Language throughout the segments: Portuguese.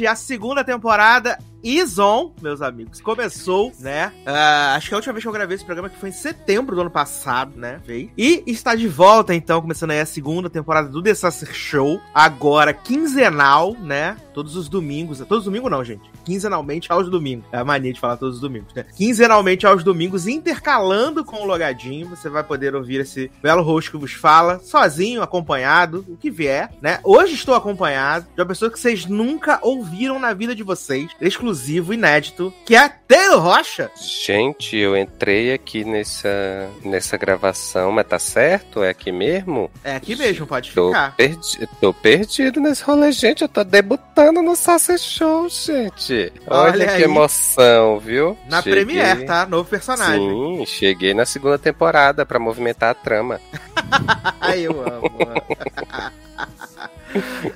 Finalmente, a segunda temporada is on, meus amigos. Começou, né? Ah, acho que a última vez que eu gravei esse programa que foi em setembro do ano passado, né? Veio. E está de volta, então, começando aí a segunda temporada do Dessacer Show. Agora, quinzenal, né? Todos os domingos. Todos os domingos não, gente. Quinzenalmente aos domingos. É a mania de falar todos os domingos, né? Quinzenalmente aos domingos, intercalando com o logadinho. Você vai poder ouvir esse belo host que vos fala, sozinho, acompanhado, o que vier, né? Hoje estou acompanhado de uma pessoa que vocês nunca ouviram na vida de vocês, exclusivo, inédito, que é Taylor Rocha. Gente, eu entrei aqui nessa, nessa gravação, mas tá certo? É aqui mesmo? É aqui mesmo, pode Tô, ficar. perdi, tô perdido nesse rolê, gente. Eu tô debutando no Sassy Show, gente. Olha, Olha que aí. emoção, viu? Na Cheguei- Premiere, tá? Novo personagem. Sim, cheguei na segunda temporada pra movimentar a trama. Ai, eu amo.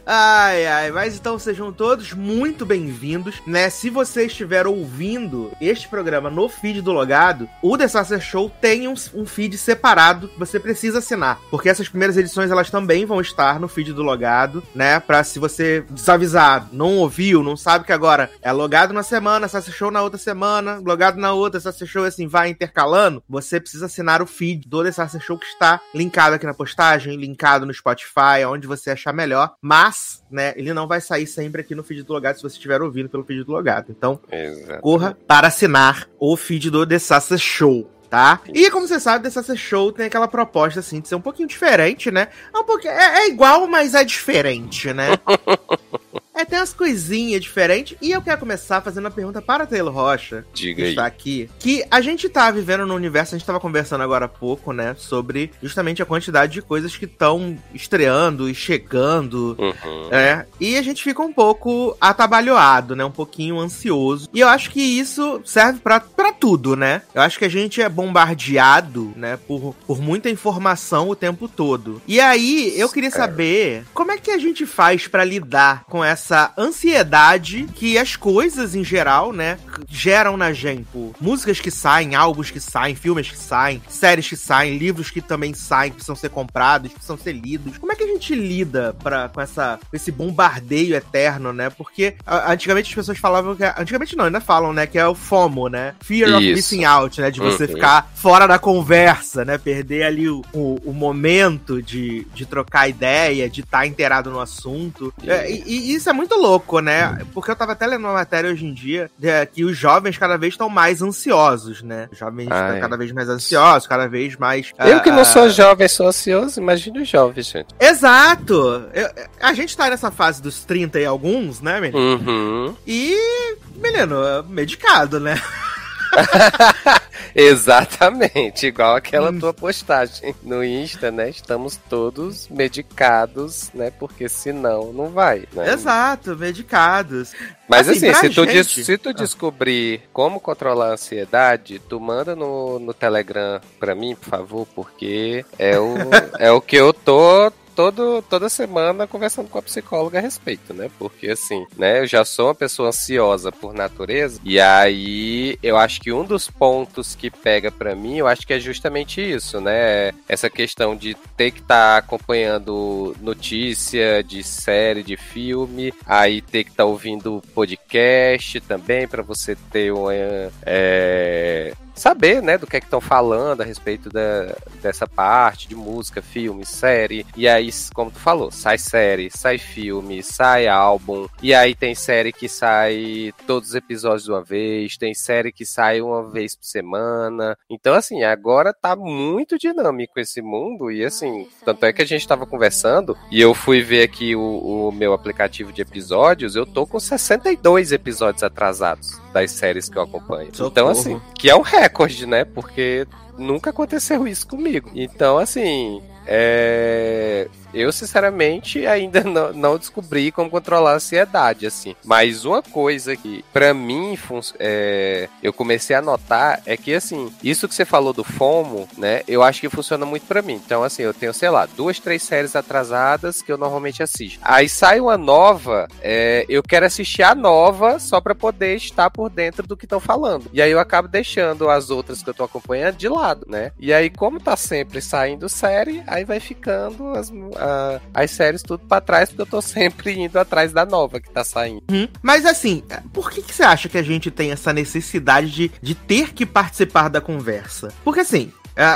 Ai, ai, mas então sejam todos muito bem-vindos, né? Se você estiver ouvindo este programa no feed do Logado, o The Saucer Show tem um, um feed separado que você precisa assinar, porque essas primeiras edições elas também vão estar no feed do Logado, né? Pra se você desavisar, não ouviu, não sabe que agora é Logado na semana, Saucer Show na outra semana, Logado na outra, Saucer Show assim vai intercalando, você precisa assinar o feed do The Saucer Show que está linkado aqui na postagem, linkado no Spotify, onde você achar melhor, mas, né, ele não vai sair sempre aqui no feed do Logado se você estiver ouvindo pelo feed do Logado. Então, Exato. corra para assinar o feed do The Sassa Show. Tá? E como você sabe, The Show tem aquela proposta assim de ser um pouquinho diferente, né? É, um pouquinho, é, é igual, mas é diferente, né? é, tem umas coisinhas diferentes. E eu quero começar fazendo uma pergunta para Taylor Rocha, Diga que aí. está aqui. Que a gente tá vivendo no universo, a gente tava conversando agora há pouco, né? Sobre justamente a quantidade de coisas que estão estreando e chegando. Uhum. É, e a gente fica um pouco atabalhoado, né? Um pouquinho ansioso. E eu acho que isso serve pra, pra tudo, né? Eu acho que a gente é bombardeado, né? Por, por muita informação o tempo todo. E aí, eu queria saber como é que a gente faz pra lidar com essa ansiedade que as coisas em geral, né? Geram na gente. Por músicas que saem, álbuns que saem, filmes que saem, séries que saem, livros que também saem, que precisam ser comprados, que precisam ser lidos. Como é que a gente lida pra, com, essa, com esse bombardeio eterno, né? Porque antigamente as pessoas falavam que. Antigamente não, ainda falam, né? Que é o FOMO, né? Fear of Isso. Missing Out, né? De você Uhum. ficar fora da conversa, né? Perder ali o, o, o momento de, de trocar ideia, de estar inteirado no assunto. É, e, e isso é muito louco, né? Porque eu tava até lendo uma matéria hoje em dia é, que os jovens cada vez estão mais ansiosos, né? Os jovens Ah, estão é. cada vez mais ansiosos, cada vez mais. Eu que ah, não sou jovem, sou ansioso, imagina os jovens, gente. Exato! Eu- a gente tá nessa fase dos 30 e alguns, né, menino? Uhum. E, menino, medicado, né? Exatamente, igual aquela Hum. tua postagem no Insta, né? Estamos todos medicados, né? Porque senão não vai, né? Exato, medicados. Mas Assim, assim, se, tu, des- se tu Ah. descobrir como controlar a ansiedade, tu manda no, no Telegram pra mim, por favor, porque é o, é o que eu tô todo, toda semana conversando com a psicóloga a respeito, né? Porque assim, né, eu já sou uma pessoa ansiosa por natureza, e aí eu acho que um dos pontos que pega pra mim, eu acho que é justamente isso, né? Essa questão de ter que estar acompanhando notícia de série, de filme, aí ter que estar ouvindo podcast também pra você ter uma, é, saber, né, do que é que estão falando a respeito da, dessa parte de música, filme, série. E aí, como tu falou, sai série, sai filme, sai álbum. E aí tem série que sai todos os episódios de uma vez, tem série que sai uma vez por semana. Então, assim, agora tá muito dinâmico esse mundo. E assim, tanto é que a gente tava conversando e eu fui ver aqui o, o meu aplicativo de episódios, eu tô com 62 episódios atrasados das séries que eu acompanho. Socorro. Então, assim, que é um recorde, né? Porque nunca aconteceu isso comigo. Então, assim, é eu, sinceramente, ainda não, não, descobri como controlar a ansiedade, assim. Mas uma coisa que, para mim, é, eu comecei a notar é que, assim, isso que você falou do FOMO, né? Eu acho que funciona muito para mim. Então, assim, eu tenho, sei lá, duas, três séries atrasadas que eu normalmente assisto. Aí sai uma nova, é, eu quero assistir a nova só para poder estar por dentro do que estão falando. E aí eu acabo deixando as outras que eu tô acompanhando de lado, né? E aí, como tá sempre saindo série, aí vai ficando as, a, as séries tudo para trás, porque eu tô sempre indo atrás da nova que tá saindo. Hum, mas assim, por que, que você acha que a gente tem essa necessidade de, de ter que participar da conversa? Porque assim,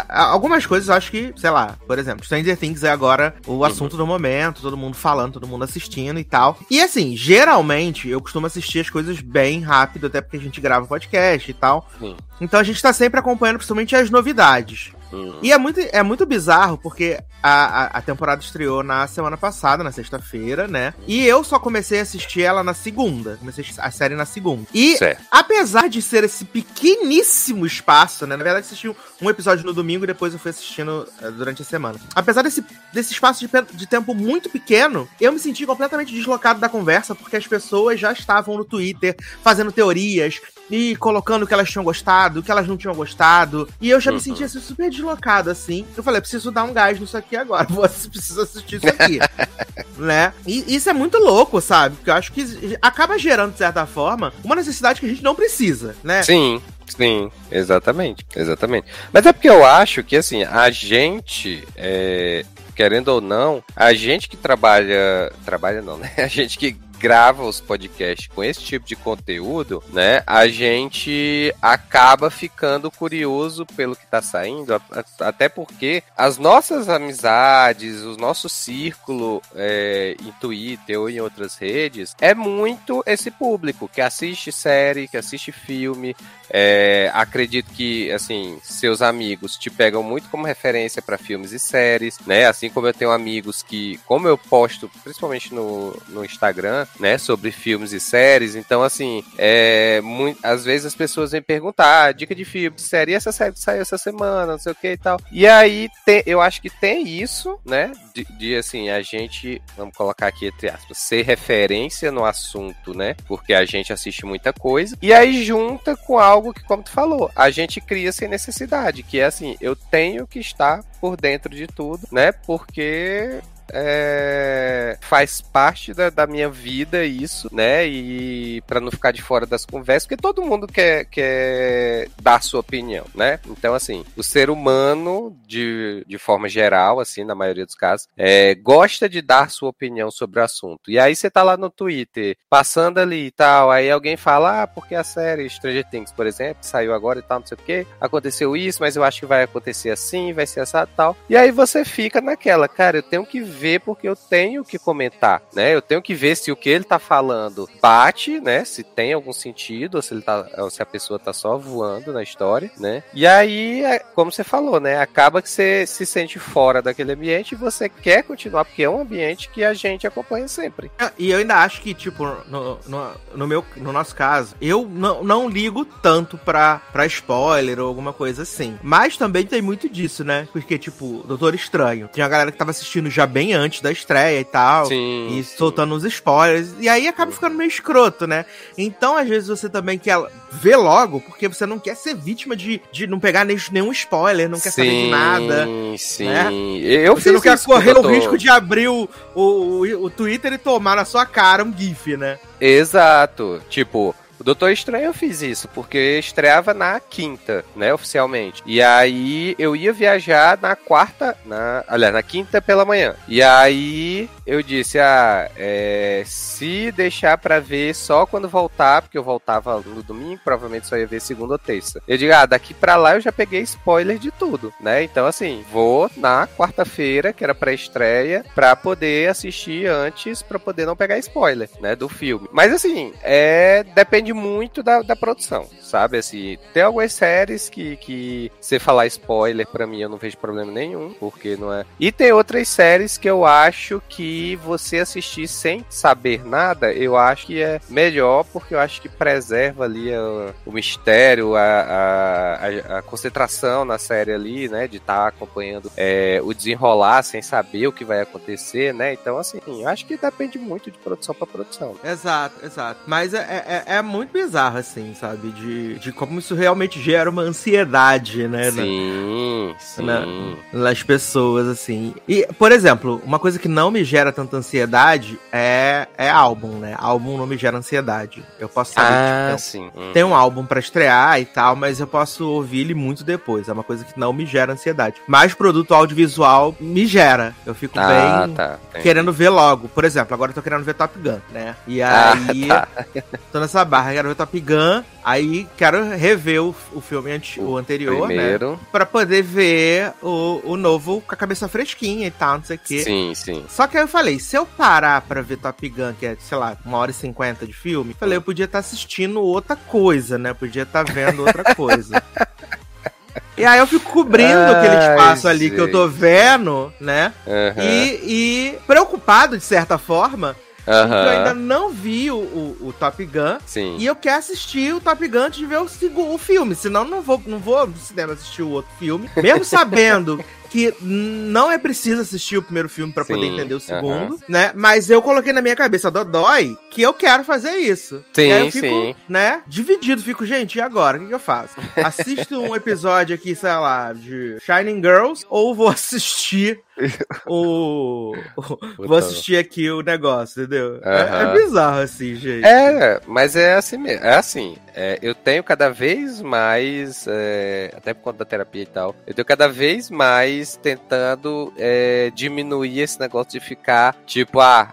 algumas coisas eu acho que, sei lá, por exemplo, Stranger Things é agora o uhum. assunto do momento, todo mundo falando, todo mundo assistindo e tal. E assim, geralmente eu costumo assistir as coisas bem rápido, até porque a gente grava podcast e tal. Sim. Então a gente tá sempre acompanhando principalmente as novidades. Uhum. E é muito, é muito bizarro, porque a, a, a, temporada estreou na semana passada, na sexta-feira, né? E eu só comecei a assistir ela na segunda. Comecei a série na segunda. E certo. apesar de ser esse pequeníssimo espaço, né? Na verdade, assisti um episódio no domingo e depois eu fui assistindo uh, durante a semana. Apesar desse, desse espaço de, de tempo muito pequeno, eu me senti completamente deslocado da conversa, porque as pessoas já estavam no Twitter fazendo teorias, e colocando o que elas tinham gostado, o que elas não tinham gostado. E eu já uhum. me sentia assim, super deslocado, assim. Eu falei, preciso dar um gás nisso aqui agora. Você precisa assistir isso aqui. né? E isso é muito louco, sabe? Porque eu acho que acaba gerando, de certa forma, uma necessidade que a gente não precisa, né? Sim. Sim, exatamente, exatamente. Mas é porque eu acho que assim, a gente, é, querendo ou não, a gente que trabalha. Trabalha não, né? A gente que grava os podcasts com esse tipo de conteúdo, né, a gente acaba ficando curioso pelo que tá saindo, até porque as nossas amizades, o nosso círculo é, em Twitter ou em outras redes é muito esse público que assiste série, que assiste filme. É, acredito que, assim, seus amigos te pegam muito como referência para filmes e séries, né? Assim como eu tenho amigos que, como eu posto, principalmente no, no Instagram, né, sobre filmes e séries. Então, assim, é, muito, às vezes as pessoas vêm perguntar, ah, dica de filme, de série, e essa série que saiu essa semana, não sei o que e tal. E aí, tem, eu acho que tem isso, né, de, de, assim, a gente, vamos colocar aqui entre aspas, ser referência no assunto, né, porque a gente assiste muita coisa. E aí junta com algo que, como tu falou, a gente cria sem necessidade, que é assim, eu tenho que estar por dentro de tudo, né, porque é, faz parte da, da, minha vida isso, né? E para não ficar de fora das conversas, porque todo mundo quer, quer dar sua opinião, né? Então, assim, o ser humano, de, de forma geral, assim, na maioria dos casos, é, gosta de dar sua opinião sobre o assunto. E aí você tá lá no Twitter, passando ali e tal, aí alguém fala, ah, porque a série Stranger Things, por exemplo, saiu agora e tal, não sei o que, aconteceu isso, mas eu acho que vai acontecer assim, vai ser assado e tal. E aí você fica naquela, cara, eu tenho que ver porque eu tenho que comentar, né? Eu tenho que ver se o que ele tá falando bate, né? Se tem algum sentido, ou se ele tá, se a pessoa tá só voando na história, né? E aí, é, como você falou, né? Acaba que você se sente fora daquele ambiente e você quer continuar, porque é um ambiente que a gente acompanha sempre. Ah, e eu ainda acho que, tipo, no, no, no meu, no nosso caso, eu não, não ligo tanto pra, pra spoiler ou alguma coisa assim. Mas também tem muito disso, né? Porque, tipo, Doutor Estranho. Tinha a galera que tava assistindo já bem antes da estreia e tal. Sim. E soltando os spoilers. E aí acaba ficando meio escroto, né? Então, às vezes, você também quer ver logo, porque você não quer ser vítima de, de não pegar nenhum spoiler, não quer sim, saber de nada. Sim, né? Eu você não quer correr o risco de abrir o, o, o Twitter e tomar na sua cara um GIF, né? Exato. Tipo, O Doutor Estranho eu fiz isso, porque estreava na quinta, né, oficialmente. E aí eu ia viajar na quarta, na, aliás, na quinta pela manhã. E aí eu disse, ah, é, se deixar para ver só quando voltar, porque eu voltava no domingo, provavelmente só ia ver segunda ou terça. Eu digo, ah, daqui pra lá eu já peguei spoiler de tudo, né? Então, assim, vou na quarta-feira, que era pra estreia, pra poder assistir antes, pra poder não pegar spoiler, né, do filme. Mas, assim, é, depende muito da, da produção, sabe? Assim, tem algumas séries que, que você falar spoiler, pra mim, eu não vejo problema nenhum, porque não é... E tem outras séries que eu acho que você assistir sem saber nada, eu acho que é melhor, porque eu acho que preserva ali o, o mistério, a, a, a, concentração na série ali, né? De estar tá acompanhando é, o desenrolar sem saber o que vai acontecer, né? Então, assim, acho que depende muito de produção para produção. Exato, exato. Mas é, é, é, muito bizarro, assim, sabe? De, de como isso realmente gera uma ansiedade, né? Sim, na, sim. Na, nas pessoas, assim. E, por exemplo, uma coisa que não me gera tanta ansiedade é, é álbum, né? Álbum não me gera ansiedade. Eu posso saber, ah, tipo, sim. tem um álbum para estrear e tal, mas eu posso ouvir ele muito depois. É uma coisa que não me gera ansiedade. Mas produto audiovisual me gera. Eu fico ah, bem tá. querendo ver logo. Por exemplo, agora eu tô querendo ver Top Gun, né? E ah, aí, ah, tá. tô nessa barra, quero ver Top Gun. Aí quero rever o, o filme anti, o, o anterior, né? primeiro. né? Pra poder ver o, o novo com a cabeça fresquinha e tal, não sei o quê. Sim, sim. Só que aí eu falei, se eu parar pra ver Top Gun, que é, sei lá, uma hora e cinquenta de filme, falei, eu podia estar tá assistindo outra coisa, né? Podia estar tá vendo outra coisa. E aí eu fico cobrindo Ai, aquele espaço ali gente. que eu tô vendo, né? Uhum. E, e preocupado, de certa forma, Uhum. Eu ainda não vi o, o, o, Top Gun. Sim. E eu quero assistir o Top Gun antes de ver o, o filme. Senão não vou, não vou no cinema assistir o outro filme. Mesmo sabendo que não é preciso assistir o primeiro filme para poder entender o segundo, uh -huh. né? Mas eu coloquei na minha cabeça, Dodói, que eu quero fazer isso. Sim, e aí eu fico, sim. né, dividido. Fico, gente, e agora? O que, eu faço? Assisto um episódio aqui, sei lá, de Shining Girls ou vou assistir o. Vou assistir aqui o negócio, entendeu? É, é, bizarro assim, gente. É, mas é assim mesmo. É assim. É, eu tenho cada vez mais. É, até por conta da terapia e tal. Eu tenho cada vez mais tentando é, diminuir esse negócio de ficar tipo, ah,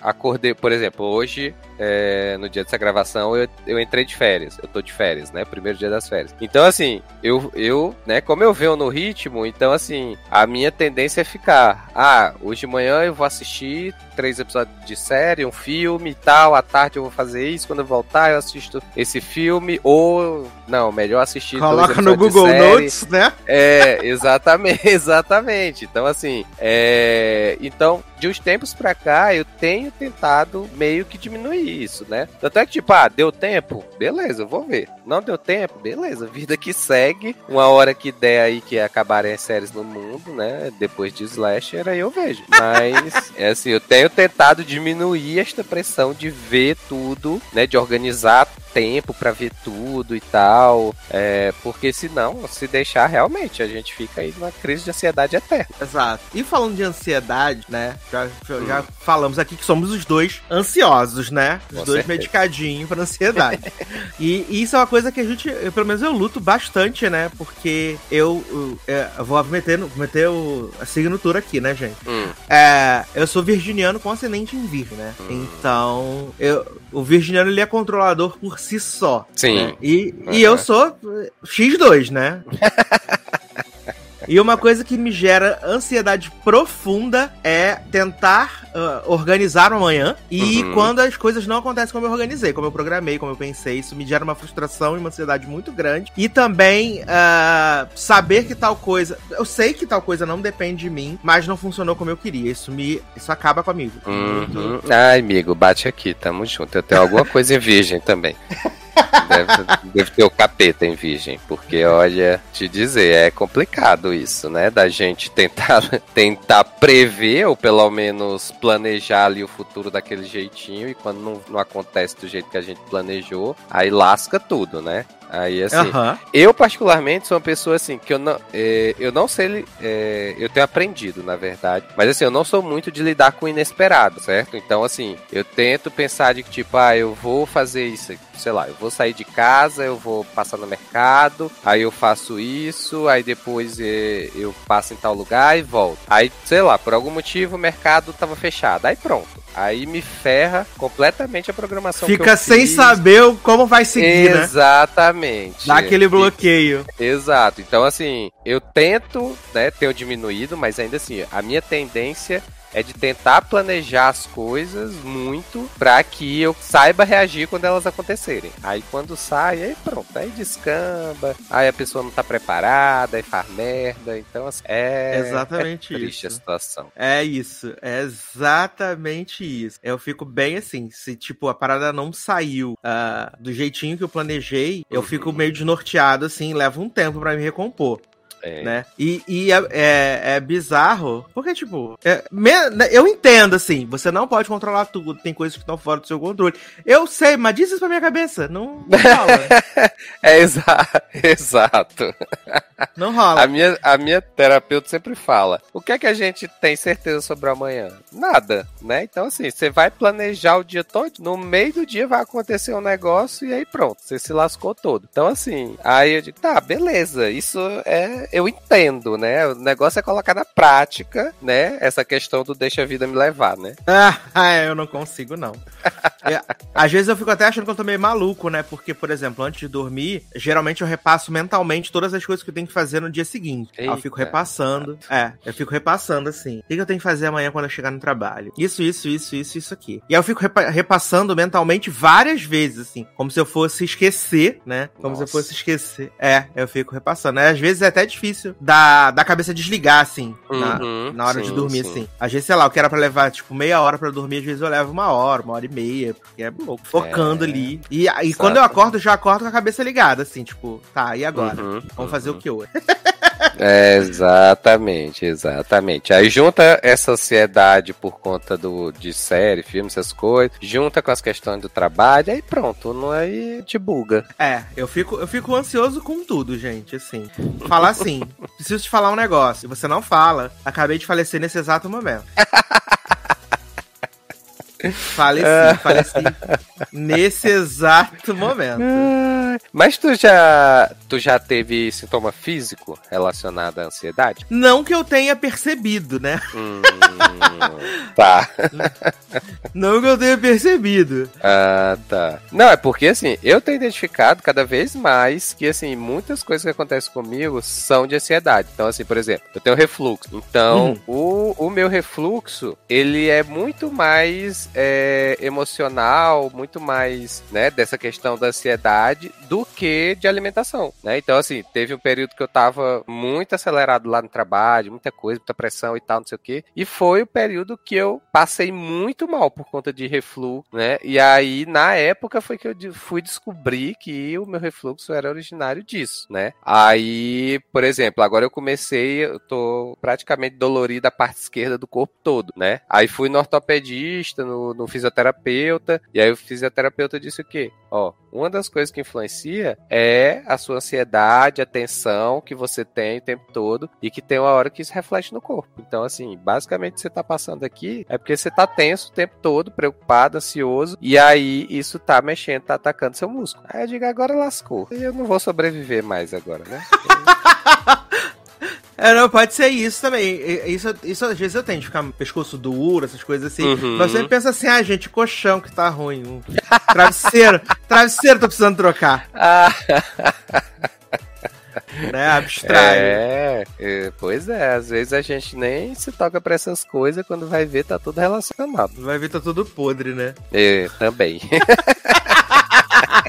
acordei, por exemplo, hoje é, no dia dessa gravação, eu, eu entrei de férias. Eu tô de férias, né? Primeiro dia das férias. Então, assim, eu, eu, né, como eu venho no ritmo, então, assim, a minha tendência é ficar. Ah, hoje de manhã eu vou assistir três episódios de série, um filme e tal. À tarde eu vou fazer isso. Quando eu voltar, eu assisto esse filme. Ou, não, melhor assistir. Coloca no Google Notes, né? É, exatamente, exatamente. Então, assim, é, então, de uns tempos pra cá, eu tenho tentado meio que diminuir isso, né? Tanto é que, tipo, ah, deu tempo? Beleza, eu vou ver. Não deu tempo? Beleza, vida que segue. Uma hora que der aí que acabarem as séries no mundo, né? Depois de Slasher, aí eu vejo. Mas, é assim, eu tenho tentado diminuir esta pressão de ver tudo, né? De organizar tempo para ver tudo e tal. É, porque senão, se deixar realmente, a gente fica aí numa crise de ansiedade eterna. Exato. E falando de ansiedade, né? Já, já hum. falamos aqui que somos os dois ansiosos, né? Os Com dois certeza. medicadinhos pra ansiedade. e, e, isso é uma coisa que a gente, eu, pelo menos eu luto bastante, né? Porque eu, eu, é, eu vou meter, meter o, a signatura aqui, né, gente? Hum. É, eu sou virginiano com ascendente em virgem, né? Hum. Então, eu, o virginiano ele é controlador por si só. Sim. Né? E, uhum. e eu sou X2, né? E uma coisa que me gera ansiedade profunda é tentar uh, organizar amanhã e uhum. quando as coisas não acontecem como eu organizei, como eu programei, como eu pensei, isso me gera uma frustração e uma ansiedade muito grande. E também uh, saber que tal coisa, eu sei que tal coisa não depende de mim, mas não funcionou como eu queria. Isso me, isso acaba comigo. Uhum. Ai, amigo, bate aqui, tamo junto. Eu tenho alguma coisa em virgem também. Deve, deve, ter o capeta em virgem, porque olha, te dizer, é complicado isso, né? Da gente tentar, tentar prever, ou pelo menos planejar ali o futuro daquele jeitinho, e quando não, não acontece do jeito que a gente planejou, aí lasca tudo, né? Aí, assim, eu particularmente sou uma pessoa assim, que eu não, é, eu não sei, é, eu tenho aprendido, na verdade, mas assim, eu não sou muito de lidar com o inesperado, certo? Então, assim, eu tento pensar de que, tipo, ah, eu vou fazer isso, sei lá, eu vou sair de casa, eu vou passar no mercado, aí eu faço isso, aí depois é, eu passo em tal lugar e volto. Aí, sei lá, por algum motivo o mercado tava fechado, aí pronto. Aí me ferra completamente a programação Fica sem fiz. saber como vai seguir, né? Exatamente. Dá aquele bloqueio. Exato. Então, assim, eu tento, né, ter diminuído, mas ainda assim, a minha tendência é de tentar planejar as coisas muito pra que eu saiba reagir quando elas acontecerem. Aí quando sai, aí pronto, aí descamba, aí a pessoa não tá preparada, aí faz merda. Então, assim, é, Exatamente é triste a isso. situação. É isso, é exatamente isso. Eu fico bem assim, se tipo a parada não saiu ah, do jeitinho que eu planejei, eu Uhum. fico meio desnorteado assim, leva um tempo pra me recompor, É. né? E, e é, é- é bizarro, porque tipo, é, me- né, eu entendo assim, você não pode controlar tudo, tem coisas que estão fora do seu controle. Eu sei, mas diz isso pra minha cabeça, não, não rola, É exa exato. não rola. A minha, a minha terapeuta sempre fala: o que é que a gente tem certeza sobre o amanhã? Nada, né? Então, assim, você vai planejar o dia todo, no meio do dia vai acontecer um negócio e aí pronto, você se lascou todo. Então, assim, aí eu digo: tá, beleza, isso é. Eu entendo, né? O negócio é colocar na prática, né? Essa questão do deixa a vida me levar, né? Ah, eu não consigo, não. É, às vezes eu fico até achando que eu tô meio maluco, né? Porque, por exemplo, antes de dormir, geralmente eu repasso mentalmente todas as coisas que eu tenho que fazer no dia seguinte. Aí eu fico Eita. repassando. É, eu fico repassando assim. O que eu tenho que fazer amanhã quando eu chegar no trabalho? Isso, isso, isso, isso, isso aqui. E aí eu fico repa- repassando mentalmente várias vezes, assim. Como se eu fosse esquecer, né? Como se eu Nossa. fosse esquecer. É, eu fico repassando. Às vezes é até difícil da, da cabeça desligar, assim. na- Uhum, na hora de sim, dormir, sim. assim. Às vezes, sei lá, o que era pra levar, tipo, meia hora pra dormir, às vezes eu levo uma hora, uma hora e meia, porque é louco, focando É. ali. E, e quando eu acordo, eu já acordo com a cabeça ligada, assim, tipo, tá, e agora? Uhum, Vamos fazer uhum. o que hoje? É, exatamente, exatamente. Aí junta essa ansiedade por conta do, de série, filme, essas coisas, junta com as questões do trabalho, aí pronto, não aí te buga. É, eu fico, eu fico ansioso com tudo, gente, assim. Falar assim, preciso te falar um negócio, você não fala, acabei de falecer nesse exato momento. Faleci, faleci nesse exato momento. Mas tu já, tu já teve sintoma físico relacionado à ansiedade? Não que eu tenha percebido, né? Hum, tá. Não que eu tenha percebido. Ah, tá. Não, é porque assim, eu tenho identificado cada vez mais que assim, muitas coisas que acontecem comigo são de ansiedade. Então, assim, por exemplo, eu tenho refluxo. Então, o, o meu refluxo, ele é muito mais é, emocional, muito mais, né, dessa questão da ansiedade do que de alimentação, né? Então, assim, teve um período que eu tava muito acelerado lá no trabalho, muita coisa, muita pressão e tal, não sei o quê. E foi o período que eu passei muito mal por conta de refluxo, né? E aí, na época, foi que eu fui descobrir que o meu refluxo era originário disso, né? Aí, por exemplo, agora eu comecei, eu tô praticamente dolorido a parte esquerda do corpo todo, né? Aí fui no ortopedista, no, no fisioterapeuta, e aí o fisioterapeuta disse o quê? Ó, uma das coisas que influencia é a sua ansiedade, a tensão que você tem o tempo todo e que tem uma hora que isso reflete no corpo. Então, assim, basicamente você tá passando aqui é porque você tá tenso o tempo todo, preocupado, ansioso, e aí isso tá mexendo, tá atacando seu músculo. Aí eu digo, agora lascou. Eu não vou sobreviver mais agora, né? É, não, pode ser isso também. Isso, isso às vezes eu tenho, de ficar pescoço duro, essas coisas assim. Uhum. Mas sempre penso assim, ah, gente, colchão que tá ruim. um Travesseiro, travesseiro tô precisando trocar. Né? Abstrai. é, é, pois é, às vezes a gente nem se toca pra essas coisas, quando vai ver tá tudo relacionado. Vai ver, tá tudo podre, né? É, também.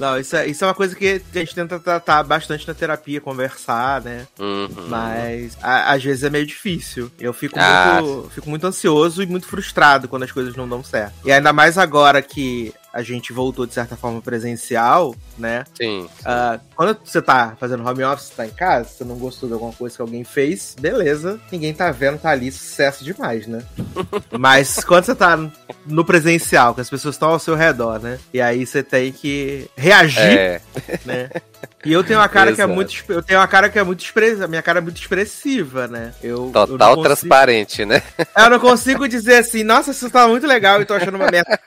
Não, isso é, isso é uma coisa que a gente tenta tratar bastante na terapia, conversar, né? Uhum. Mas a- às vezes é meio difícil. Eu fico, Ah. muito, fico muito ansioso e muito frustrado quando as coisas não dão certo. E ainda mais agora que a gente voltou de certa forma presencial, né? Sim. Uh, quando você tá fazendo home office, tá em casa, você não gostou de alguma coisa que alguém fez, beleza. Ninguém tá vendo, tá ali, sucesso demais, né? Mas quando você tá no presencial, que as pessoas estão ao seu redor, né? E aí você tem que reagir, é. né? E eu tenho uma cara que é muito. Eu tenho uma cara que é muito expressiva. Minha cara é muito expressiva, né? Eu, Total eu consigo, transparente, né? Eu não consigo dizer assim, nossa, isso tá muito legal e tô achando uma merda.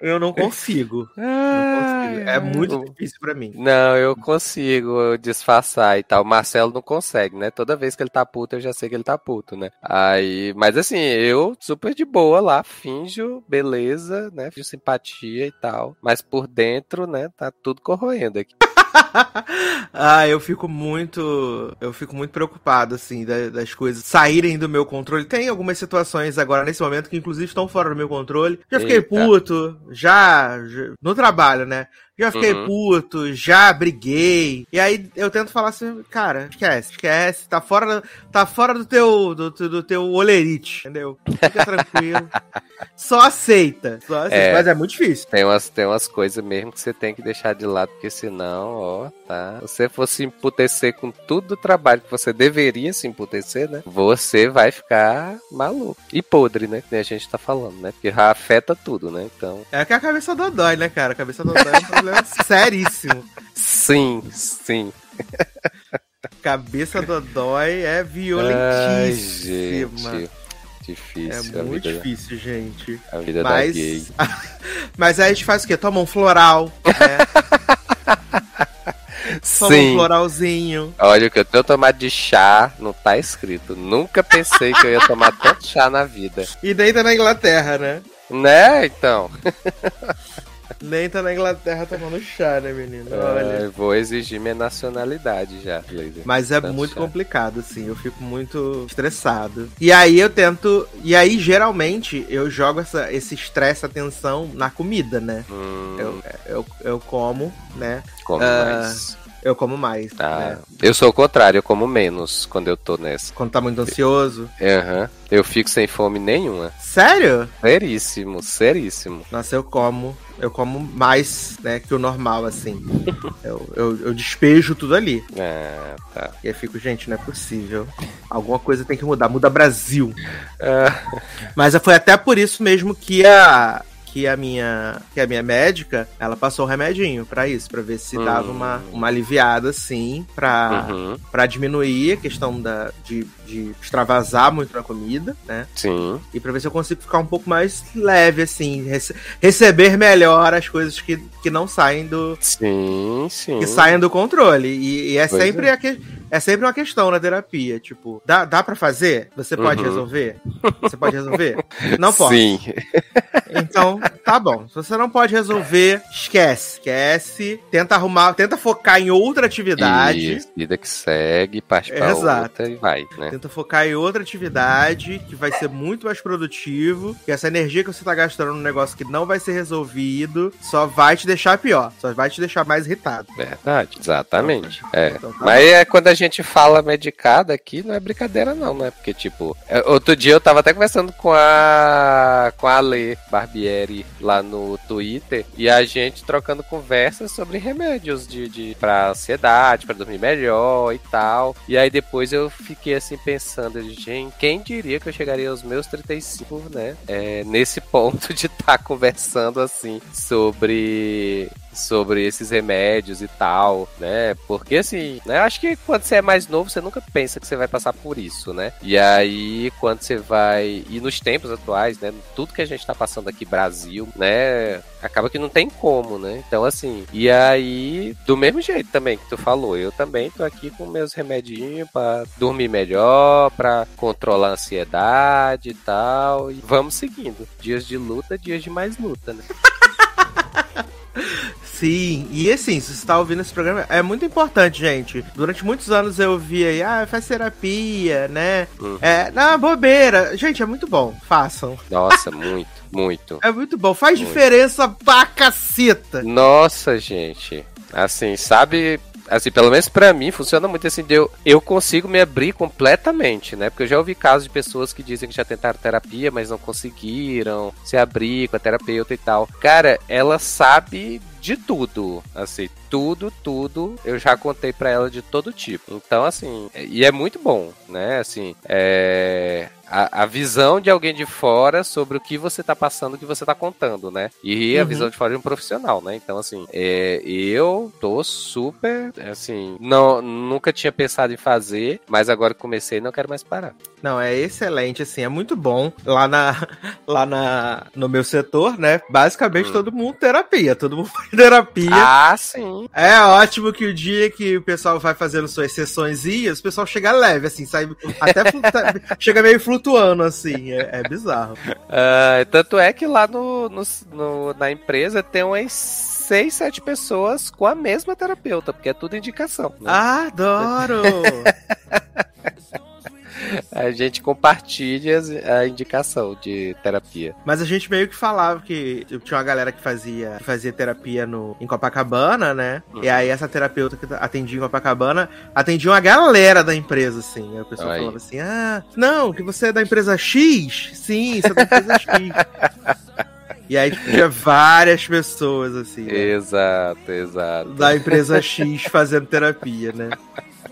Eu não consigo. não consigo. É muito difícil para mim. Não, eu consigo disfarçar e tal. O Marcelo não consegue, né? Toda vez que ele tá puto, eu já sei que ele tá puto, né? Aí, mas assim, eu super de boa lá, finjo beleza, né? Finjo simpatia e tal. Mas por dentro, né, tá tudo corroendo aqui. ah, eu fico muito. Eu fico muito preocupado, assim, das, das, coisas saírem do meu controle. Tem algumas situações agora, nesse momento, que inclusive estão fora do meu controle. Já fiquei Eita. puto, já, já. No trabalho, né? Já fiquei uhum. puto, já briguei. E aí eu tento falar assim, cara, esquece, esquece, tá fora, tá fora do teu do, do teu olerite, entendeu? Fica tranquilo. só aceita. Só aceita. É, mas é muito difícil. Tem umas, tem umas coisas mesmo que você tem que deixar de lado, porque senão, ó, tá. Se você for se emputecer com tudo do trabalho que você deveria se emputecer, né? Você vai ficar maluco. E podre, né? Que a gente tá falando, né? Porque afeta tudo, né? Então. É que a cabeça do dói, né, cara? A cabeça do dói é um problema problema seríssimo. Sim, sim. Cabeça do dói é violentíssima. Ai, gente. Difícil. É muito difícil, da... gente. A vida Mas... da gay. Mas aí a gente faz o quê? Toma um floral, né? Toma Sim. um floralzinho. Olha, o que eu tenho tomado de chá não tá escrito. Nunca pensei que eu ia tomar tanto chá na vida. E nem tá na Inglaterra, né? Né, então. Nem tá na Inglaterra tomando chá, né, menino? Olha. Vou exigir minha nacionalidade já, Mas é Tanto muito chá. complicado, assim. Eu fico muito estressado. E aí eu tento. E aí, geralmente, eu jogo essa, esse estresse, essa tensão na comida, né? Hum. Eu, eu, eu como, né? Como uh, mais. Eu como mais. Ah, né? Eu sou o contrário, eu como menos quando eu tô nessa. Quando tá muito ansioso? Aham. Uhum. Eu fico sem fome nenhuma. Sério? Seríssimo, seríssimo. Nossa, eu como. Eu como mais, né, que o normal, assim. eu, eu, eu, despejo tudo ali. É, tá. E aí fico, gente, não é possível. Alguma coisa tem que mudar. Muda Brasil. É. Mas foi até por isso mesmo que a, que a minha que a minha médica, ela passou o remedinho para isso, para ver se dava uma, uma aliviada assim, para uhum. para diminuir a questão da de, de extravasar muito na comida, né? Sim. E para ver se eu consigo ficar um pouco mais leve assim, rece receber melhor as coisas que, que não saem do Sim, sim. Que saem do controle. E, e é pois sempre é. Que, é sempre uma questão na terapia, tipo, dá, dá para fazer? Você pode uhum. resolver? Você pode resolver? Não pode. Sim. Então, tá bom. Se você não pode resolver, esquece. Esquece. Tenta arrumar, tenta focar em outra atividade. Isso, vida que segue, parte pra Exato. outra e vai, né? Tenta focar em outra atividade que vai ser muito mais produtivo. Que essa energia que você tá gastando num negócio que não vai ser resolvido só vai te deixar pior. Só vai te deixar mais irritado. Verdade, exatamente. Então, é. Então, tá Mas bom. é quando a gente fala medicada aqui, não é brincadeira, não, né? Porque, tipo, é, outro dia eu tava até conversando com a. com a Ale Barbieri lá no Twitter e a gente trocando conversas sobre remédios de, de para ansiedade, para dormir melhor e tal. E aí depois eu fiquei assim pensando, gente, quem diria que eu chegaria aos meus 35, né? É, nesse ponto de estar tá conversando assim sobre sobre esses remédios e tal, né? Porque assim, né? Acho que quando você é mais novo, você nunca pensa que você vai passar por isso, né? E aí, quando você vai. E nos tempos atuais, né? Tudo que a gente tá passando aqui, Brasil, né? Acaba que não tem como, né? Então, assim. E aí, do mesmo jeito também que tu falou, eu também tô aqui com meus remedinhos pra dormir melhor, pra controlar a ansiedade e tal. E vamos seguindo. Dias de luta, dias de mais luta, né? Sim, e assim, se você está ouvindo esse programa, é muito importante, gente. Durante muitos anos eu via aí, ah, faz terapia, né? Uhum. É, não, bobeira. Gente, é muito bom, façam. Nossa, muito, muito. É muito bom, faz muito. diferença pra caceta. Nossa, gente. Assim, sabe assim, pelo menos pra mim, funciona muito assim, eu, eu consigo me abrir completamente, né? Porque eu já ouvi casos de pessoas que dizem que já tentaram terapia, mas não conseguiram se abrir com a terapeuta e tal. Cara, ela sabe de tudo, assim, tudo, tudo, eu já contei para ela de todo tipo. Então, assim, e é muito bom, né? Assim, é a, a, visão de alguém de fora sobre o que você tá passando, o que você tá contando, né? E a uhum. visão de fora de um profissional, né? Então, assim, é, eu tô super, assim, não, nunca tinha pensado em fazer, mas agora que comecei, não quero mais parar. Não, é excelente, assim, é muito bom. Lá na, lá na, no meu setor, né? Basicamente hum. todo mundo terapia, todo mundo faz terapia. Ah, sim. É ótimo que o dia que o pessoal vai fazendo suas sessões e o pessoal chega leve, assim, sai até chega meio flutuando assim. É, é bizarro. Uh, tanto é que lá no, no, no, na empresa tem umas seis, sete pessoas com a mesma terapeuta, porque é tudo indicação. Né? Adoro! a gente compartilha a indicação de terapia. Mas a gente meio que falava que tinha uma galera que fazia, que fazia terapia no, em Copacabana, né? Uhum. E aí essa terapeuta que atendia em Copacabana atendia uma galera da empresa, assim. Aí a pessoa aí. falava assim: ah, não, que você é da empresa X? Sim, você é da empresa X. E aí tipo, tinha várias pessoas, assim. Né? Exato, exato. Da empresa X fazendo terapia, né?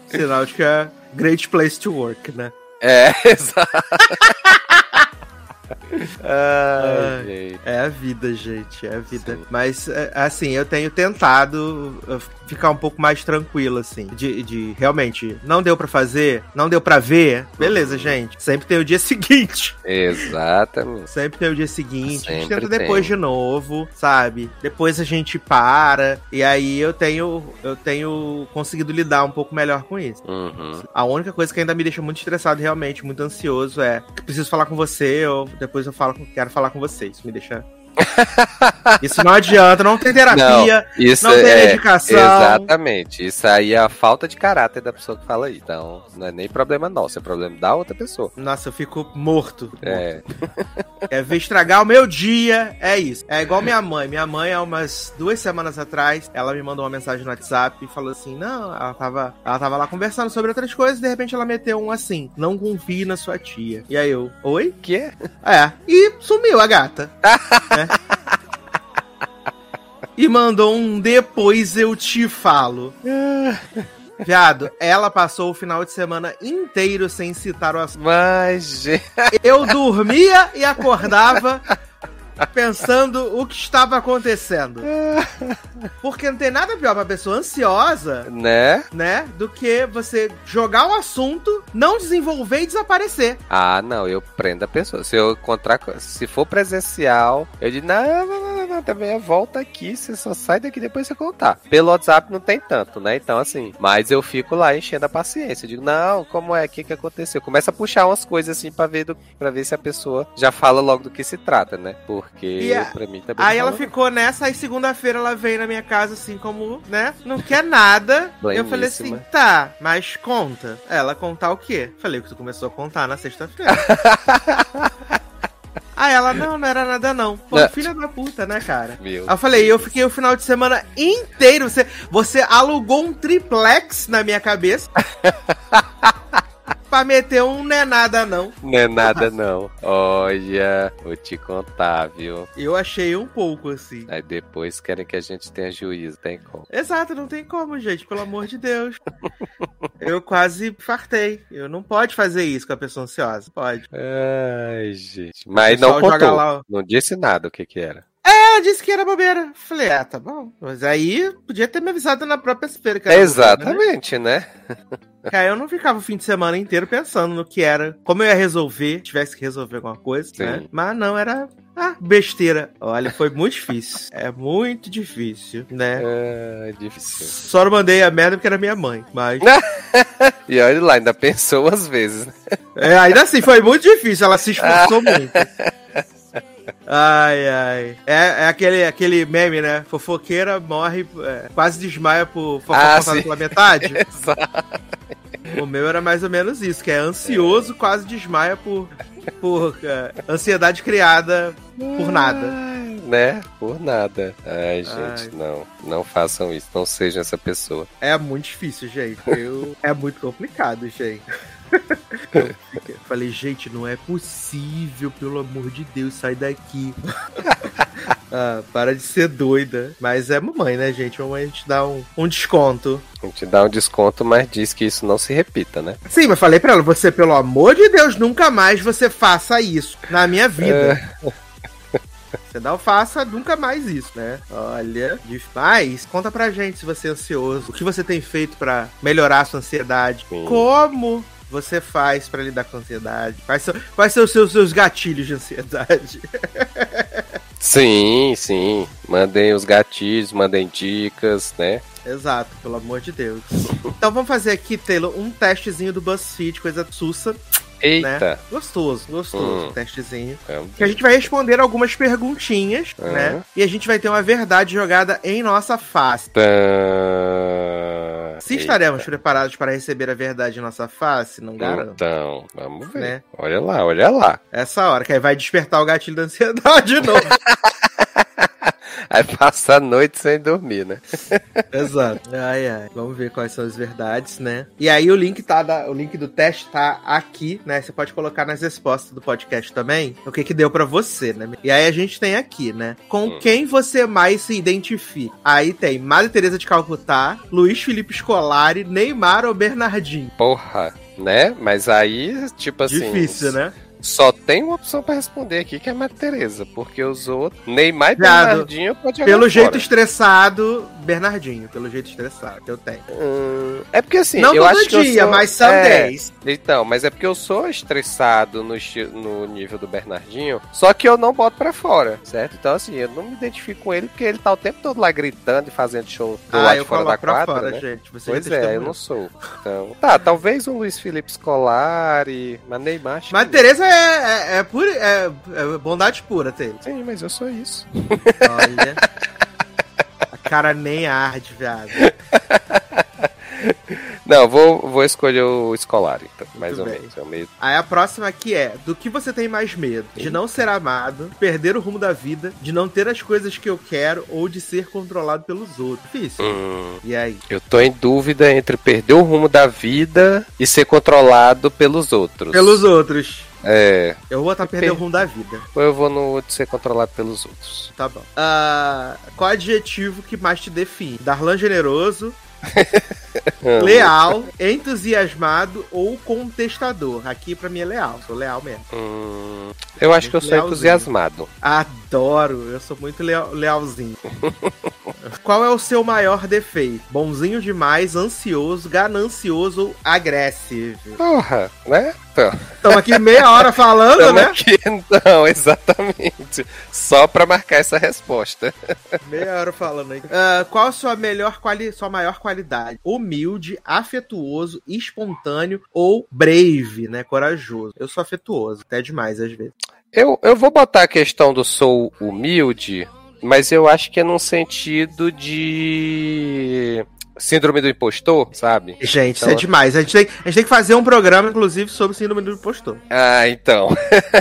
Sinal de que é great place to work, né? É, exato. Ai, é a vida, gente. É a vida. Sim. Mas, é, assim, eu tenho tentado ficar um pouco mais tranquilo, assim. De, de realmente, não deu para fazer, não deu para ver. Beleza, uhum. gente. Sempre tem o dia seguinte. Exatamente. Sempre tem o dia seguinte. Sempre a gente tenta tem. depois de novo, sabe? Depois a gente para. E aí eu tenho, eu tenho conseguido lidar um pouco melhor com isso. Uhum. A única coisa que ainda me deixa muito estressado, realmente, muito ansioso, é preciso falar com você, ou depois eu falo, quero falar com você. Isso me deixa isso não adianta, não tem terapia, não, isso não tem é, medicação. Exatamente. Isso aí é a falta de caráter da pessoa que fala aí. Então, não é nem problema nosso, é problema da outra pessoa. Nossa, eu fico morto. É. É ver estragar o meu dia, é isso. É igual minha mãe. Minha mãe, há umas duas semanas atrás, ela me mandou uma mensagem no WhatsApp e falou assim: Não, ela tava, ela tava lá conversando sobre outras coisas e de repente ela meteu um assim: Não confie na sua tia. E aí eu, oi? Que? É. E sumiu a gata. né? E mandou um depois eu te falo. Viado, ela passou o final de semana inteiro sem citar o assunto. Mas, Eu dormia e acordava pensando o que estava acontecendo. Porque não tem nada pior pra pessoa ansiosa, né? Né? Do que você jogar o assunto, não desenvolver e desaparecer. Ah, não, eu prendo a pessoa. Se eu encontrar, se for presencial, eu digo, não, não, não, não também volta aqui, você só sai daqui depois você contar. Pelo WhatsApp não tem tanto, né? Então, assim, mas eu fico lá enchendo a paciência. Eu digo, não, como é? O que, que aconteceu? Começa a puxar umas coisas assim pra ver, do, pra ver se a pessoa já fala logo do que se trata, né? Por porque a... pra mim também. Aí ela ficou nessa, aí segunda-feira ela veio na minha casa assim, como, né? Não quer nada. Eu falei assim, tá, mas conta. Ela contar o quê? Falei que tu começou a contar na sexta-feira. Aí ela, não, não era nada não. Pô, não. filha da puta, né, cara? Meu Aí eu falei, eu fiquei o final de semana inteiro. Você, você alugou um triplex na minha cabeça. pra meter um não é nada, não. Não é nada, não. Olha, vou te contar, viu? Eu achei um pouco, assim. Aí depois querem que a gente tenha juízo, tem como. Exato, não tem como, gente, pelo amor de Deus. eu quase fartei. Eu não pode fazer isso com a pessoa ansiosa. Pode. Ai, gente. Mas não contou. Lá... Não disse nada o que que era. É, disse que era bobeira. Falei, ah, tá bom. Mas aí podia ter me avisado na própria feira. Exatamente, bobeira, né? né? Cara, eu não ficava o fim de semana inteiro pensando no que era, como eu ia resolver, tivesse que resolver alguma coisa, Sim. né? Mas não, era ah, besteira. Olha, foi muito difícil. É muito difícil, né? É, difícil. Só não mandei a merda porque era minha mãe, mas. e olha lá, ainda pensou às vezes. Né? É, ainda assim, foi muito difícil. Ela se esforçou muito. Ai, ai. É, é, aquele, aquele meme, né? Fofoqueira morre, é, quase desmaia por fofoca ah, pela metade. Exato. O meu era mais ou menos isso, que é ansioso, quase desmaia por, por uh, ansiedade criada por nada. né? Por nada. Ai, gente, Ai. não. Não façam isso. Não sejam essa pessoa. É muito difícil, gente. Eu... é muito complicado, gente. Eu falei, gente, não é possível, pelo amor de Deus, sai daqui. ah, para de ser doida. Mas é mamãe, né, gente? Mamãe a gente dá um, um desconto. A gente dá um desconto, mas diz que isso não se repita, né? Sim, mas falei pra ela, você, pelo amor de Deus, nunca mais você faça isso na minha vida. Você não faça nunca mais isso, né? Olha, mas conta pra gente se você é ansioso. O que você tem feito pra melhorar a sua ansiedade? Sim. Como você faz pra lidar com a ansiedade? Quais são, quais são os seus, seus gatilhos de ansiedade? Sim, sim. Mandem os gatilhos, mandem dicas, né? Exato, pelo amor de Deus. Então vamos fazer aqui, Taylor, um testezinho do BuzzFeed, coisa sussa, Eita. né? Gostoso, gostoso, Hum. testezinho. Vamos Que a gente vai responder algumas perguntinhas, Uhum. né? E a gente vai ter uma verdade jogada em nossa face. Tã... Se Eita. estaremos preparados para receber a verdade em nossa face, não garanto. Então, vamos ver. Né? Olha lá, olha lá. Essa hora, que aí vai despertar o gatilho da ansiedade de novo. Aí passa a noite sem dormir, né? Exato. Ai, ai. Vamos ver quais são as verdades, né? E aí o link tá da- o link do teste tá aqui, né? Você pode colocar nas respostas do podcast também o que que deu pra você, né? E aí a gente tem aqui, né? Com Hum. quem você mais se identifica? Aí tem Madre Teresa de Calcutá, Luiz Felipe Scolari, Neymar ou Bernardinho. Porra, né? Mas aí, tipo assim. Difícil, né? Só tem uma opção pra responder aqui, que é a Maria Tereza, porque os outros. Neymar e Bernardinho pode Pelo fora. jeito estressado, Bernardinho. Pelo jeito estressado eu tenho. Hum, é porque assim, não eu todo acho dia, sou- mas são é, 10. Então, mas é porque eu sou estressado no, no nível do Bernardinho, só que eu não boto pra fora, certo? Então, assim, eu não me identifico com ele porque ele tá o tempo todo lá gritando e fazendo show do Ah, lado de fora da quadra, fora, né? gente. Você Pois é, eu não sou. Então, tá, talvez um Luiz Felipe Scolari, mas Neymar. Mas. Tereza é, é, é, pura, é, é bondade pura, Taylor. Sim, mas eu sou isso. Olha. A cara nem arde, viado. Não, vou, vou escolher o Scolari, então, mais Muito ou bem. menos. É o meio... Aí a próxima aqui é: do que você tem mais medo? De não ser amado, de perder o rumo da vida, de não ter as coisas que eu quero ou de ser controlado pelos outros. Difícil. Hum, E aí? eu tô em dúvida entre perder o rumo da vida e ser controlado pelos outros. Pelos outros. É, Eu vou botar perder Per- o rumo da vida. ou eu vou no de ser controlado pelos outros. Tá bom. Ah, qual adjetivo que mais te define? Darlan generoso, leal, entusiasmado ou contestador? Aqui pra mim é leal. Sou leal mesmo. hum, eu acho que eu sou Lealzinho. entusiasmado. Adoro, eu sou muito leal- lealzinho. Qual é o seu maior defeito? Bonzinho demais, ansioso, ganancioso ou agressivo? Porra, né? Então, Estamos aqui meia hora falando, tamo né? aqui, não, exatamente. Só pra marcar essa resposta. Meia hora falando aí. Ah, qual a sua melhor quali sua maior qualidade? Humilde, afetuoso, espontâneo ou brave, né? Corajoso. Eu sou afetuoso, até demais às vezes. Eu, eu vou botar a questão do sou humilde, mas eu acho que é num sentido de síndrome do impostor, sabe? Gente, isso Então- é demais. A gente, tem, a gente tem que fazer um programa, inclusive, sobre síndrome do impostor. Ah, então.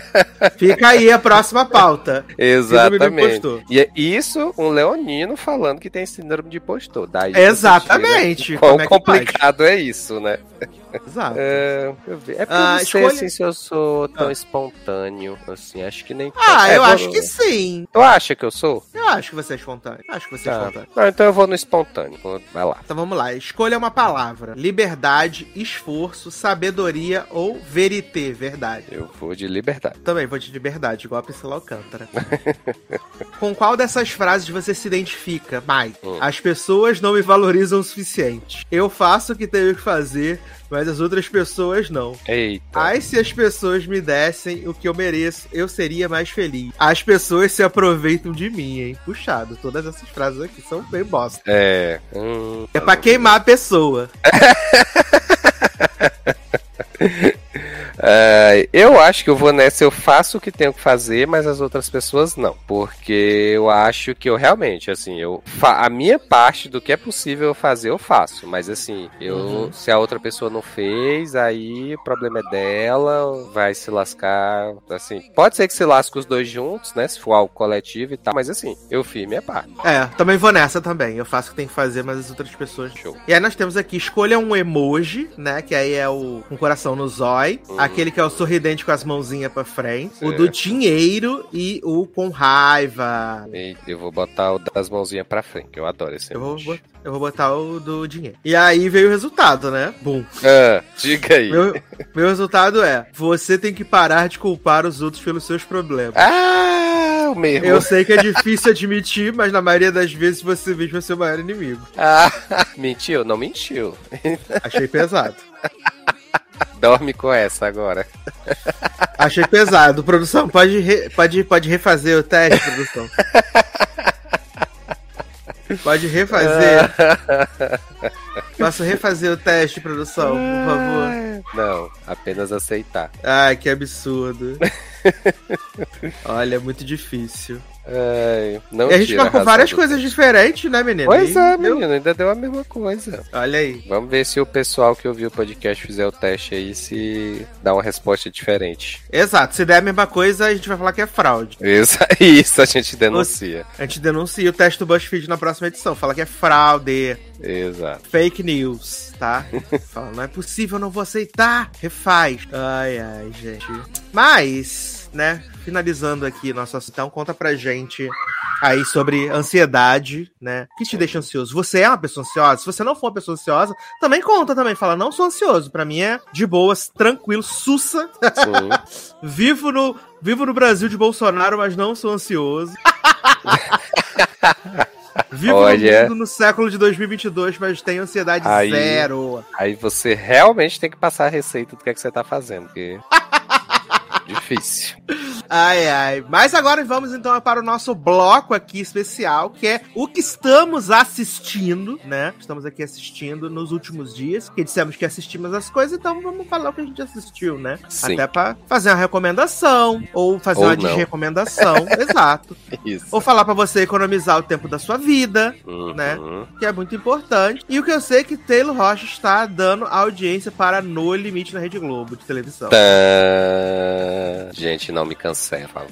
Fica aí a próxima pauta. Síndrome do Exatamente. impostor. E é isso, um leonino falando que tem síndrome de impostor. Daí Exatamente. tira Quão Como é complicado é isso, né? Exato. É. É porque Ah, eu não sei escolha- assim, se eu sou tão Ah. espontâneo, assim, acho que nem... Ah, É, eu acho que sim. Tu acha que eu sou? Eu acho que você é espontâneo. Acho que você é Tá. espontâneo. Não, então eu vou no espontâneo. Vai lá. Então vamos lá. Escolha uma palavra: liberdade, esforço, sabedoria ou verité, verdade. Eu vou de liberdade. Também vou de liberdade, igual a Priscila Alcântara. Com qual dessas frases você se identifica mais? Hum. As pessoas não me valorizam o suficiente. Eu faço o que tenho que fazer, mas as outras pessoas não. Eita. Ai, se as pessoas me dessem o que eu mereço, eu seria mais feliz. As pessoas se aproveitam de mim, hein? Puxado, todas essas frases aqui são bem bosta. É. Hum, É pra queimar a pessoa. Uh, eu acho que eu vou nessa, eu faço o que tenho que fazer, mas as outras pessoas não. Porque eu acho que eu realmente, assim, eu a minha parte do que é possível fazer, eu faço. Mas assim, eu uhum. se a outra pessoa não fez, aí o problema é dela, vai se lascar. Assim, pode ser que se lasque os dois juntos, né? Se for algo coletivo e tal, mas assim, eu fiz minha parte. É, também vou nessa também. Eu faço o que tem que fazer, mas as outras pessoas. Show. E aí nós temos aqui, escolha um emoji, né? Que aí é o um coração no zói. Uhum. Aquele que é o sorridente com as mãozinhas pra frente. O do dinheiro e o com raiva. E eu vou botar o das mãozinhas pra frente, que eu adoro esse emoji. Eu vou, eu vou botar o do dinheiro. E aí veio o resultado, né? Bum. Ah, diga aí. Meu, meu resultado é: você tem que parar de culpar os outros pelos seus problemas. Ah, o mesmo. Eu sei que é difícil admitir, mas na maioria das vezes você mesmo é seu maior inimigo. Ah, mentiu? Não mentiu. Achei pesado. Dorme com essa agora. Achei pesado. Produção, pode, re, pode, pode refazer o teste, produção. Pode refazer. Posso refazer o teste, produção, por favor? Não, apenas aceitar. Ai, que absurdo. Olha, é muito difícil. É, não e a gente marcou várias coisas diferentes, né, menino? Pois e é, menino, ainda deu a mesma coisa. Olha aí. Vamos ver se o pessoal que ouviu o podcast fizer o teste aí, se dá uma resposta diferente. Exato, se der a mesma coisa, a gente vai falar que é fraude. Isso, isso a gente denuncia. A gente denuncia o teste do BuzzFeed na próxima edição, fala que é fraude. Exato. Fake news, tá? fala, não é possível, não vou aceitar. Refaz. Ai, ai, gente. Mas, né, finalizando aqui nosso então, conta pra gente aí sobre ansiedade, né? O que te deixa ansioso? Você é uma pessoa ansiosa? Se você não for uma pessoa ansiosa, também conta também. Fala, não sou ansioso. Pra mim é de boas, tranquilo, sussa. vivo, no, vivo no Brasil de Bolsonaro, mas não sou ansioso. Vivo Olha, no mundo no século de 2022, mas tenho ansiedade aí, zero. Aí você realmente tem que passar a receita do que, é que você tá fazendo, porque... Difícil. Ai, ai. Mas agora vamos então para o nosso bloco aqui especial, que é o que estamos assistindo, né? Estamos aqui assistindo nos últimos dias, que dissemos que assistimos as coisas, então vamos falar o que a gente assistiu, né? Sim. Até para fazer uma recomendação, ou fazer ou uma desrecomendação, exato. Isso. Ou falar para você economizar o tempo da sua vida, uhum. né? Que é muito importante. E o que eu sei é que Taylor Rocha está dando audiência para No Limite na Rede Globo de televisão. Tá. Gente, não me cancela.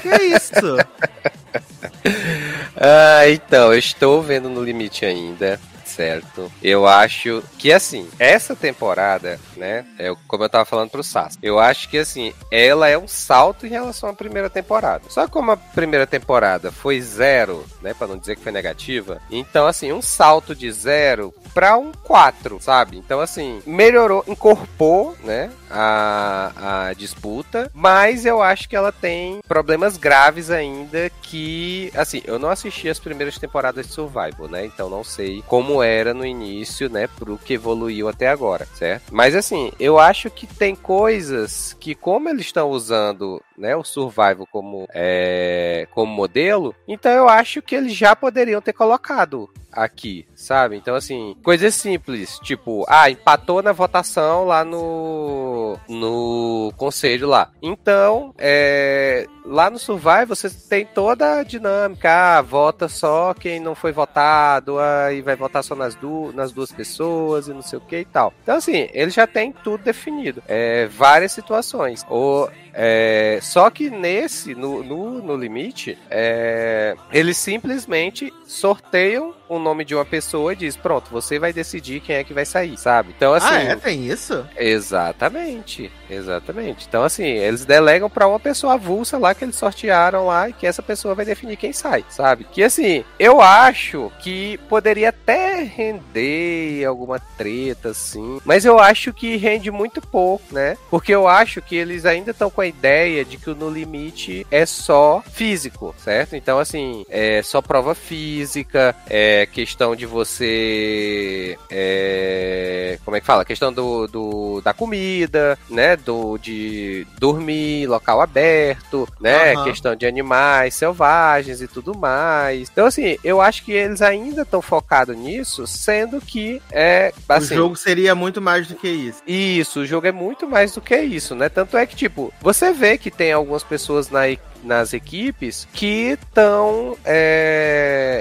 Que isso? ah, então, eu estou vendo no limite ainda certo? Eu acho que, assim, essa temporada, né? É como eu tava falando pro Sas. Eu acho que, assim, ela é um salto em relação à primeira temporada. Só como a primeira temporada foi zero, né? Pra não dizer que foi negativa. Então, assim, um salto de zero para um 4, sabe? Então, assim, melhorou, incorporou, né? A, a disputa, mas eu acho que ela tem problemas graves ainda que, assim, eu não assisti as primeiras temporadas de Survival, né? Então não sei como era no início, né, pro que evoluiu até agora, certo? Mas assim, eu acho que tem coisas que, como eles estão usando, né, o survival como, é, como modelo, então eu acho que eles já poderiam ter colocado aqui, sabe? Então, assim, coisas simples, tipo, ah, empatou na votação lá no, no conselho lá. Então, é, lá no Survive você tem toda a dinâmica, ah, vota só quem não foi votado, aí vai votar só nas, du nas duas pessoas e não sei o que e tal. Então, assim, ele já tem tudo definido. É, várias situações. Ou é, só que nesse, no, no, no limite, é, eles simplesmente sorteiam o nome de uma pessoa e diz: pronto, você vai decidir quem é que vai sair, sabe? Então, assim. Ah, é? Tem isso? Exatamente. Exatamente. Então, assim, eles delegam para uma pessoa avulsa lá que eles sortearam lá e que essa pessoa vai definir quem sai, sabe? Que, assim, eu acho que poderia até render alguma treta, assim, mas eu acho que rende muito pouco, né? Porque eu acho que eles ainda estão com a ideia de que o No Limite é só físico, certo? Então, assim, é só prova física, é questão de você. É, como é que fala? Questão do, do, da comida, né? Do, de dormir, local aberto. Né? Aham. Questão de animais selvagens e tudo mais. Então, assim, eu acho que eles ainda estão focados nisso, sendo que é. Assim, o jogo seria muito mais do que isso. isso, o jogo é muito mais do que isso, né? Tanto é que, tipo, você vê que tem algumas pessoas na, e- nas equipes que estão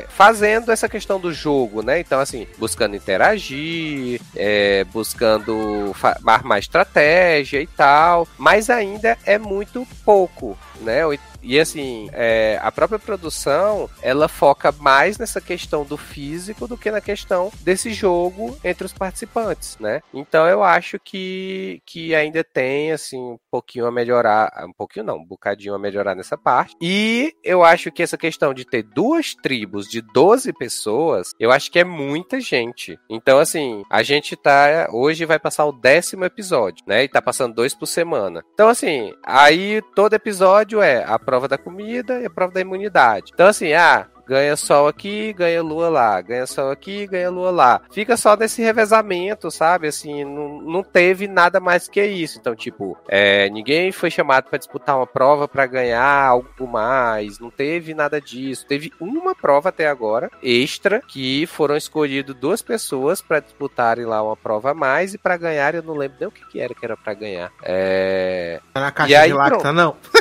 fazendo essa questão do jogo, né? Então, assim, buscando interagir, é, buscando armar estratégia e tal, mas ainda é muito pouco, né? E assim, é, a própria produção ela foca mais nessa questão do físico do que na questão desse jogo entre os participantes, né? Então eu acho que, que ainda tem assim um pouquinho a melhorar, um pouquinho não, um bocadinho a melhorar nessa parte. E eu acho que essa questão de ter duas tribos de 12 pessoas, eu acho que é muita gente. Então assim, a gente tá hoje vai passar o décimo episódio, né? E tá passando dois por semana. Então assim, aí todo episódio é a prova da comida e a prova da imunidade. Então assim, ah, ganha sol aqui, ganha lua lá, ganha sol aqui, ganha lua lá. Fica só nesse revezamento, sabe? Assim, não, não teve nada mais que isso. Então, tipo, é, ninguém foi chamado para disputar uma prova para ganhar algo mais, não teve nada disso. Teve uma prova até agora, extra, que foram escolhidas duas pessoas para disputarem lá uma prova a mais e para ganhar, eu não lembro nem o que, que era que era para ganhar. É, Tá na caixa aí, de lacta, não.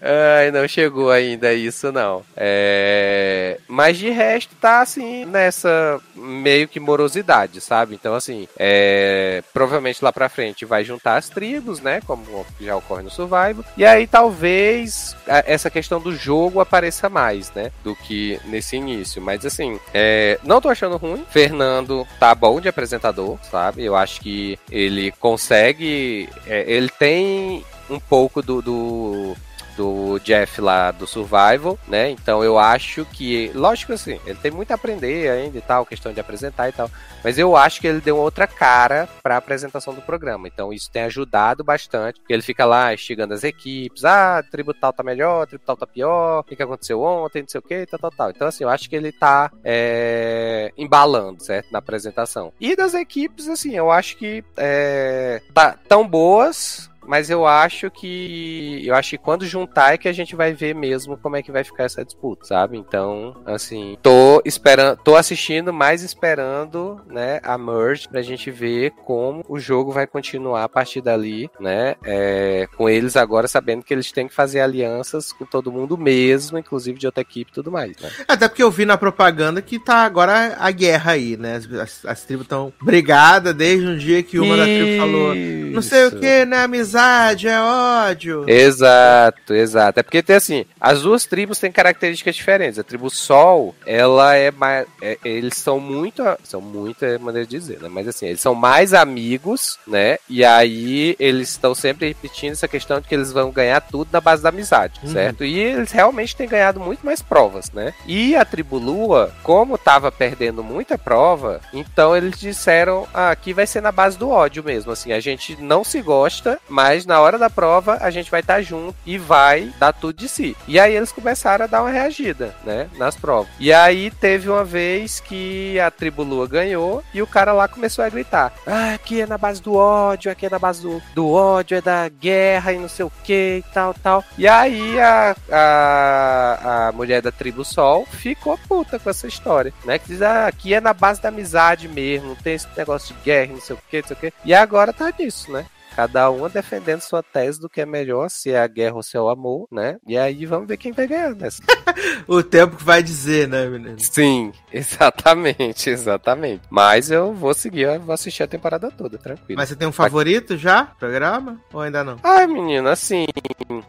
Ai, não chegou ainda isso, não. É... Mas de resto tá assim, nessa meio que morosidade, sabe? Então, assim, é... provavelmente lá pra frente vai juntar as tribos, né? Como já ocorre no Survival. E aí talvez essa questão do jogo apareça mais, né? Do que nesse início. Mas assim, é... não tô achando ruim. Fernando tá bom de apresentador, sabe? Eu acho que ele consegue. é, ele tem um pouco do, do, do Jeff lá do Survival, né? Então eu acho que, lógico assim, ele tem muito a aprender ainda e tal, questão de apresentar e tal, mas eu acho que ele deu outra cara pra apresentação do programa. Então isso tem ajudado bastante, porque ele fica lá instigando as equipes, ah, tribo tal tá melhor, tribo tal tá pior, o que, que aconteceu ontem, não sei o que, tal, tal, tal. Então assim, eu acho que ele tá é, embalando, certo? Na apresentação. E das equipes, assim, eu acho que é, tá tão boas mas eu acho que. Eu acho que quando juntar é que a gente vai ver mesmo como é que vai ficar essa disputa, sabe? Então, assim, tô esperando. tô assistindo, mas esperando, né, a merge pra gente ver como o jogo vai continuar a partir dali, né? é, com eles agora sabendo que eles têm que fazer alianças com todo mundo mesmo, inclusive de outra equipe e tudo mais, né? Até porque eu vi na propaganda que tá agora a guerra aí, né? As, as- tribos estão brigadas desde um dia que uma da tribo falou. Não sei o Isso. que, né? Amizade, é ódio. Exato, exato. É porque tem assim, as duas tribos têm características diferentes. A tribo Sol, ela é mais. é- eles são muito. São muito é maneira de dizer, né? Mas assim, eles são mais amigos, né? E aí eles estão sempre repetindo essa questão de que eles vão ganhar tudo na base da amizade, Uhum. certo? E eles realmente têm ganhado muito mais provas, né? E a tribo Lua, como tava perdendo muita prova, então eles disseram: ah, aqui vai ser na base do ódio mesmo. Assim, a gente não se gosta, mas na hora da prova a gente vai estar junto e vai dar tudo de si. E aí eles começaram a dar uma reagida, né? Nas provas. E aí teve uma vez que a tribo Lua ganhou e o cara lá começou a gritar: ah, aqui é na base do ódio, aqui é na base do, do ódio, é da guerra e não sei o que e tal, tal. E aí a, a, a mulher da tribo Sol ficou puta com essa história, né? Que diz, ah, aqui é na base da amizade mesmo, não tem esse negócio de guerra, não sei o que, não sei o que. E agora tá nisso, né? Cada uma defendendo sua tese do que é melhor, se é a guerra ou se é o amor, né? E aí vamos ver quem vai ganhar nessa. O tempo que vai dizer, né, menino? Sim, exatamente, exatamente. Mas eu vou seguir, eu vou assistir a temporada toda, tranquilo. Mas você tem um favorito já? Programa? Ou ainda não? Ai, menino, assim.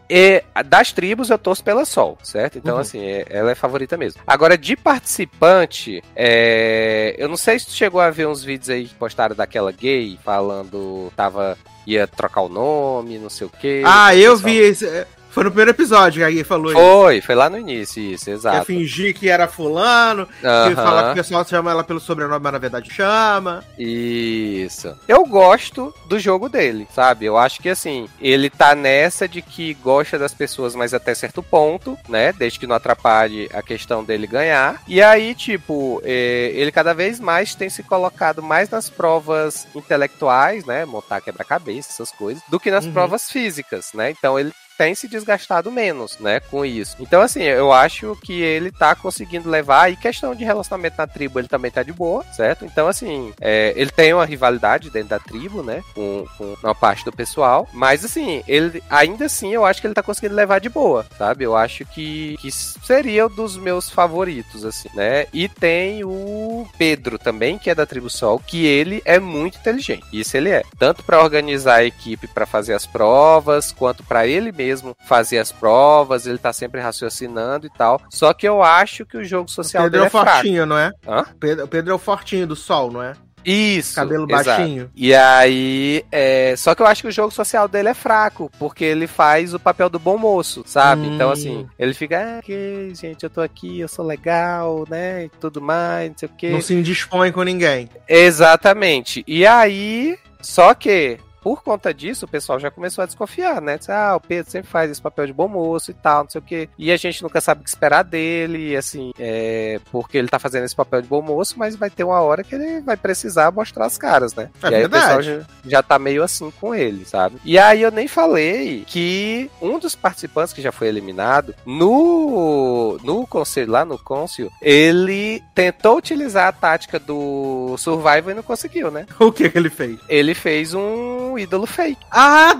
é, das tribos eu torço pela Sol, certo? Então, Uhum. assim, é- ela é favorita mesmo. Agora, de participante, é, eu não sei se tu chegou a ver uns vídeos aí que postaram daquela gay falando. Tava. Ia trocar o nome, não sei o quê. Ah, eu vi esse. Foi no primeiro episódio que a Gui falou isso. Foi, foi lá no início, isso, exato. fingir que era fulano, que Aham. fala que o pessoal chama ela pelo sobrenome, mas na verdade chama. Isso. Eu gosto do jogo dele, sabe? Eu acho que assim, ele tá nessa de que gosta das pessoas, mas até certo ponto, né? Desde que não atrapalhe a questão dele ganhar. E aí, tipo, eh, ele cada vez mais tem se colocado mais nas provas intelectuais, né? Montar quebra-cabeça, essas coisas, do que nas Uhum. provas físicas, né? Então ele tem se desgastado menos, né, com isso. Então, assim, eu acho que ele tá conseguindo levar, e questão de relacionamento na tribo, ele também tá de boa, certo? Então, assim, é, ele tem uma rivalidade dentro da tribo, né, com, com uma parte do pessoal, mas, assim, ele, ainda assim, eu acho que ele tá conseguindo levar de boa, sabe? Eu acho que, que seria um dos meus favoritos, assim, né? E tem o Pedro também, que é da tribo Sol, que ele é muito inteligente, isso ele é. Tanto pra organizar a equipe pra fazer as provas, quanto pra ele mesmo fazer as provas, ele tá sempre raciocinando e tal. Só que eu acho que o jogo O social Pedro dele é é fraco. fortinho, não é? Hã? Pedro, o Pedro é o fortinho do sol, não é? Isso. Cabelo exato. baixinho. E aí, é... só que eu acho que o jogo social dele é fraco, porque ele faz o papel do bom moço, sabe? Hum. Então, assim, ele fica, ah, ok, gente, eu tô aqui, eu sou legal, né? E tudo mais, não sei o quê. Não se indispõe com ninguém. Exatamente. E aí, só que por conta disso, o pessoal já começou a desconfiar, né? Diz, ah, o Pedro sempre faz esse papel de bom moço e tal, não sei o quê. E a gente nunca sabe o que esperar dele, assim, é... porque ele tá fazendo esse papel de bom moço, mas vai ter uma hora que ele vai precisar mostrar as caras, né? É e aí verdade. o pessoal já, já tá meio assim com ele, sabe? E aí eu nem falei que um dos participantes que já foi eliminado, no, no conselho, lá no Consul, ele tentou utilizar a tática do Survival e não conseguiu, né? O que que ele fez? Ele fez um ídolo fake. Ah!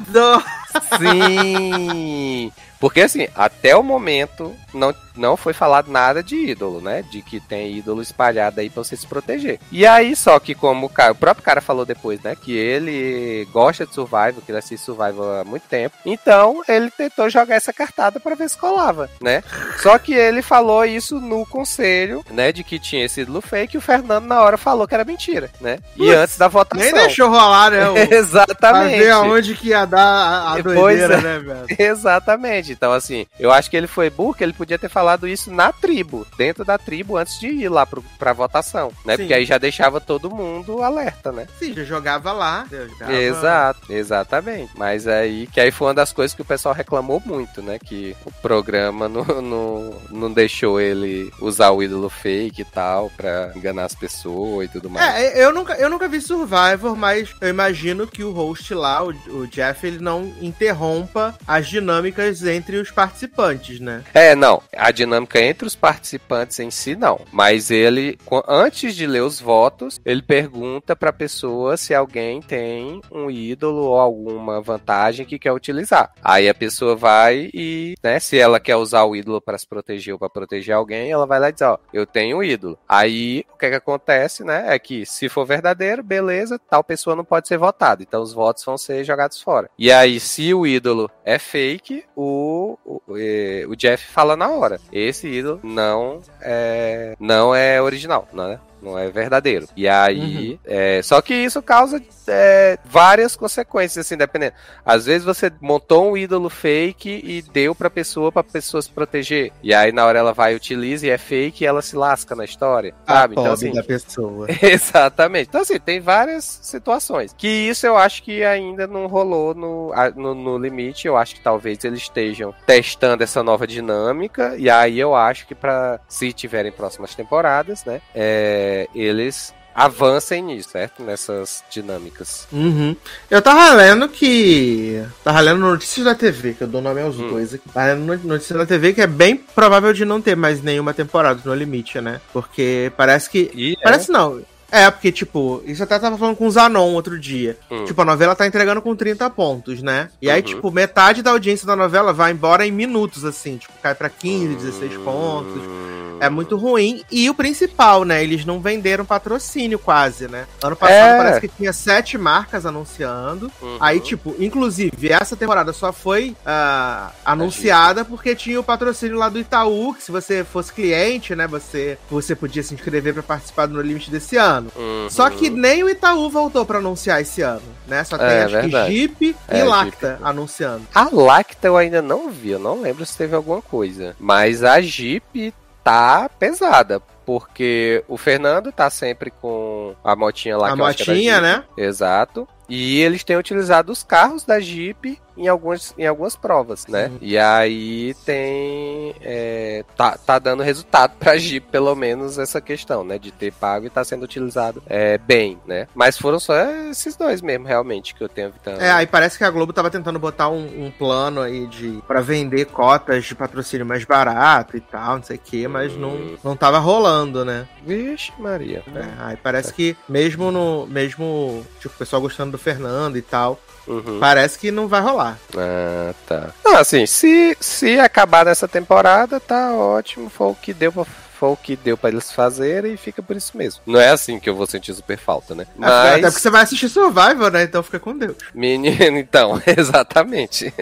Sim! Porque assim, até o momento não, não foi falado nada de ídolo, né? De que tem ídolo espalhado aí pra você se proteger. E aí, só que como o, cara, o próprio cara falou depois, né? Que ele gosta de Survival, que ele assiste Survival há muito tempo. Então, ele tentou jogar essa cartada pra ver se colava, né? Só que ele falou isso no conselho, né? De que tinha esse ídolo fake e o Fernando na hora falou que era mentira, né? E antes da votação. Nem deixou rolar, né? O... Exatamente. Pra ver aonde que ia dar a, a doideira, é. né, velho? Exatamente. Então, assim, eu acho que ele foi burro, que ele podia ter falado isso na tribo, dentro da tribo, antes de ir lá pro, pra votação, né? Sim. Porque aí já deixava todo mundo alerta, né? Sim, já jogava lá. jogava- Exato, exatamente. Mas aí, que aí foi uma das coisas que o pessoal reclamou muito, né? Que o programa não, não, não deixou ele usar o ídolo fake e tal, pra enganar as pessoas e tudo mais. É, eu nunca, eu nunca vi Survivor, mas eu imagino que o host lá, o, o Jeff, ele não interrompa as dinâmicas entre os participantes, né? É, não. A dinâmica entre os participantes em si, não. Mas ele, antes de ler os votos, ele pergunta pra pessoa se alguém tem um ídolo ou alguma vantagem que quer utilizar. Aí a pessoa vai e, né, se ela quer usar o ídolo pra se proteger ou pra proteger alguém, ela vai lá e diz, ó, eu tenho um ídolo. Aí o que que acontece, né, é que se for verdadeiro, beleza, tal pessoa não pode ser votada. Então os votos vão ser jogados fora. E aí, se o ídolo é fake, o, o, eh, o Jeff fala na hora. Esse ídolo não é, não é original, não é? Não é verdadeiro. E aí. é, só que isso causa é, várias consequências, assim, dependendo. Às vezes você montou um ídolo fake e deu pra pessoa, pra pessoa se proteger. E aí na hora ela vai, utiliza e é fake e ela se lasca na história. Sabe? A Então, assim, da pessoa. Exatamente. Então, assim, tem várias situações. Que isso eu acho que ainda não rolou no, no, no limite. Eu acho que talvez eles estejam testando essa nova dinâmica. E aí eu acho que para se tiverem próximas temporadas, né? é, eles avancem nisso, certo? Nessas dinâmicas. Uhum. Eu tava lendo que. Tava lendo notícias da TV, que eu dou nome aos Hum. dois aqui. Tava lendo no- notícias da TV que é bem provável de não ter mais nenhuma temporada no limite, né? Porque parece que. E Parece não. É, porque, tipo, isso até tava falando com o Zanon outro dia. Hum. Tipo, a novela tá entregando com 30 pontos, né? E aí, Uhum. tipo, metade da audiência da novela vai embora em minutos, assim. Tipo, cai pra 15, 16 pontos. Hum. É muito ruim. E o principal, né? Eles não venderam patrocínio quase, né? Ano passado É. parece que tinha sete marcas anunciando. Uhum. Aí, tipo, inclusive, essa temporada só foi ah, anunciada porque tinha o patrocínio lá do Itaú, que se você fosse cliente, né, você, você podia se inscrever pra participar do No Limite desse ano. Ano. Uhum. Só que nem o Itaú voltou pra anunciar esse ano, né? Só tem É, acho verdade. que Jeep É, e Lacta Jeep. anunciando. A Lacta eu ainda não vi, eu não lembro se teve alguma coisa. Mas a Jeep tá pesada. Porque o Fernando tá sempre com a motinha lá a é motinha, né? Exato. E eles têm utilizado os carros da Jeep em algumas, em algumas provas, né? Sim. E aí tem. é, tá, tá dando resultado pra Jeep, pelo menos, essa questão, né? De ter pago e tá sendo utilizado é, bem, né? Mas foram só esses dois mesmo, realmente, que eu tenho evitado. É, aí parece que a Globo tava tentando botar um, um plano aí de para vender cotas de patrocínio mais barato e tal, não sei o que, mas Hum. não, não tava rolando, né? Vixe, Maria. É, aí parece que mesmo no mesmo tipo o pessoal gostando do Fernando e tal, Uhum. parece que não vai rolar. Ah, tá. Ah, assim, se, se acabar nessa temporada, tá ótimo. Foi o que deu pra, foi o que deu pra eles fazerem e fica por isso mesmo. Não é assim que eu vou sentir super falta, né? Até porque Mas, você vai assistir Survivor, né? Então fica com Deus. menino, então, exatamente.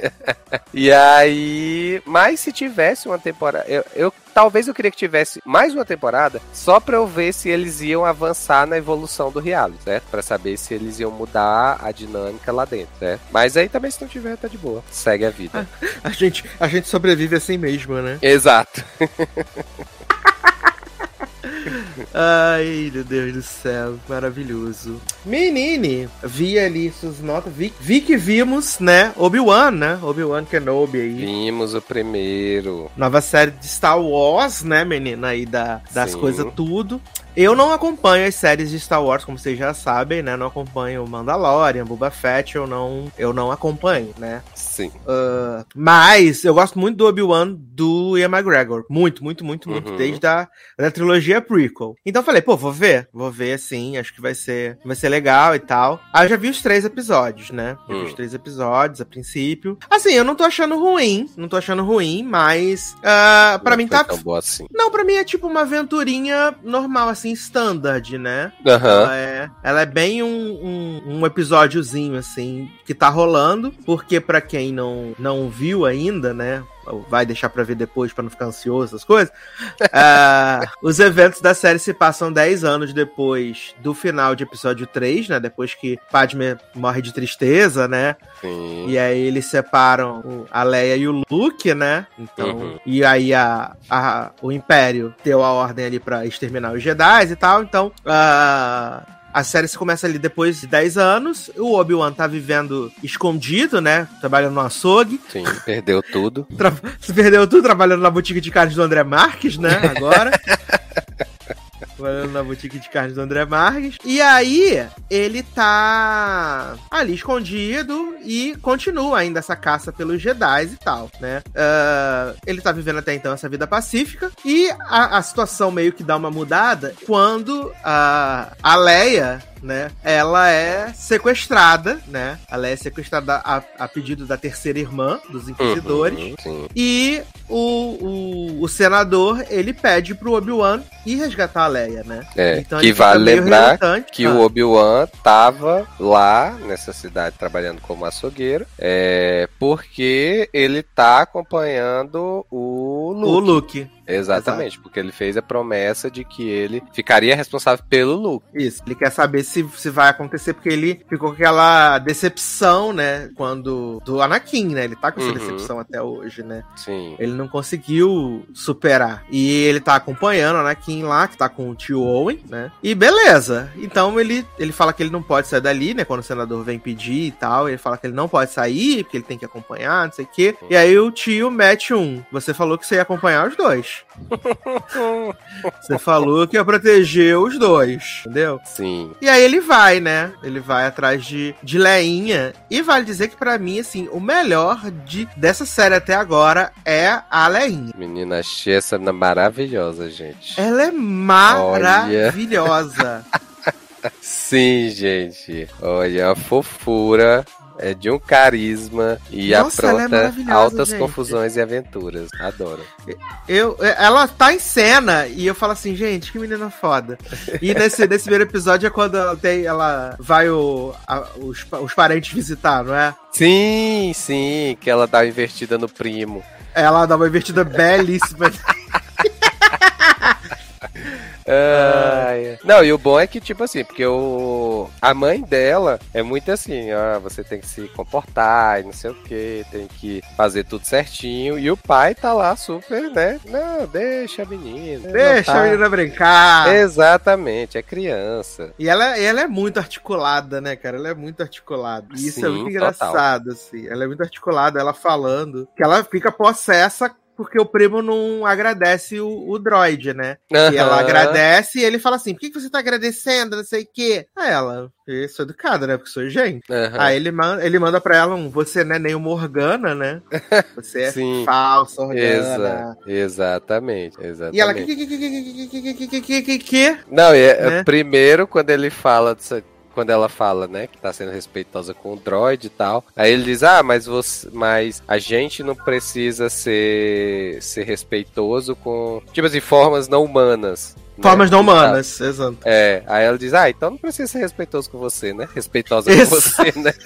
e aí, mas se tivesse uma temporada, eu, eu talvez eu queria que tivesse mais uma temporada só pra eu ver se eles iam avançar na evolução do reality, certo? Pra saber se eles iam mudar a dinâmica lá dentro, certo? Mas aí também se não tiver, tá de boa. Segue a vida. A gente, a gente sobrevive assim mesmo, né? Exato. Ai, meu Deus do céu, maravilhoso. Menine, vi ali suas notas, vi, vi que vimos, né, Obi-Wan, né, Obi-Wan Kenobi aí. Vimos o primeiro. Nova série de Star Wars, né, menina, aí da, das coisas tudo. Eu não acompanho as séries de Star Wars, como vocês já sabem, né? Não acompanho Mandalorian, Boba Fett, eu não, eu não acompanho, né? Sim. Uh, mas eu gosto muito do Obi-Wan do Ian McGregor. Muito, muito, muito, muito. Uhum. Desde a da trilogia prequel. Então eu falei, pô, vou ver. Vou ver, sim. Acho que vai ser, vai ser legal e tal. Aí eu já vi os três episódios, né? Já vi Hum. os três episódios a princípio. Assim, eu não tô achando ruim. Não tô achando ruim, mas... uh, pra Não mim tá... tão boa assim. Não, pra mim é tipo uma aventurinha normal, assim, standard, né? Aham. Ela é, ela é bem um, um, um episódiozinho, assim, que tá rolando. Porque pra quem não, não viu ainda, né? Vai deixar pra ver depois pra não ficar ansioso, essas coisas. ah, os eventos da série se passam 10 anos depois do final de episódio 3, né? Depois que Padme morre de tristeza, né? Sim. E aí eles separam a Leia e o Luke, né? Então, Uhum. e aí a, a- o Império deu a ordem ali pra exterminar os Jedi e tal. Então, a a série se começa ali depois de 10 anos. O Obi-Wan tá vivendo escondido, né? Trabalhando no açougue. Sim, perdeu tudo. Tra se perdeu tudo trabalhando na boutique de carnes do André Marques, né? Agora. Trabalhando na boutique de carnes do André Marques. E aí, ele tá ali escondido e continua ainda essa caça pelos Jedi e tal, né? Ah, ele tá vivendo até então essa vida pacífica. E a, a situação meio que dá uma mudada quando a, a Leia né? Ela é sequestrada, né? Ela é sequestrada a, a pedido da terceira irmã dos Inquisidores. Uhum. E o, o, senador, ele pede pro Obi-Wan ir resgatar a Leia, né? É, Então que vale lembrar que Ah, o Obi-Wan tava lá nessa cidade trabalhando como açougueiro, é, porque ele tá acompanhando o Luke. O Luke. Exatamente, porque ele fez a promessa de que ele ficaria responsável pelo Luke. Isso. Ele quer saber se, se vai acontecer, porque ele ficou com aquela decepção, né? Quando. Do Anakin, né? Ele tá com essa Uhum. decepção até hoje, né? Sim. Ele não conseguiu superar. E ele tá acompanhando o Anakin lá, que tá com o tio Owen, né? E beleza. Então ele, ele fala que ele não pode sair dali, né? Quando o senador vem pedir e tal. Ele fala que ele não pode sair, porque ele tem que acompanhar, não sei o quê. E aí o tio mete um. Você falou que você ia acompanhar os dois. Você falou que ia proteger os dois, entendeu? Sim. E aí ele vai, né? Ele vai atrás de, de Leinha. E vale dizer que pra mim, assim, o melhor de, dessa série até agora é a Leinha. Menina, achei essa maravilhosa, gente. Ela é maravilhosa. Sim, gente. Olha, a fofura é de um carisma e Nossa, é apronta maravilhosa, altas gente. confusões e aventuras. Adoro. Eu, ela tá em cena e eu falo assim, gente, que menina foda. E nesse, nesse primeiro episódio é quando ela, tem, ela vai o, a- os, os parentes visitar, não é? Sim, sim, que ela dá uma invertida no primo. Ela dá uma invertida belíssima. Ai, Não, e o bom é que, tipo assim, porque o... a mãe dela é muito assim, ó, você tem que se comportar e não sei o que, tem que fazer tudo certinho. E o pai tá lá super, né? Não, deixa a menina. Deixa tá... a menina brincar. Exatamente, é criança. E ela, ela é muito articulada, né, cara? Ela é muito articulada. E isso é Sim, é muito engraçado, total. assim. Ela é muito articulada, ela falando que ela fica possessa porque o primo não agradece o, o droid, né? Uhum. E ela agradece e ele fala assim: por que, que você tá agradecendo? Não sei o quê. Aí ela, eu sou educada, né? Porque sou gente. Uhum. Aí ele manda, ele manda pra ela um: você não é nem uma Organa, né? Você é falsa, Organa. Exa exatamente, exatamente. E ela, que, que, que, que, que, que, que, que, que, Não, é, né? primeiro quando ele fala disso quando ela fala, né, que tá sendo respeitosa com o droid e tal. Aí ele diz: "Ah, mas você, mas a gente não precisa ser ser respeitoso com, tipo assim, formas não humanas." Né? Formas não humanas, ah, exato. É, aí ela diz: "Ah, então não precisa ser respeitoso com você, né? Respeitosa Isso. com você, né?"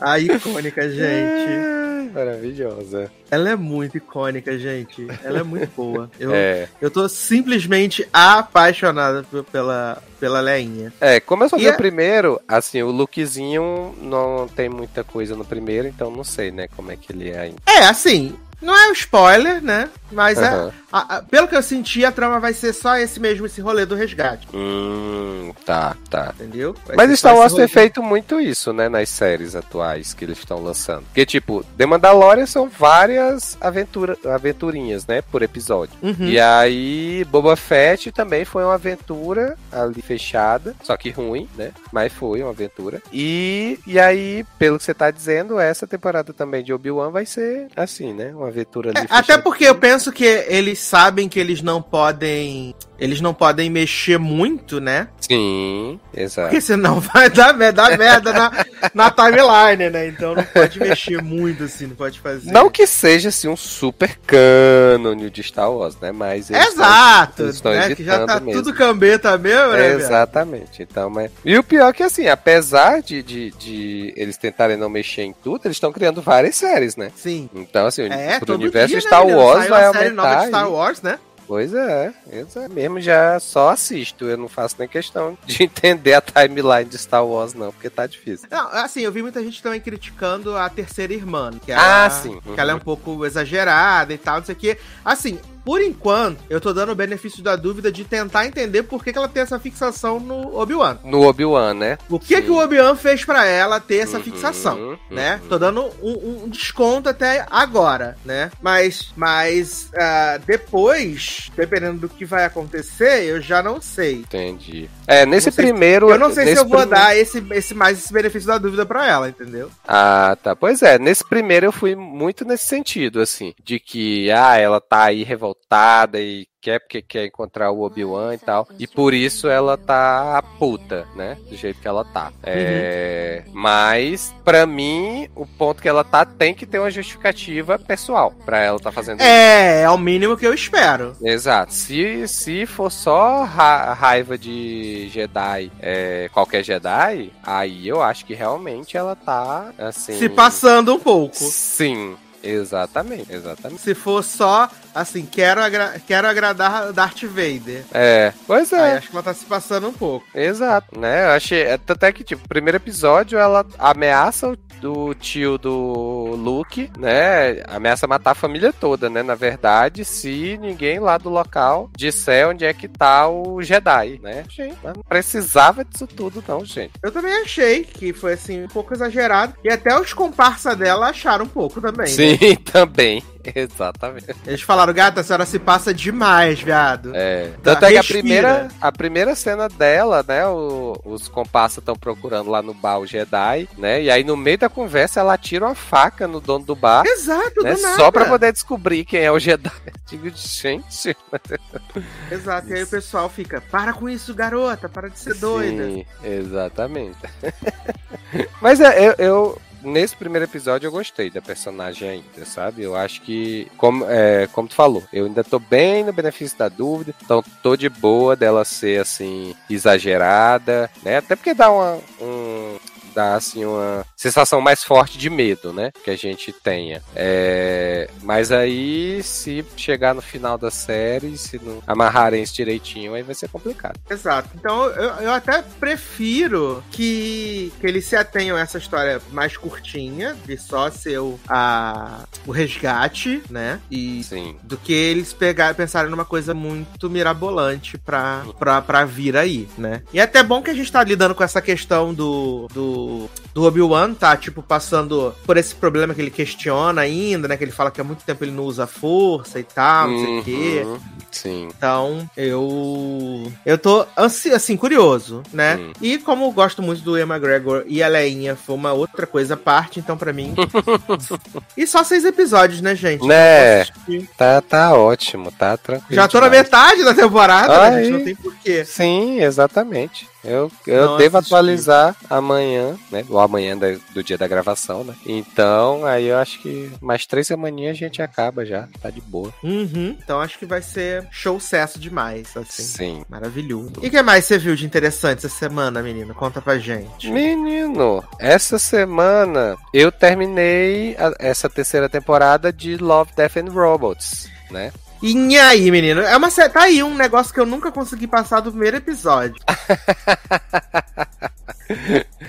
A icônica, gente. Maravilhosa. Ela é muito icônica, gente. Ela é muito boa. Eu, é. eu tô simplesmente apaixonada pela, pela Leinha. É, como eu só vi o é... primeiro, assim, o lookzinho não tem muita coisa no primeiro, então não sei, né, como é que ele é ainda. É, assim, não é um spoiler, né? Mas uhum. é, a, a, pelo que eu senti, a trama vai ser só esse mesmo, esse rolê do resgate. Hum, tá, tá. Entendeu? Vai Mas Star Wars tem feito muito isso, né? Nas séries atuais que eles estão lançando. Porque, tipo, The Mandalorian são várias aventura, aventurinhas, né? Por episódio. Uhum. E aí, Boba Fett também foi uma aventura ali fechada. Só que ruim, né? Mas foi uma aventura. E, e aí, pelo que você tá dizendo, essa temporada também de Obi-Wan vai ser assim, né? Uma aventura ali. É, até porque eu penso que eles sabem que eles não podem eles não podem mexer muito, né? Sim, exato. Porque senão vai dar, dar merda na, na timeline, né? Então não pode mexer muito, assim, não pode fazer. Não que seja, assim, um super cânone de Star Wars, né? Mas Exato! Estão, né? Que já tá mesmo. tudo cambeta mesmo, né? É, exatamente. Então, mas... E o pior é que, assim, apesar de, de, de eles tentarem não mexer em tudo, eles estão criando várias séries, né? Sim. Então, assim, é, pro universo dia, Star né, Wars vai aumentar. Série nova de Star Wars, né? Pois é, eu mesmo já só assisto, eu não faço nem questão de entender a timeline de Star Wars, não, porque tá difícil. Não, assim, eu vi muita gente também criticando a terceira irmã, que ela, ah, sim. que ela é um pouco exagerada e tal, não sei o que. Assim, por enquanto, eu tô dando o benefício da dúvida de tentar entender por que, que ela tem essa fixação no Obi-Wan. No Obi-Wan, né? O que Sim. que o Obi-Wan fez para ela ter essa uhum, fixação, uhum. né? Tô dando um, um, desconto até agora, né? Mas, mas uh, depois, dependendo do que vai acontecer, eu já não sei. Entendi. É, nesse primeiro... Se, eu não sei se eu vou prim... dar esse, esse mais esse benefício da dúvida para ela, entendeu? Ah, tá. Pois é, nesse primeiro eu fui muito nesse sentido, assim, de que, ah, ela tá aí revoltada revoltada e quer porque quer encontrar o Obi-Wan e tal. E por isso ela tá puta, né? Do jeito que ela tá. É... Uhum. Mas, para mim, o ponto que ela tá tem que ter uma justificativa pessoal para ela tá fazendo é, isso. É, é o mínimo que eu espero. Exato. Se, se for só ra raiva de Jedi, é, qualquer Jedi, aí eu acho que realmente ela tá assim. Se passando um pouco. Sim. Exatamente, exatamente. Se for só, assim, quero, agra quero agradar Darth Vader. É, pois é. Aí acho que ela tá se passando um pouco. Exato, né? Eu achei. Até que, tipo, primeiro episódio ela ameaça o do tio do Luke, né? Ameaça matar a família toda, né? Na verdade, se ninguém lá do local disser onde é que tá o Jedi, né? Gente, não precisava disso tudo, não, gente. Eu também achei que foi assim, um pouco exagerado. E até os comparsa dela acharam um pouco também. Né? Sim, né? também. Exatamente. Eles falaram, gata, a senhora se passa demais, viado. É. Tanto é que a primeira, a primeira cena dela, né? O, os comparsas estão procurando lá no bar o Jedi, né? E aí no meio da conversa ela tira uma faca no dono do bar. Exato, né, Só pra poder descobrir quem é o Jedi. Digo, gente. Exato, e aí o pessoal fica, para com isso, garota, para de ser Sim, doida. Exatamente. Mas é, eu, eu nesse primeiro episódio eu gostei da personagem ainda, sabe? Eu acho que, como, é, como tu falou, eu ainda tô bem no benefício da dúvida, então tô de boa dela ser assim, exagerada, né? Até porque dá uma, um, dar assim uma sensação mais forte de medo, né? Que a gente tenha. É, mas aí, se chegar no final da série, se não amarrarem isso direitinho, aí vai ser complicado. Exato. Então eu, eu até prefiro que, que eles se atenham a essa história mais curtinha, de só ser o, a, o resgate, né? E Sim. do que eles pegar, pensarem numa coisa muito mirabolante pra, pra, pra vir aí, né? E é até bom que a gente tá lidando com essa questão do, do, do Obi-Wan, tá? Tipo, passando por esse problema que ele questiona ainda, né? Que ele fala que há muito tempo ele não usa força e tal, não sei o quê. Uhum. Sim. Então, eu. Eu tô ansi assim, curioso, né? Hum. E como eu gosto muito do Ian McGregor e a Leinha foi uma outra coisa à parte, então pra mim. e só seis episódios, né, gente? Né? Tá, tá ótimo, tá tranquilo. Já tô na demais. metade da temporada, né, Aí. gente? Não tem porquê. Sim, exatamente. Eu, eu Não devo assisti. atualizar amanhã, né? Amanhã da- do dia da gravação, né? Então, aí eu acho que mais três semaninhas a gente acaba já. Tá de boa. Uhum. Então acho que vai ser show sucesso demais, assim. Sim. Maravilhoso. E o que mais você viu de interessante essa semana, menino? Conta pra gente. Menino, essa semana eu terminei a- essa terceira temporada de Love, Death and Robots, né? E aí, menino? É uma Tá aí um negócio que eu nunca consegui passar do primeiro episódio.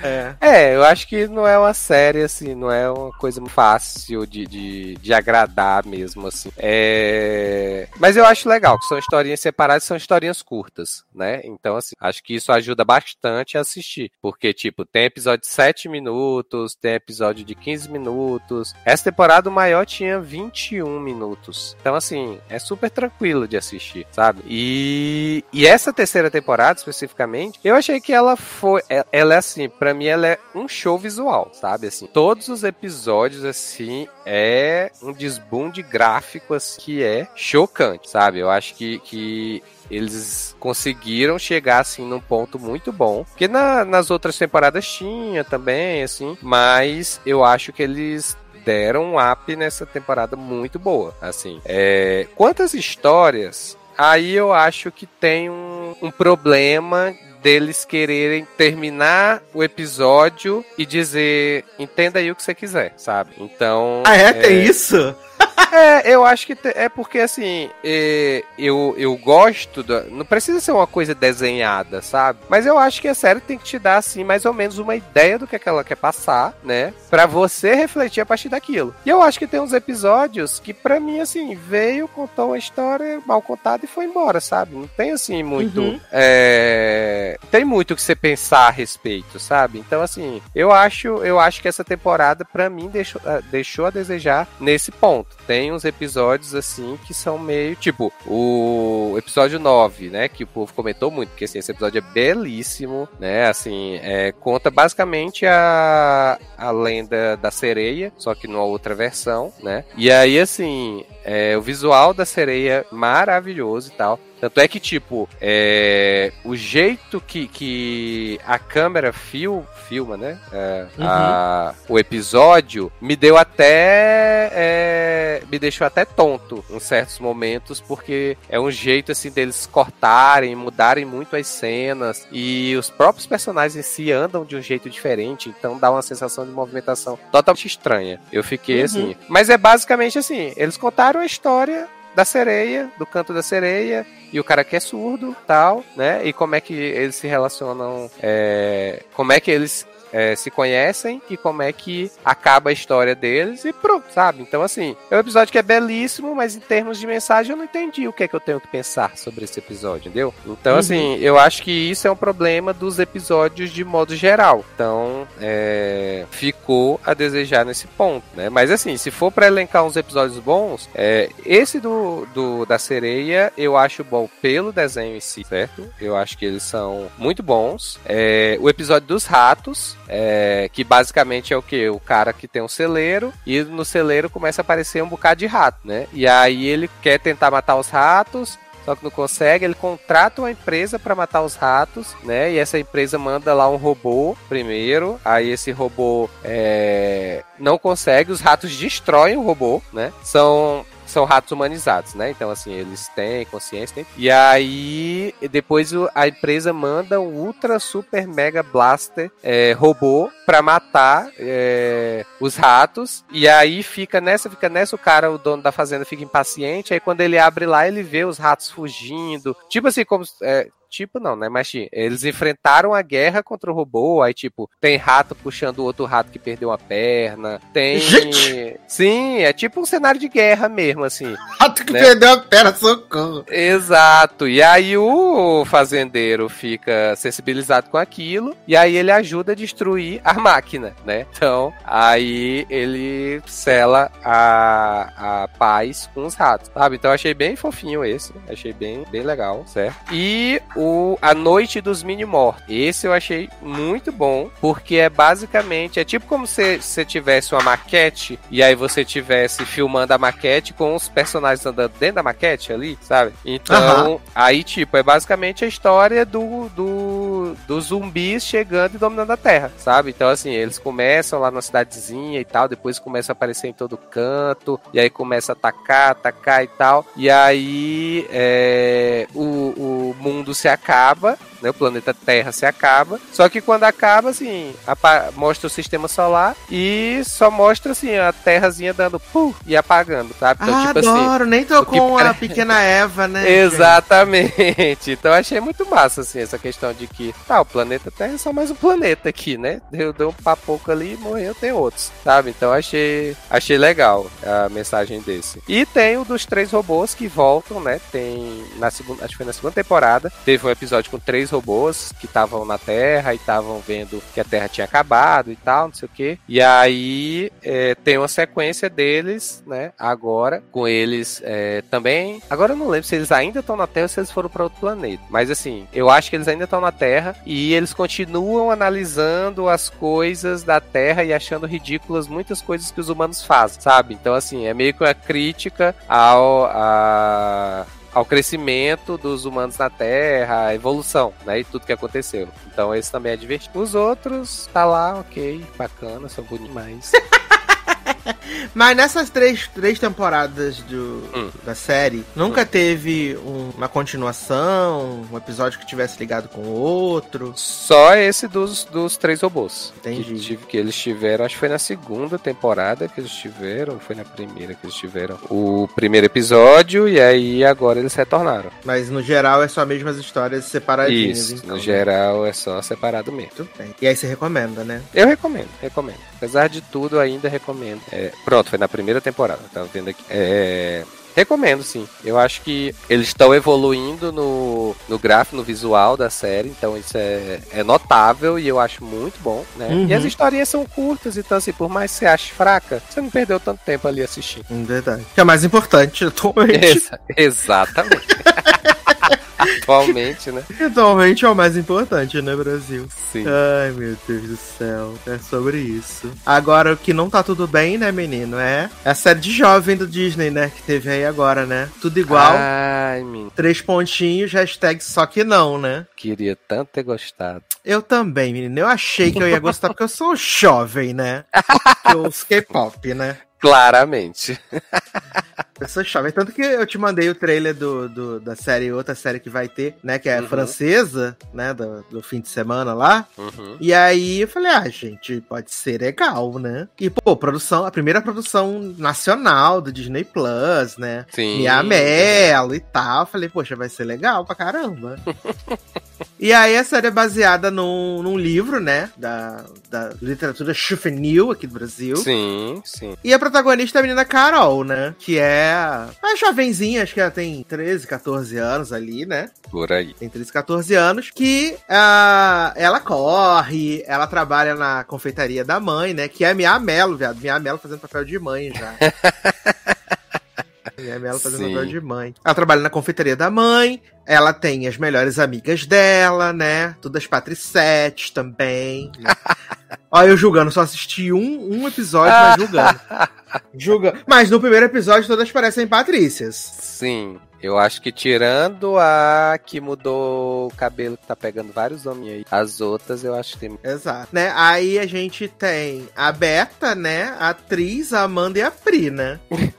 é. É, eu acho que não é uma série, assim, não é uma coisa fácil de, de, de agradar mesmo, assim. É... Mas eu acho legal, que são historinhas separadas, são historinhas curtas, né? Então, assim, acho que isso ajuda bastante a assistir. Porque, tipo, tem episódio de 7 minutos, tem episódio de 15 minutos. Essa temporada maior tinha 21 minutos. Então, assim, é super tranquilo de assistir, sabe? E, e essa terceira temporada, especificamente, eu achei que ela foi. é- Ela é assim, pra mim, ela é um show visual, sabe? Assim, todos os episódios, assim, é um desbunde gráfico, assim, que é chocante, sabe? Eu acho que. que eles conseguiram chegar assim num ponto muito bom. Porque na- nas outras temporadas tinha também, assim, mas eu acho que eles deram um up nessa temporada muito boa. Assim, é, quantas histórias? Aí eu acho que tem um, um problema deles quererem terminar o episódio e dizer entenda aí o que você quiser, sabe? Então. Ah, é? Tem isso? É, eu acho que te- é porque assim, é, eu, eu gosto da. Não precisa ser uma coisa desenhada, sabe? Mas eu acho que a série tem que te dar, assim, mais ou menos uma ideia do que, é que ela quer passar, né? Pra você refletir a partir daquilo. E eu acho que tem uns episódios que, pra mim, assim, veio, contou uma história mal contada e foi embora, sabe? Não tem, assim, muito. Uhum. É, tem muito o que você pensar a respeito, sabe? Então, assim, eu acho, eu acho que essa temporada, pra mim, deixou, ah, deixou a desejar nesse ponto. Tem uns episódios, assim, que são meio. Tipo, o episódio 9, né? Que o povo comentou muito, porque assim, esse episódio é belíssimo, né? Assim, é, conta basicamente a, a lenda da sereia, só que numa outra versão, né? E aí, assim, é, o visual da sereia maravilhoso e tal. Tanto é que, tipo, é, o jeito que, que a câmera fil, filma, né? é, a- o episódio me deu até. é, me deixou até tonto em certos momentos, porque é um jeito assim deles cortarem, mudarem muito as cenas. E os próprios personagens em si andam de um jeito diferente, então dá uma sensação de movimentação totalmente estranha. Eu fiquei Uhum. assim. Mas é basicamente assim: eles contaram a história da sereia, do canto da sereia, e o cara que é surdo, tal, né? E como é que eles se relacionam, é, como é que eles é, se conhecem e como é que acaba a história deles e pronto, sabe? Então, assim, é um episódio que é belíssimo, mas em termos de mensagem eu não entendi o que é que eu tenho que pensar sobre esse episódio, entendeu? Então, Uhum. assim, eu acho que isso é um problema dos episódios de modo geral. Então, é, ficou a desejar nesse ponto, né? Mas, assim, se for pra elencar uns episódios bons, é, esse do, do da sereia eu acho bom pelo desenho em si, certo? Eu acho que eles são muito bons. É, o episódio dos ratos, é, que basicamente é o que? O cara que tem um celeiro e no celeiro começa a aparecer um bocado de rato, né? E aí ele quer tentar matar os ratos. Só que não consegue, ele contrata uma empresa para matar os ratos, né? E essa empresa manda lá um robô primeiro. Aí esse robô é, não consegue, os ratos destroem o robô, né? São são ratos humanizados, né? Então, assim, eles têm consciência. Têm... E aí, depois a empresa manda um ultra super mega blaster é, robô pra matar é, os ratos. E aí fica nessa, fica nessa, o cara, o dono da fazenda, fica impaciente. Aí quando ele abre lá, ele vê os ratos fugindo. Tipo assim, como. É, Tipo, não, né? Mas eles enfrentaram a guerra contra o robô. Aí, tipo, tem rato puxando o outro rato que perdeu a perna. Tem. Gente! Sim, é tipo um cenário de guerra mesmo, assim. Rato que né? perdeu a perna, socorro. Exato. E aí o fazendeiro fica sensibilizado com aquilo. E aí ele ajuda a destruir a máquina, né? Então, aí ele sela a, a paz com os ratos, sabe? Então, achei bem fofinho esse. Achei bem, bem legal, certo? E o A Noite dos Mini Mortos. Esse eu achei muito bom, porque é basicamente, é tipo como se você tivesse uma maquete e aí você tivesse filmando a maquete com os personagens andando dentro da maquete ali, sabe? Então, uhum. aí tipo, é basicamente a história do, do dos zumbis chegando e dominando a Terra, sabe? Então assim, eles começam lá na cidadezinha e tal, depois começam a aparecer em todo canto, e aí começa a atacar, atacar e tal, e aí é, o, o mundo se acaba, né? O planeta Terra se acaba. Só que quando acaba, assim, mostra o sistema solar e só mostra assim a Terrazinha dando pum e apagando, sabe? Então, ah, tipo assim, adoro, assim, nem tocou a pequena Eva, né? Exatamente. Então achei muito massa assim essa questão de que, tá, o planeta Terra é só mais um planeta aqui, né? Deu, deu um papoco ali e morreu, tem outros, sabe? Então achei achei legal a mensagem desse. E tem o dos três robôs que voltam, né? Tem na segunda, acho que foi na segunda temporada, teve um episódio com três robôs que estavam na Terra e estavam vendo que a Terra tinha acabado e tal, não sei o que. E aí é, tem uma sequência deles, né? Agora, com eles é, também. Agora eu não lembro se eles ainda estão na Terra ou se eles foram para outro planeta. Mas assim, eu acho que eles ainda estão na Terra e eles continuam analisando as coisas da Terra e achando ridículas muitas coisas que os humanos fazem, sabe? Então, assim, é meio que uma crítica ao. A ao crescimento dos humanos na Terra, a evolução, né? E tudo que aconteceu. Então esse também é divertido. Os outros, tá lá, ok, bacana, são bonitos. Mas nessas três, três temporadas do, hum. da série, nunca hum. teve um, uma continuação, um episódio que tivesse ligado com o outro? Só esse dos, dos três robôs. Entendi. Que, que eles tiveram, acho que foi na segunda temporada que eles tiveram, foi na primeira que eles tiveram o primeiro episódio, e aí agora eles retornaram. Mas no geral é só as mesmas histórias separadinhas. Isso, então, no né? geral é só separado mesmo. E aí você recomenda, né? Eu recomendo, recomendo. Apesar de tudo, ainda recomendo. É, pronto, foi na primeira temporada. Tava vendo aqui. É, Recomendo, sim. Eu acho que eles estão evoluindo no, no gráfico, no visual da série, então isso é, é notável e eu acho muito bom, né? Uhum. E as histórias são curtas, então assim, por mais que você ache fraca, você não perdeu tanto tempo ali assistindo. Verdade. Que é mais importante atualmente. Exa exatamente. Atualmente, né? Atualmente é o mais importante, né, Brasil? Sim. Ai, meu Deus do céu. É sobre isso. Agora, o que não tá tudo bem, né, menino? É a série de jovem do Disney, né? Que teve aí agora, né? Tudo igual. Ai, menino. Três pontinhos, hashtag só que não, né? Queria tanto ter gostado. Eu também, menino. Eu achei que eu ia gostar porque eu sou jovem, né? eu ouço K-pop, né? Claramente. Sou jovem. Tanto que eu te mandei o trailer do, do, da série, outra série que vai ter, né? Que é uhum. francesa, né? Do, do, fim de semana lá. Uhum. E aí eu falei, ah, gente, pode ser legal, né? E, pô, produção, a primeira produção nacional do Disney Plus, né? Sim. Mia Mello e tal. Eu falei, poxa, vai ser legal pra caramba. e aí a série é baseada num, num livro, né? Da, da literatura juvenil aqui do Brasil. Sim, sim. E a protagonista é a menina Carol, né? Que é a jovenzinha, acho que ela tem 13, 14 anos ali, né? Por aí. Tem 13, 14 anos. Que uh, ela corre, ela trabalha na confeitaria da mãe, né? Que é a Mia Mello, viado. Mia Mello fazendo papel de mãe já. E a Mela fazendo papel de mãe. Ela trabalha na confeitaria da mãe. Ela tem as melhores amigas dela, né? Todas patricetes também. Né? Olha, eu julgando, só assisti um, um episódio, mas julgando. Julga. Mas no primeiro episódio todas parecem Patrícias. Sim. Eu acho que tirando a que mudou o cabelo, que tá pegando vários homens aí, as outras eu acho que tem. Exato. Né? Aí a gente tem a Beta, né? A atriz, a Amanda e a Pri, né?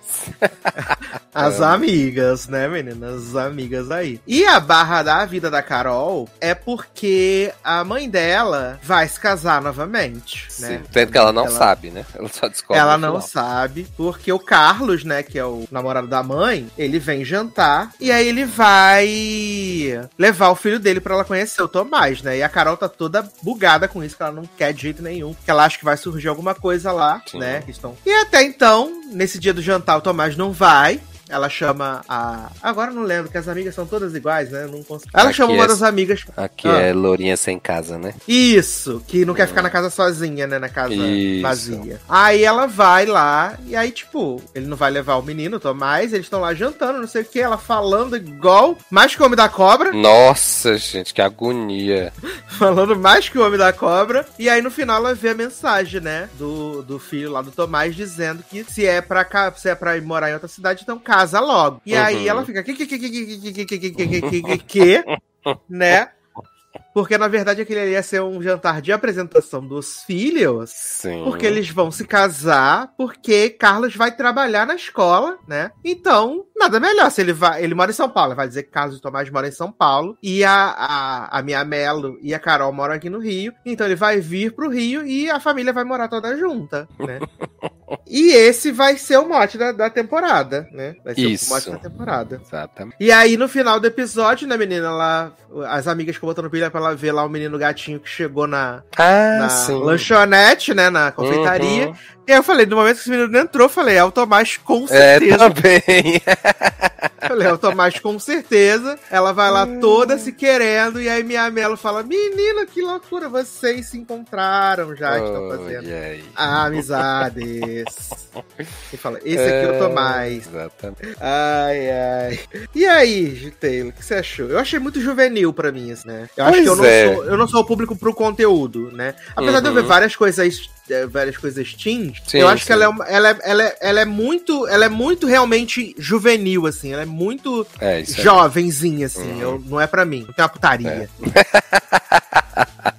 As amigas, né, meninas? As amigas aí. E a barra da vida da Carol é porque a mãe dela vai se casar novamente, Sim. né? Tendo que ela não Ela- sabe, né? Ela só descobre. Ela não final. sabe, porque o Carlos, né, que é o namorado da mãe, ele vem jantar e aí ele vai levar o filho dele pra ela conhecer o Tomás, né? E a Carol tá toda bugada com isso, que ela não quer de jeito nenhum, que ela acha que vai surgir alguma coisa lá, Sim. né? Estão... E até então, nesse dia do jantar, o Tomás não vai. Ela chama a. Agora eu não lembro, que as amigas são todas iguais, né? Não consigo... Ela Aqui chama uma é- das amigas. Aqui Ah. é Lourinha sem casa, né? Isso, que não quer ficar na casa sozinha, né? Na casa Isso. vazia. Aí ela vai lá, e aí, tipo, ele não vai levar o menino, Tomás, eles estão lá jantando, não sei o que, ela falando igual mais Homem da Cobra, Nossa, gente, que agonia. Falando mais que o Homem da Cobra. E aí no final ela vê a mensagem, né? Do, do filho lá do Tomás dizendo que se é pra cá, se é pra ir morar em outra cidade, então casa logo. E aí Uhum. ela fica que que que que que que que que que que que que que né? Porque na verdade aquele ali ia ser um jantar de apresentação dos filhos. Sim. Porque eles vão se casar, porque Carlos vai trabalhar na escola, né? Então, nada melhor. Se ele vai. Ele mora em São Paulo, vai dizer que Carlos e Tomás moram em São Paulo. E a, a, a minha Melo e a Carol moram aqui no Rio. Então ele vai vir pro Rio e a família vai morar toda junta, né? e esse vai ser o mote da, da temporada, né? Vai ser Isso. o mote da temporada. Exatamente. E aí, no final do episódio, né, menina, lá, as amigas ficam botando pilha pra ela ver lá o menino gatinho que chegou na, Ah, na sim. lanchonete, né, na confeitaria. Uhum. E aí eu falei, no momento que esse menino entrou, eu falei, é o Tomás com É, certeza. também. Falei, é o Tomás com certeza. Ela vai lá toda se querendo, e aí minha Melo fala, menina, que loucura, vocês se encontraram já, estão fazendo aí? amizades. E fala, esse aqui é o Tomás. Exatamente. Ai, ai. E aí, Taylor, o que você achou? Eu achei muito juvenil pra mim, assim, né? Eu acho Pois que eu não, é. sou, eu não sou o público pro conteúdo, né? Apesar de eu Uhum. ver várias coisas, eh, várias coisas teens, Sim, eu acho que sim. ela é, uma- ela, é, ela, é, ela é muito, ela é muito realmente juvenil, assim. Ela é muito É, aí. jovenzinha, assim. Uhum. Eu- não é pra mim. Não tem uma putaria.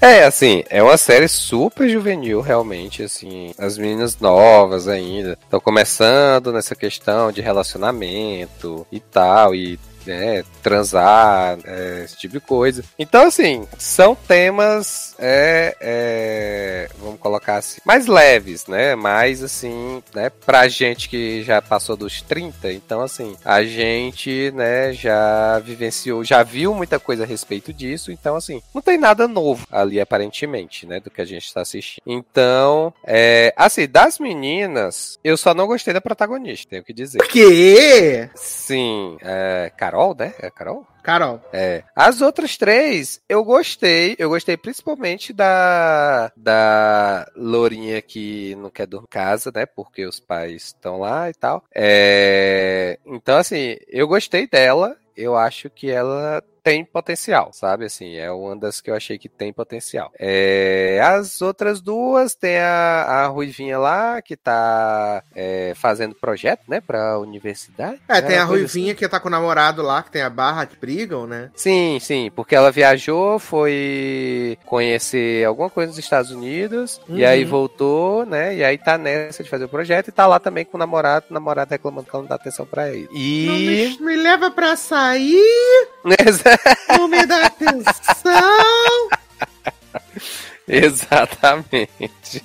É, assim, é uma série super juvenil, realmente, assim. As meninas novas ainda estão começando nessa questão de relacionamento e tal, e né, transar, é, esse tipo de coisa. Então, assim, são temas, é, é, vamos colocar assim, mais leves, né? Mais, assim, né, pra gente que já passou dos 30, então, assim, a gente, né, já vivenciou, já viu muita coisa a respeito disso, então, assim, não tem nada novo ali, aparentemente, né, do que a gente tá assistindo. Então, é, assim, das meninas, eu só não gostei da protagonista, tenho que dizer. Por quê? Sim, é, Carol, né? É Carol? Carol. É. As outras três, eu gostei. Eu gostei principalmente da da Lourinha que não quer dormir em casa, né? Porque os pais estão lá e tal. É... Então, assim, eu gostei dela. Eu acho que ela tem potencial, sabe? Assim, é uma das que eu achei que tem potencial. É, as outras duas tem a, a Ruivinha lá, que tá é, fazendo projeto, né, pra universidade. É, tem a Ruivinha que tá com o namorado lá, que tem a barra, que brigam, né? Sim, sim, porque ela viajou, foi conhecer alguma coisa nos Estados Unidos, Uhum. e aí voltou, né? E aí tá nessa de fazer o projeto e tá lá também com o namorado, o namorado reclamando que ela não dá atenção pra ele. E. me, me leva pra sair, não me dá atenção. Exatamente.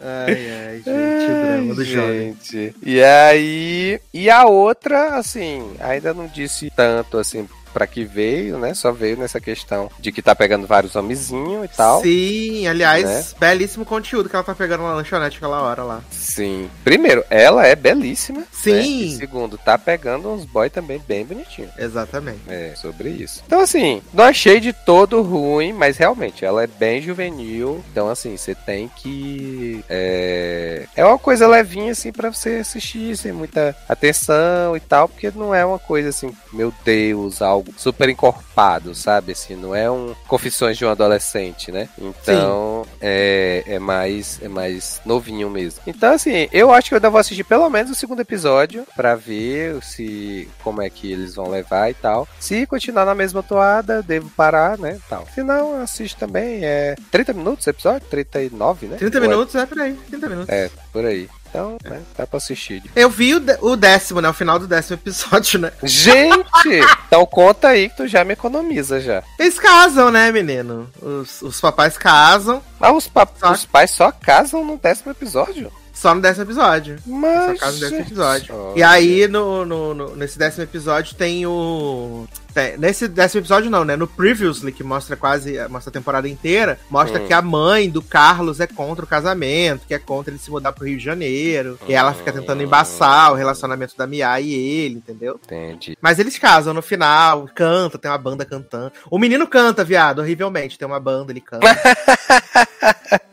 Ai, ai, gente, o drama do Ai, jovem. gente. E aí. E a outra, assim, ainda não disse tanto assim pra que veio, né? Só veio nessa questão de que tá pegando vários homenzinhos e tal. Sim, aliás, Né? belíssimo conteúdo que ela tá pegando na lanchonete aquela hora lá. Sim. Primeiro, ela é belíssima. Sim. né? E segundo, tá pegando uns boy também bem bonitinho. Exatamente. É, sobre isso. Então, assim, não achei de todo ruim, mas realmente, ela é bem juvenil. Então, assim, você tem que. É, é uma coisa levinha, assim, pra você assistir, sem muita atenção e tal, porque não é uma coisa assim, meu Deus, algo super encorpado, sabe? Assim, não é um Confissões de um Adolescente, né? Então, é, é mais é mais novinho mesmo. Então, assim, eu acho que eu ainda vou assistir pelo menos o segundo episódio pra ver se como é que eles vão levar e tal. Se continuar na mesma toada, devo parar, né? Tal. Se não, assisto também. É 30 minutos o episódio? 39, né? 30 Ou é- minutos é por aí, 30 minutos. É, por aí. Então, né, dá pra assistir. Eu vi o, o, décimo, né? O final do décimo episódio, né? Gente! então conta aí que tu já me economiza já. Eles casam, né, menino? Os, os papais casam. Ah, os, pa só... os pais só casam no décimo episódio? Só no décimo episódio. Mas. Só caso no décimo episódio. E aí, no, no, no, nesse décimo episódio, tem o. Tem, nesse décimo episódio, não, né? No Previously, que mostra quase. Mostra a temporada inteira, mostra hum. que a mãe do Carlos é contra o casamento, que é contra ele se mudar pro Rio de Janeiro. Hum. E ela fica tentando embaçar o relacionamento da Mia e ele, entendeu? Entendi. Mas eles casam no final, canta, tem uma banda cantando. O menino canta, viado, horrivelmente. Tem uma banda, ele canta.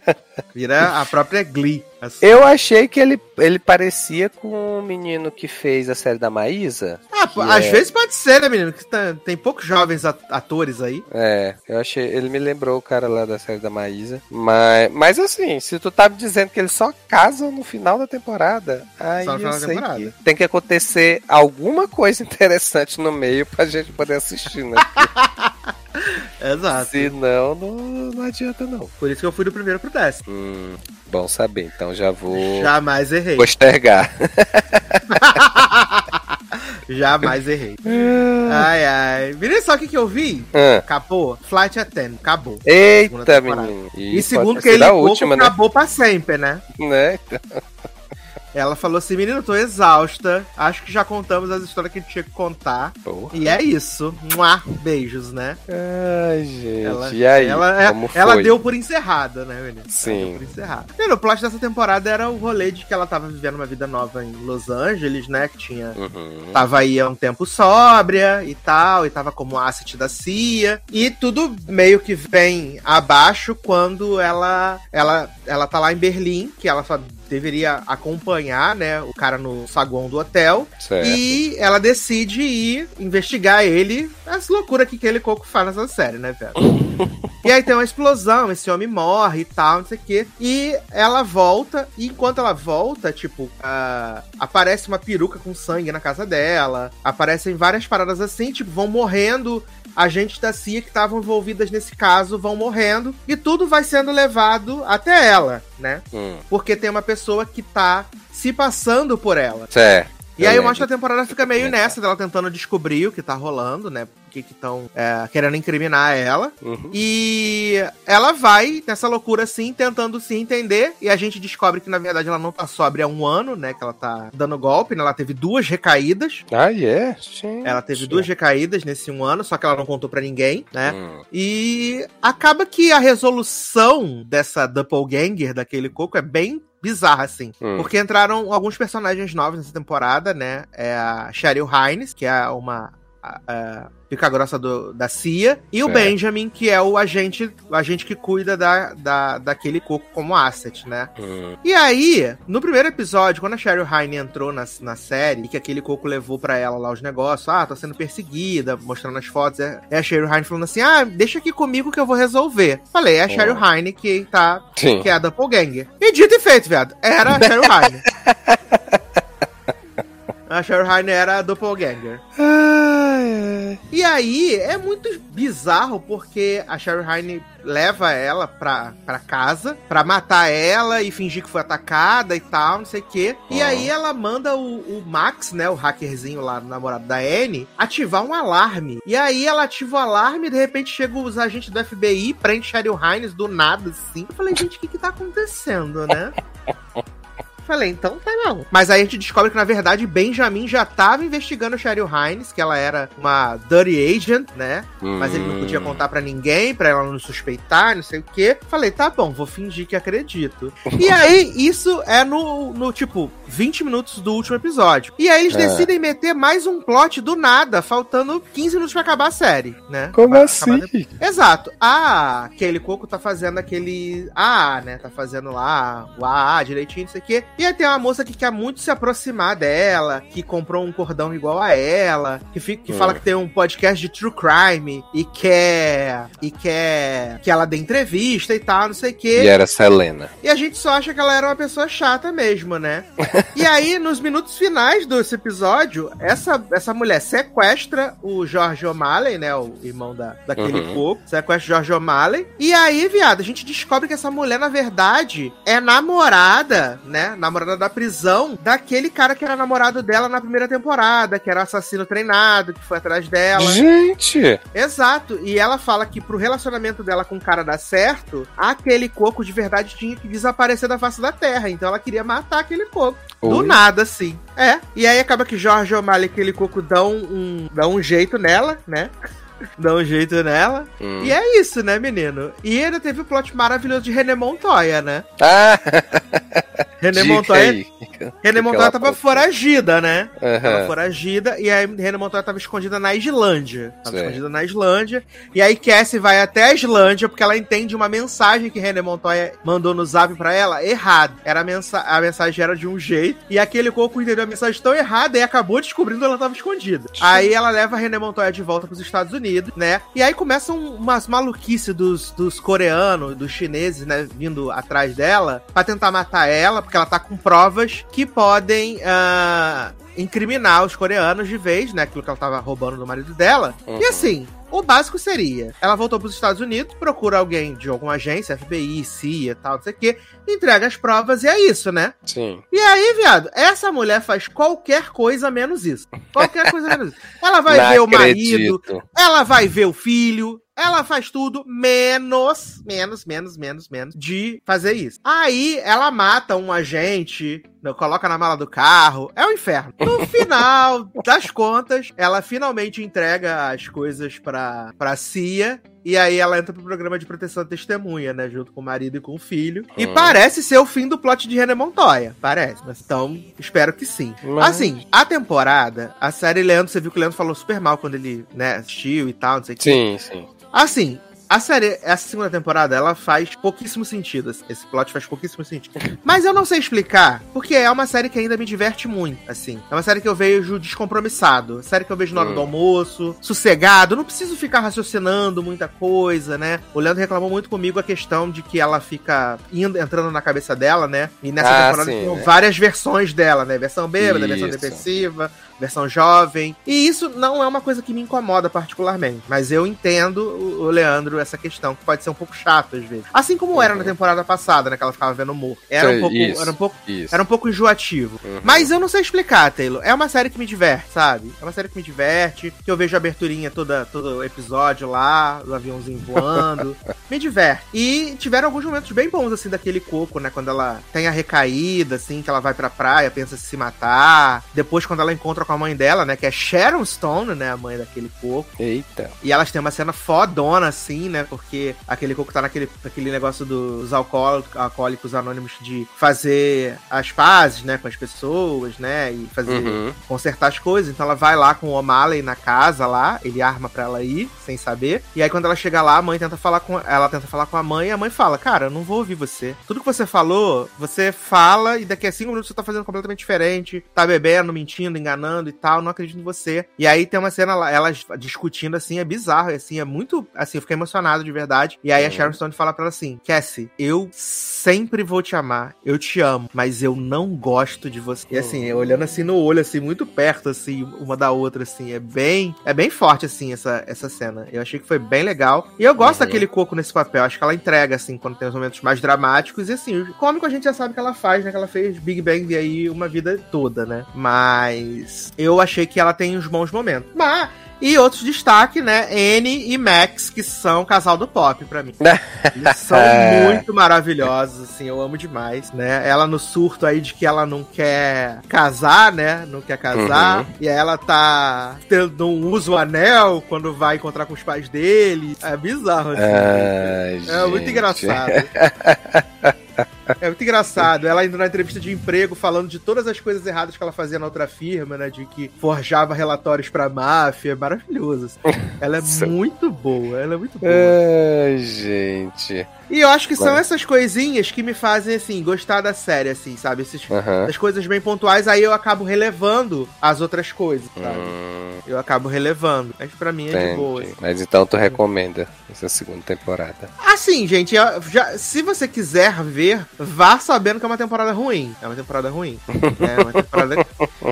Vira a própria Glee. Assim. Eu achei que ele, ele parecia com o menino que fez a série da Maísa. Ah, às é... vezes pode ser, né, menino? Que tá, tem poucos jovens atores aí. É, eu achei. Ele me lembrou o cara lá da série da Maísa. Mas, mas assim, se tu tá me dizendo que eles só casam no final da temporada, aí eu sei que tem que acontecer alguma coisa interessante no meio pra gente poder assistir, né? Exato. Se não, não adianta não. Por isso que eu fui do primeiro pro décimo. Hum, bom saber, então já vou. Jamais errei. Postergar. Jamais errei. ai, ai. Menino, só o que, que eu vi? Ah. Acabou. Flight Attendant, acabou. Eita, menino. E, e segundo que ele última, né? acabou pra sempre, né? Né? Ela falou assim: menino, tô exausta. Acho que já contamos as histórias que a gente tinha que contar. Porra. E é isso. Mua, beijos, né? Ai, gente. Ela, e aí? Ela, é, ela deu por encerrada, né, menino? Sim. por encerrada. E no plot dessa temporada era o rolê de que ela tava vivendo uma vida nova em Los Angeles, né? Que tinha. Uhum. Tava aí há um tempo sóbria e tal, e tava como asset da CIA. E tudo meio que vem abaixo quando ela, ela, ela tá lá em Berlim, que ela só deveria acompanhar, né, o cara no saguão do hotel. Certo. E ela decide ir investigar ele, as loucuras que aquele coco faz nessa série, né, velho? e aí tem uma explosão, esse homem morre e tal, não sei o quê. E ela volta, e enquanto ela volta, tipo, uh, aparece uma peruca com sangue na casa dela, aparecem várias paradas assim, tipo, vão morrendo agentes da CIA que estavam envolvidas nesse caso vão morrendo e tudo vai sendo levado até ela, né? Hum. Porque tem uma pessoa que tá se passando por ela. Certo. E aí o Monstro da temporada fica meio nessa dela tentando descobrir o que tá rolando, né? Que estão é, querendo incriminar ela. Uhum. E ela vai nessa loucura assim, tentando se entender. E a gente descobre que, na verdade, ela não tá sóbria há um ano, né? Que ela tá dando golpe, né? Ela teve duas recaídas. Ah, é? Yeah. Sim. Ela teve duas recaídas nesse um ano, só que ela não contou para ninguém, né? Hum. E acaba que a resolução dessa doppelganger daquele coco é bem bizarra, assim. Hum. Porque entraram alguns personagens novos nessa temporada, né? É a Cheryl Hines, que é uma. A, a pica grossa do, da CIA, e o Benjamin, que é o agente, o agente que cuida da, da, daquele coco como asset, né? Hum. E aí, no primeiro episódio, quando a Cheryl Hine entrou na, na série, e que aquele coco levou para ela lá os negócios, ah, tô sendo perseguida, mostrando as fotos, é, é a Cheryl Hine falando assim, ah, deixa aqui comigo que eu vou resolver. Falei, é a Cheryl Hine que tá, Sim. que é a Doppelganger. E dito e feito, viado, era a Cheryl Hine. A Cheryl Hine era a Doppelganger. E aí, é muito bizarro porque a Cheryl Hine leva ela pra, pra casa pra matar ela e fingir que foi atacada e tal, não sei o quê. E aí ela manda o, o, Max, né, o hackerzinho lá, o namorado da Anne, ativar um alarme. E aí ela ativa o alarme e de repente chegam os agentes do FBI, prende Cheryl Hines do nada, assim. Eu falei, gente, o que que tá acontecendo, né? Falei, então tá não. Mas aí a gente descobre que, na verdade, Benjamin já tava investigando Cheryl Hines, que ela era uma dirty agent, né? Hum. Mas ele não podia contar para ninguém, para ela não suspeitar, não sei o quê. Falei, tá bom, vou fingir que acredito. e aí, isso é no, no, tipo, 20 minutos do último episódio. E aí eles é. decidem meter mais um plot do nada, faltando 15 minutos pra acabar a série, né? Como pra assim? De... Exato. A Kelly Coco tá fazendo aquele AA, né? Tá fazendo lá o AA direitinho, não sei o quê. E aí tem uma moça que quer muito se aproximar dela, que comprou um cordão igual a ela, que, fica, que fala que tem um podcast de true crime e quer. e quer que ela dê entrevista e tal, não sei o quê. E era Selena. E a gente só acha que ela era uma pessoa chata mesmo, né? e aí, nos minutos finais desse episódio, essa, essa mulher sequestra o George O'Malley, né? O irmão da, daquele uhum. coco, sequestra o George O'Malley. E aí, viado, a gente descobre que essa mulher, na verdade, é namorada, né? Namorada da prisão daquele cara que era namorado dela na primeira temporada, que era o assassino treinado, que foi atrás dela. Gente! Exato. E ela fala que pro relacionamento dela com o cara dar certo, aquele coco de verdade tinha que desaparecer da face da terra. Então ela queria matar aquele coco. Do Oi? nada, assim. É. E aí acaba que Jorge O'Malley e aquele coco dão um, dão um jeito nela, né? Dão um jeito nela. Hum. E é isso, né, menino? E ainda teve o plot maravilhoso de René Montoya, né? Ah! René dica Montoya, aí. René Montoya tava pode- foragida, né? Tava Aham. foragida, e aí René Montoya tava escondida na Islândia. Tava Certo. escondida na Islândia. E aí Cassie vai até a Islândia porque ela entende uma mensagem que René Montoya mandou no zap pra ela errado. Era a, mensa a mensagem era de um jeito, e aquele coco entendeu a mensagem tão errada e acabou descobrindo que ela tava escondida. Aí ela leva René Montoya de volta pros Estados Unidos, né? E aí começam umas maluquices dos, dos coreanos, dos chineses, né? Vindo atrás dela pra tentar matar ela, porque ela tá com provas que podem. ah, incriminar os coreanos de vez, né? Aquilo que ela tava roubando do marido dela. Uhum. E assim, o básico seria: ela voltou pros Estados Unidos, procura alguém de alguma agência, FBI, CIA e tal, não sei o quê, entrega as provas e é isso, né? Sim. E aí, viado, essa mulher faz qualquer coisa menos isso. Qualquer coisa menos isso. Ela vai ver o marido, acredito. ela vai ver o filho, ela faz tudo menos, menos, menos, menos, menos de fazer isso. Aí ela mata um agente, né, coloca na mala do carro, é um inferno. No final das contas, ela finalmente entrega as coisas pra, pra CIA. E aí ela entra pro programa de proteção à testemunha, né? Junto com o marido e com o filho. E Hum. parece ser o fim do plot de René Montoya. Parece. Mas então, espero que sim. Mas- Assim, a temporada, a série Leandro, você viu que o Leandro falou super mal quando ele, né, assistiu e tal, não sei o que. Sim, sim. Assim, a série, essa segunda temporada, ela faz pouquíssimo sentido. Esse- Esse plot faz pouquíssimo sentido. Mas eu não sei explicar, porque é uma série que ainda me diverte muito, assim. É uma série que eu vejo descompromissado. Série que eu vejo na hora Hum. do almoço, sossegado. Não preciso ficar raciocinando muita coisa, né? O Leandro reclamou muito comigo a questão de que ela fica indo, entrando na cabeça dela, né? E nessa Ah, temporada sim, tem né? várias versões dela, né? Versão bêbada, versão Isso. depressiva, versão jovem. E isso não é uma coisa que me incomoda particularmente. Mas eu entendo, o Leandro, essa questão, que pode ser um pouco chato às vezes. Assim como era na Uhum. temporada passada, né? Que ela ficava vendo humor. Era um pouco. isso. Era um pouco. Isso. Era um pouco enjoativo. Uhum. Mas eu não sei explicar, Taylor. É uma série que me diverte, sabe? É uma série que me diverte. Que eu vejo a aberturinha toda, todo episódio lá, do aviãozinho voando. me diverte. E tiveram alguns momentos bem bons, assim, daquele coco, né? Quando ela tem a recaída, assim, que ela vai pra praia, pensa em se matar. Depois, quando ela encontra com a mãe dela, né? Que é Sharon Stone, né? A mãe daquele coco. Eita. E elas têm uma cena fodona, assim, né? Porque aquele coco tá naquele, naquele negócio dos alcoó- alcoólicos anônimos de fazer as pazes, né? Com as pessoas, né? E fazer. Uhum. Consertar as coisas. Então ela vai lá com o O'Malley na casa lá, ele arma pra ela ir, sem saber. E aí quando ela chega lá, a mãe tenta falar com ela tenta falar com a mãe e a mãe fala: Cara, eu não vou ouvir você. Tudo que você falou, você fala e daqui a cinco minutos você tá fazendo completamente diferente. Tá bebendo, mentindo, enganando e tal. Não acredito em você. E aí tem uma cena lá, elas discutindo assim, é bizarro, e, assim, é muito. Assim, eu fiquei emocionado de verdade. E aí a Uhum. Sharon Stone fala pra ela assim: Cassie, eu sempre vou te amar. Eu te amo, mas eu não gosto de você. E assim, olhando assim no olho, assim, muito perto, assim, uma da outra, assim, é bem. É bem forte, assim, essa, essa cena. Eu achei que foi bem legal. E eu gosto Uhum. daquele coco nesse papel. Acho que ela entrega, assim, quando tem os momentos mais dramáticos. E assim, o cômico a gente já sabe que ela faz, né? Que ela fez Big Bang e aí uma vida toda, né? Mas eu achei que ela tem uns bons momentos. Mas. E outros destaque, né? N e Max, que são casal do pop pra mim. Eles são muito maravilhosos, assim, eu amo demais, né? Ela no surto aí de que ela não quer casar, né? Não quer casar. Uhum. E aí ela tá. tendo- Não usa o anel quando vai encontrar com os pais dele. É bizarro, assim. Ai, É muito engraçado. É muito engraçado. Ela indo na entrevista de emprego falando de todas as coisas erradas que ela fazia na outra firma, né? De que forjava relatórios pra máfia. É maravilhoso. assim. Ela é muito boa. Ela é muito boa. Ai, gente. E eu acho que são essas coisinhas que me fazem, assim, gostar da série, assim, sabe? Esses, Aham. as coisas bem pontuais, aí eu acabo relevando as outras coisas, sabe? Hum, Eu acabo relevando. Mas pra mim é de boa. entendi. Mas então tu recomenda essa segunda temporada. Assim, gente, já, se você quiser ver, vá sabendo que é uma temporada ruim. É uma temporada ruim. É uma temporada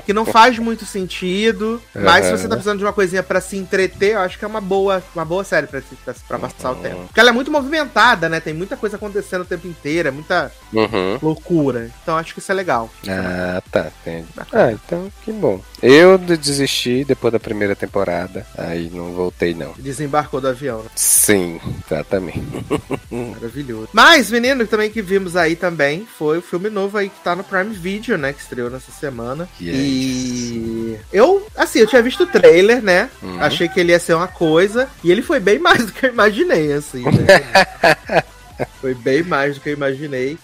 que não faz muito sentido. Mas se você tá precisando de uma coisinha pra se entreter, eu acho que é uma boa, uma boa série pra, se- pra, passar o tempo. Porque ela é muito movimentada, né? Tem muita coisa acontecendo o tempo inteiro, é muita Uhum. loucura. Então acho que isso é legal. Ah, tá, entendi. Ah, então que bom. Eu de- desisti depois da primeira temporada, aí não voltei não. Desembarcou do avião, né? Sim, exatamente. Maravilhoso. Mas, menino, também que vimos aí também foi o filme novo aí que tá no Prime Video, né? Que estreou nessa semana. Yes. E eu, assim, eu tinha visto o trailer, né? Uhum. Achei que ele ia ser uma coisa. E ele foi bem mais do que eu imaginei, assim, né? Foi bem mais do que eu imaginei.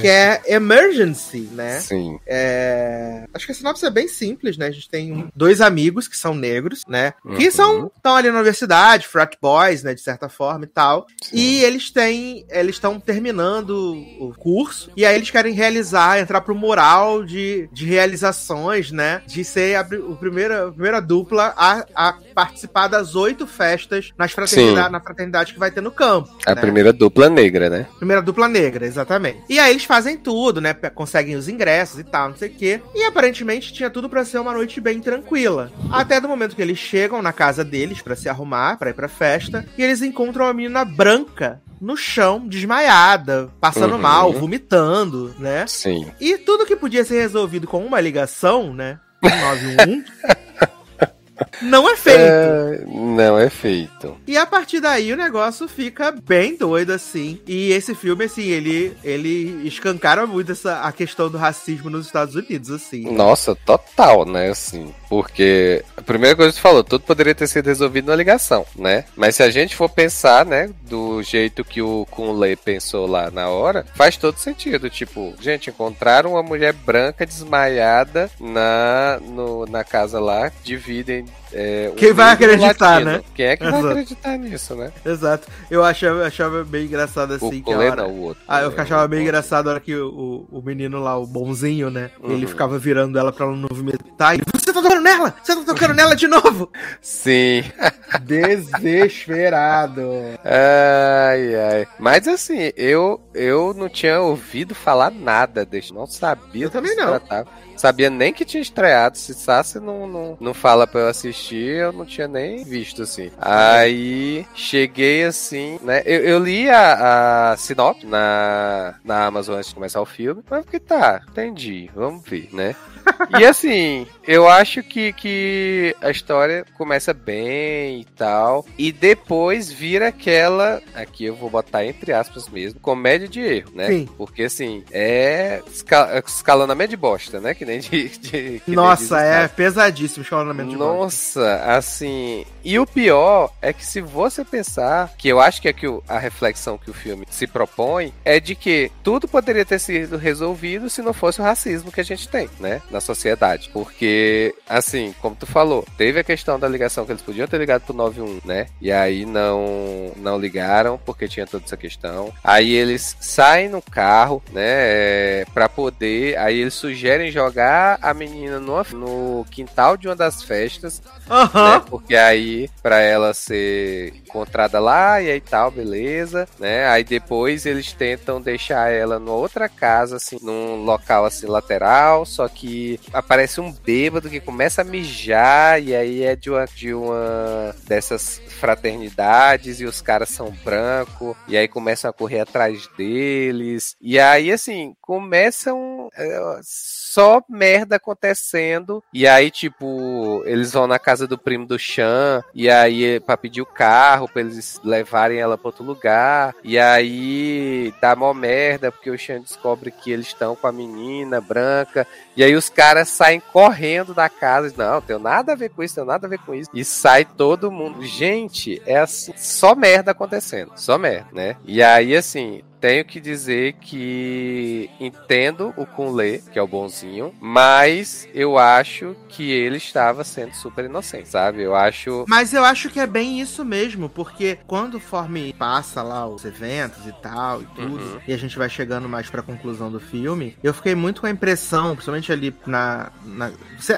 Que é Emergency, né? Sim. É, Acho que a sinopse é bem simples, né? A gente tem dois amigos que são negros, né? Que Uhum. são estão ali na universidade, frat boys, né? De certa forma e tal. Sim. E eles têm. Eles estão terminando o curso. E aí eles querem realizar, entrar pro mural de, de realizações, né? De ser a, o primeira, a primeira dupla a, a participar das oito festas nas fraternidade, Sim. na fraternidade que vai ter no campo. A né? primeira dupla negra, né? Primeira dupla negra, exatamente. E aí eles fazem tudo, né? Conseguem os ingressos e tal, não sei o quê. E aparentemente tinha tudo pra ser uma noite bem tranquila. Até do momento que eles chegam na casa deles pra se arrumar, pra ir pra festa, e eles encontram uma menina branca no chão, desmaiada, passando Uhum. mal, vomitando, né? Sim. E tudo que podia ser resolvido com uma ligação, né? 191, não é feito. É, não é feito. E a partir daí o negócio fica bem doido, assim. E esse filme, assim, ele, ele escancara muito essa, a questão do racismo nos Estados Unidos, assim. Nossa, total, né? Assim, porque a primeira coisa que você falou, tudo poderia ter sido resolvido na ligação, né? Mas se a gente for pensar, né, do jeito que o Kunle pensou lá na hora, faz todo sentido. Tipo, gente, encontraram uma mulher branca desmaiada na, no- na casa lá, dividem. game. É, Quem vai acreditar, latino. né? Quem é que vai Exato. acreditar nisso, né? Exato. Eu achava, achava bem engraçado, assim, o que a Kunle hora... não, o outro. Ah, eu É, achava bem engraçado a hora que o, o, menino lá, o bonzinho, né? Ele Uhum. ficava virando ela pra ela não vomitar. E você tá tocando nela! Você tá tocando nela de novo! Sim. Desesperado. Ai, ai. Mas assim, eu, eu não tinha ouvido falar nada desse. Não sabia Eu também não. tratava. Sabia nem que tinha estreado. Se Sassi não, não, não fala pra eu assistir, eu não tinha nem visto, assim. Aí cheguei assim, né? Eu, eu li a, a sinopse na, na Amazon antes de começar o filme. Mas porque tá, entendi. Vamos ver, né? E assim, eu acho que, que a história começa bem e tal. E depois vira aquela. Aqui eu vou botar entre aspas mesmo. Comédia de erro, né? Sim. Porque assim, é esca escalonamento de bosta, né? Que nem de. de- que nem Nossa, os é pesadíssimo escalonamento de bosta. Nossa, assim. E o pior é que se você pensar, que eu acho que é que o- a reflexão que o filme se propõe, é de que tudo poderia ter sido resolvido se não fosse o racismo que a gente tem, né? Na sociedade. Porque, assim, como tu falou, teve a questão da ligação que eles podiam ter ligado pro 91, né? E aí não, não ligaram, porque tinha toda essa questão. Aí eles saem no carro, né? é, Pra poder. Aí eles sugerem jogar a menina no, no quintal de uma das festas Aham. né? Porque aí, pra ela ser encontrada lá e aí tal, beleza, né? Aí depois eles tentam deixar ela numa outra casa, assim, num local assim lateral, só que aparece um bêbado que começa a mijar e aí é de uma, de uma dessas fraternidades e os caras são brancos e aí começam a correr atrás deles. E aí assim começam é, só merda acontecendo. E aí tipo eles vão na casa do primo do Chan e aí pra pedir o carro pra eles levarem ela pra outro lugar. E aí dá mó merda porque o Chan descobre que eles estão com a menina branca. E aí os caras saem correndo da casa. Não tem nada a ver com isso tem nada a ver com isso. E sai todo mundo. Gente é assim só merda acontecendo só merda né? E aí assim tenho que dizer que entendo o Kunle, que é o bonzinho, mas eu acho que ele estava sendo super inocente, sabe? Eu acho. Mas eu acho que é bem isso mesmo, porque quando o Forme passa lá os eventos e tal e tudo, Uhum. e a gente vai chegando mais pra conclusão do filme, eu fiquei muito com a impressão, principalmente ali na. na-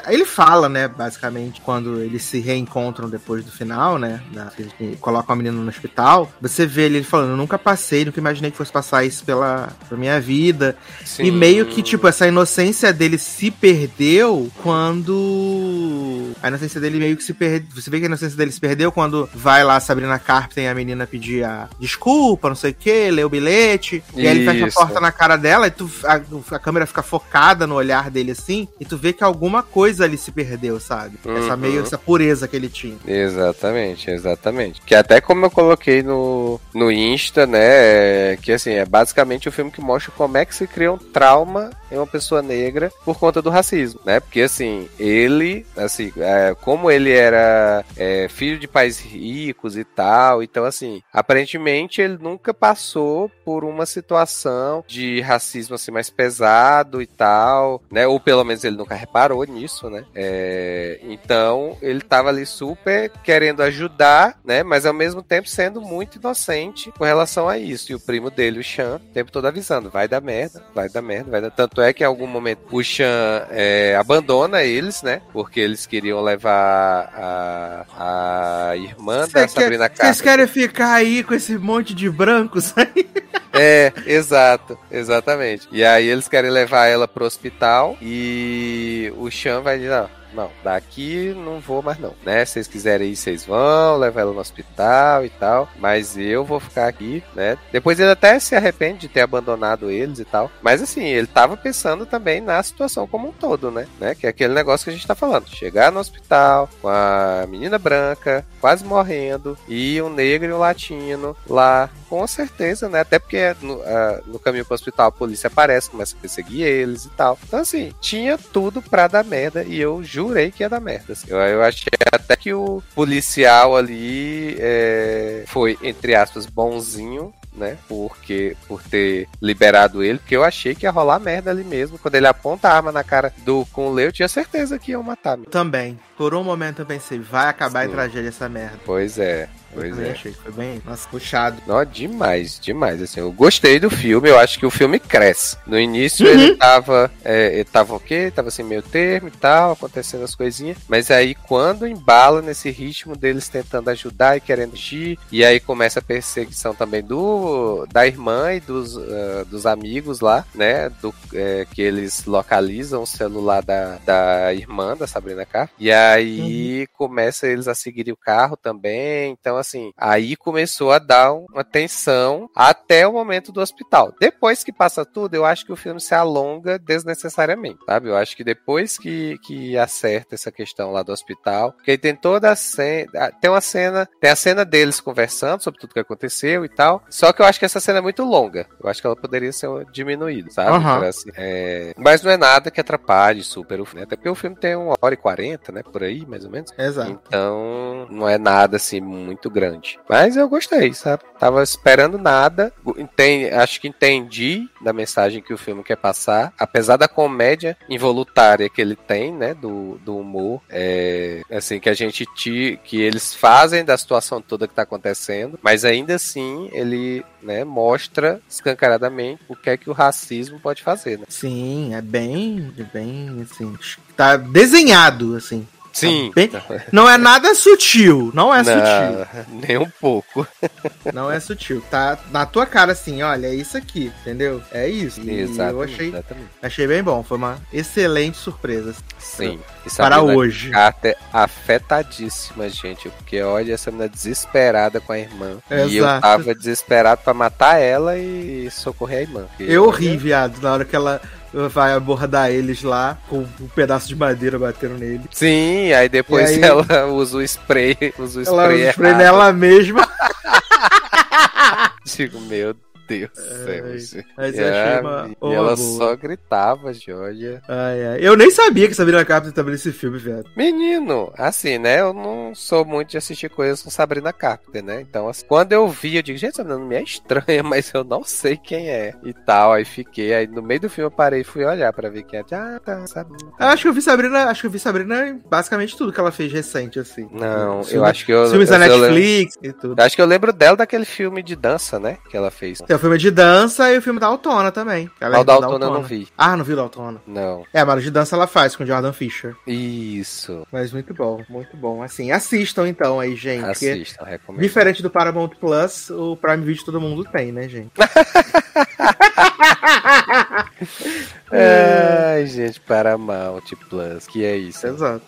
ele fala, né, basicamente, quando eles se reencontram depois do final, né? Da, que eles colocam a menina no hospital, você vê ele falando, eu nunca passei, nunca imaginei que fosse passar isso pela, pela minha vida. Sim. E meio que, tipo, essa inocência dele se perdeu quando. A inocência dele meio que se perdeu. Você vê que a inocência dele se perdeu quando vai lá a Sabrina Carpenter e a menina pedir a desculpa, não sei o que, lê o bilhete. E aí ele fecha a Isso. porta na cara dela e tu, a, a câmera fica focada no olhar dele assim. E tu vê que alguma coisa ali se perdeu, sabe? Essa Uhum. meio, essa pureza que ele tinha. Exatamente, exatamente. Que até como eu coloquei no, no Insta, né? Que assim, é basicamente o filme que mostra como é que se cria um trauma em uma pessoa negra por conta do racismo, né? Porque assim, ele, assim, é, como ele era é, filho de pais ricos e tal, então assim, aparentemente ele nunca passou por uma situação de racismo assim mais pesado e tal, né? Ou pelo menos ele nunca reparou nisso, né? É, então ele tava ali super querendo ajudar, né? Mas ao mesmo tempo sendo muito inocente com relação a isso. E o primo dele, o Chan, o tempo todo avisando: vai dar merda, vai dar merda, vai dar. Tanto é que em algum momento o Chan é, abandona eles, né? Porque eles queriam levar a, a irmã da Cê Sabrina quer- Vocês Carpenter. querem ficar aí com esse monte de brancos aí? É, exato, exatamente. E aí eles querem levar ela pro hospital e o Chan vai dizer, não, não, daqui não vou mais não, né? Se vocês quiserem ir, vocês vão, levar ela no hospital e tal, mas eu vou ficar aqui, né? Depois ele até se arrepende de ter abandonado eles e tal, mas assim, ele tava pensando também na situação como um todo, né? né? Que é aquele negócio que a gente tá falando, chegar no hospital com a menina branca, quase morrendo, e um negro e um latino lá, com certeza, né? Até porque no, ah, no caminho pro hospital a polícia aparece, começa a perseguir eles e tal. Então, assim, tinha tudo pra dar merda e eu jurei que ia dar merda. assim. Eu, eu achei até que o policial ali é, foi, entre aspas, bonzinho. Né? Porque por ter liberado ele, porque eu achei que ia rolar merda ali mesmo. Quando ele aponta a arma na cara do com o Leo, eu tinha certeza que iam matar. Também. Por um momento eu pensei, vai acabar Sim. em tragédia essa merda. Pois é, pois é. achei que foi bem, nossa, puxado. Não, demais, demais. Assim, eu gostei do filme, eu acho que o filme cresce. No início Uhum. ele tava. É, ele tava ok, tava assim meio termo e tal, acontecendo as coisinhas. Mas aí quando embala nesse ritmo deles tentando ajudar e querendo agir, e aí começa a perseguição também do da irmã e dos, ah, dos amigos lá, né? Do, é, que eles localizam o celular da, da irmã da Sabrina Carr. E aí começa eles a seguirem o carro também. Então, assim, aí começou a dar um- uma tensão até o momento do hospital. Depois que passa tudo, eu acho que o filme se alonga desnecessariamente, sabe? Eu acho que depois que, que acerta essa questão lá do hospital, porque aí tem toda a cena. Tem uma cena. Tem a cena deles conversando sobre tudo que aconteceu e tal. Só que eu acho que essa cena é muito longa. Eu acho que ela poderia ser diminuída, sabe? Então, assim, é, Mas não é nada que atrapalhe super o filme. Até porque o filme tem uma hora e quarenta, né? Por aí, mais ou menos. Exato. Então, não é nada assim muito grande. Mas eu gostei, sabe? Tava esperando nada. Enten- acho que entendi da mensagem que o filme quer passar. Apesar da comédia involuntária que ele tem, né? Do, do humor. É, assim, que a gente ti, que eles fazem da situação toda que tá acontecendo. Mas ainda assim, ele né, mostra escancaradamente o que é que o racismo pode fazer, né? Sim, é bem, é bem, assim, tá desenhado, assim. Sim. bem- Não é nada sutil, não é sutil. Não, nem um pouco. Não é sutil. Tá na tua cara assim, olha, é isso aqui, entendeu? É isso. E eu Exatamente, achei, exatamente. achei bem bom. Foi uma excelente surpresa Sim. Para Sabrina hoje. Carter afetadíssima, gente. Porque olha essa menina desesperada com a irmã. E eu Exato. tava desesperado pra matar ela e socorrer a irmã. Porque, Eu ri, viado, na hora que ela vai abordar eles lá, com um pedaço de madeira batendo nele. Sim, aí depois aí- ela usa o spray, usa o Ela spray, spray errado. nela mesma. Digo, meu Deus do céu. Mas E eu achei a- uma- ela boa. só gritava, Georgia. Ai, ai. Eu nem sabia que Sabrina Carpenter tava nesse filme, velho. Menino, assim, né? Eu não sou muito de assistir coisas com Sabrina Carpenter, né? Então, assim, quando eu vi, eu digo, gente, essa menina me é estranha, mas eu não sei quem é. E tal, aí fiquei. Aí no meio do filme eu parei e fui olhar pra ver quem é. Ah, tá, Sabrina. Eu acho que eu vi Sabrina, acho que eu vi Sabrina em basicamente tudo que ela fez recente, assim. Não, Filme- eu acho que eu. Filmes da eu lembro- Netflix e tudo. acho que eu lembro dela daquele filme de dança, né? Que ela fez. O filme de dança e o filme da Autona também. Ela Ah, é o da irmã Autona eu não vi. Ah, não viu da Autona? Não. É, mas o de dança ela faz com o Jordan Fisher. Isso. Mas muito bom, muito bom. Assim, assistam então aí, gente. Assistam, recomendo. Diferente do Paramount Plus, o Prime Video todo mundo tem, né, gente? Ai, gente, Paramount Plus, que é isso? Exato.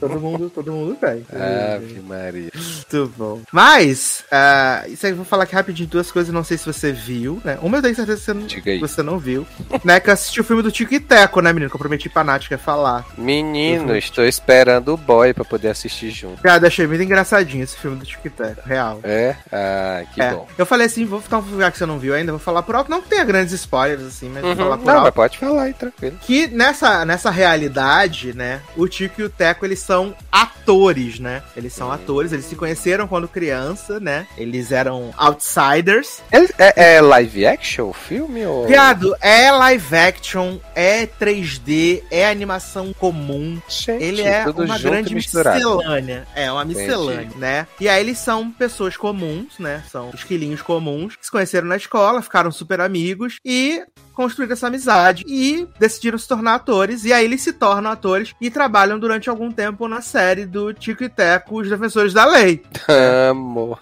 Todo mundo, todo mundo tem. Ave Maria. Muito bom. Mas, ah, isso aí eu vou falar aqui rapidinho duas coisas, não sei se você viu, né? Uma eu tenho certeza que você não, aí. você não viu. né, que eu assisti o filme do Tico e Teco, né, menino? Que eu prometi pra Nath que ia falar. Menino, estou esperando o boy pra poder assistir junto. Cara, achei muito engraçadinho esse filme do Tico e Teco, real. É? Ah, que É. bom. Eu falei assim, vou ficar um lugar que você não viu ainda, vou falar por alto. Não que tenha grandes spoilers, assim, mas vou Uhum. falar por Não, alto. mas pode falar aí, tranquilo. Que nessa, nessa realidade, né, o Tico e o Teco, eles são atores, né? Eles são atores, eles se conheceram quando criança, né? Eles eram outsiders. É, é- é live action o filme? Ou... Viado, é live action, é 3D, é animação comum. Gente, Ele é uma grande miscelânea. É, uma miscelânea, né? E aí eles são pessoas comuns, né? São esquilinhos comuns, que se conheceram na escola, ficaram super amigos e construíram essa amizade e decidiram se tornar atores. E aí eles se tornam atores e trabalham durante algum tempo na série do Tico e Teco, os defensores da lei. Amo.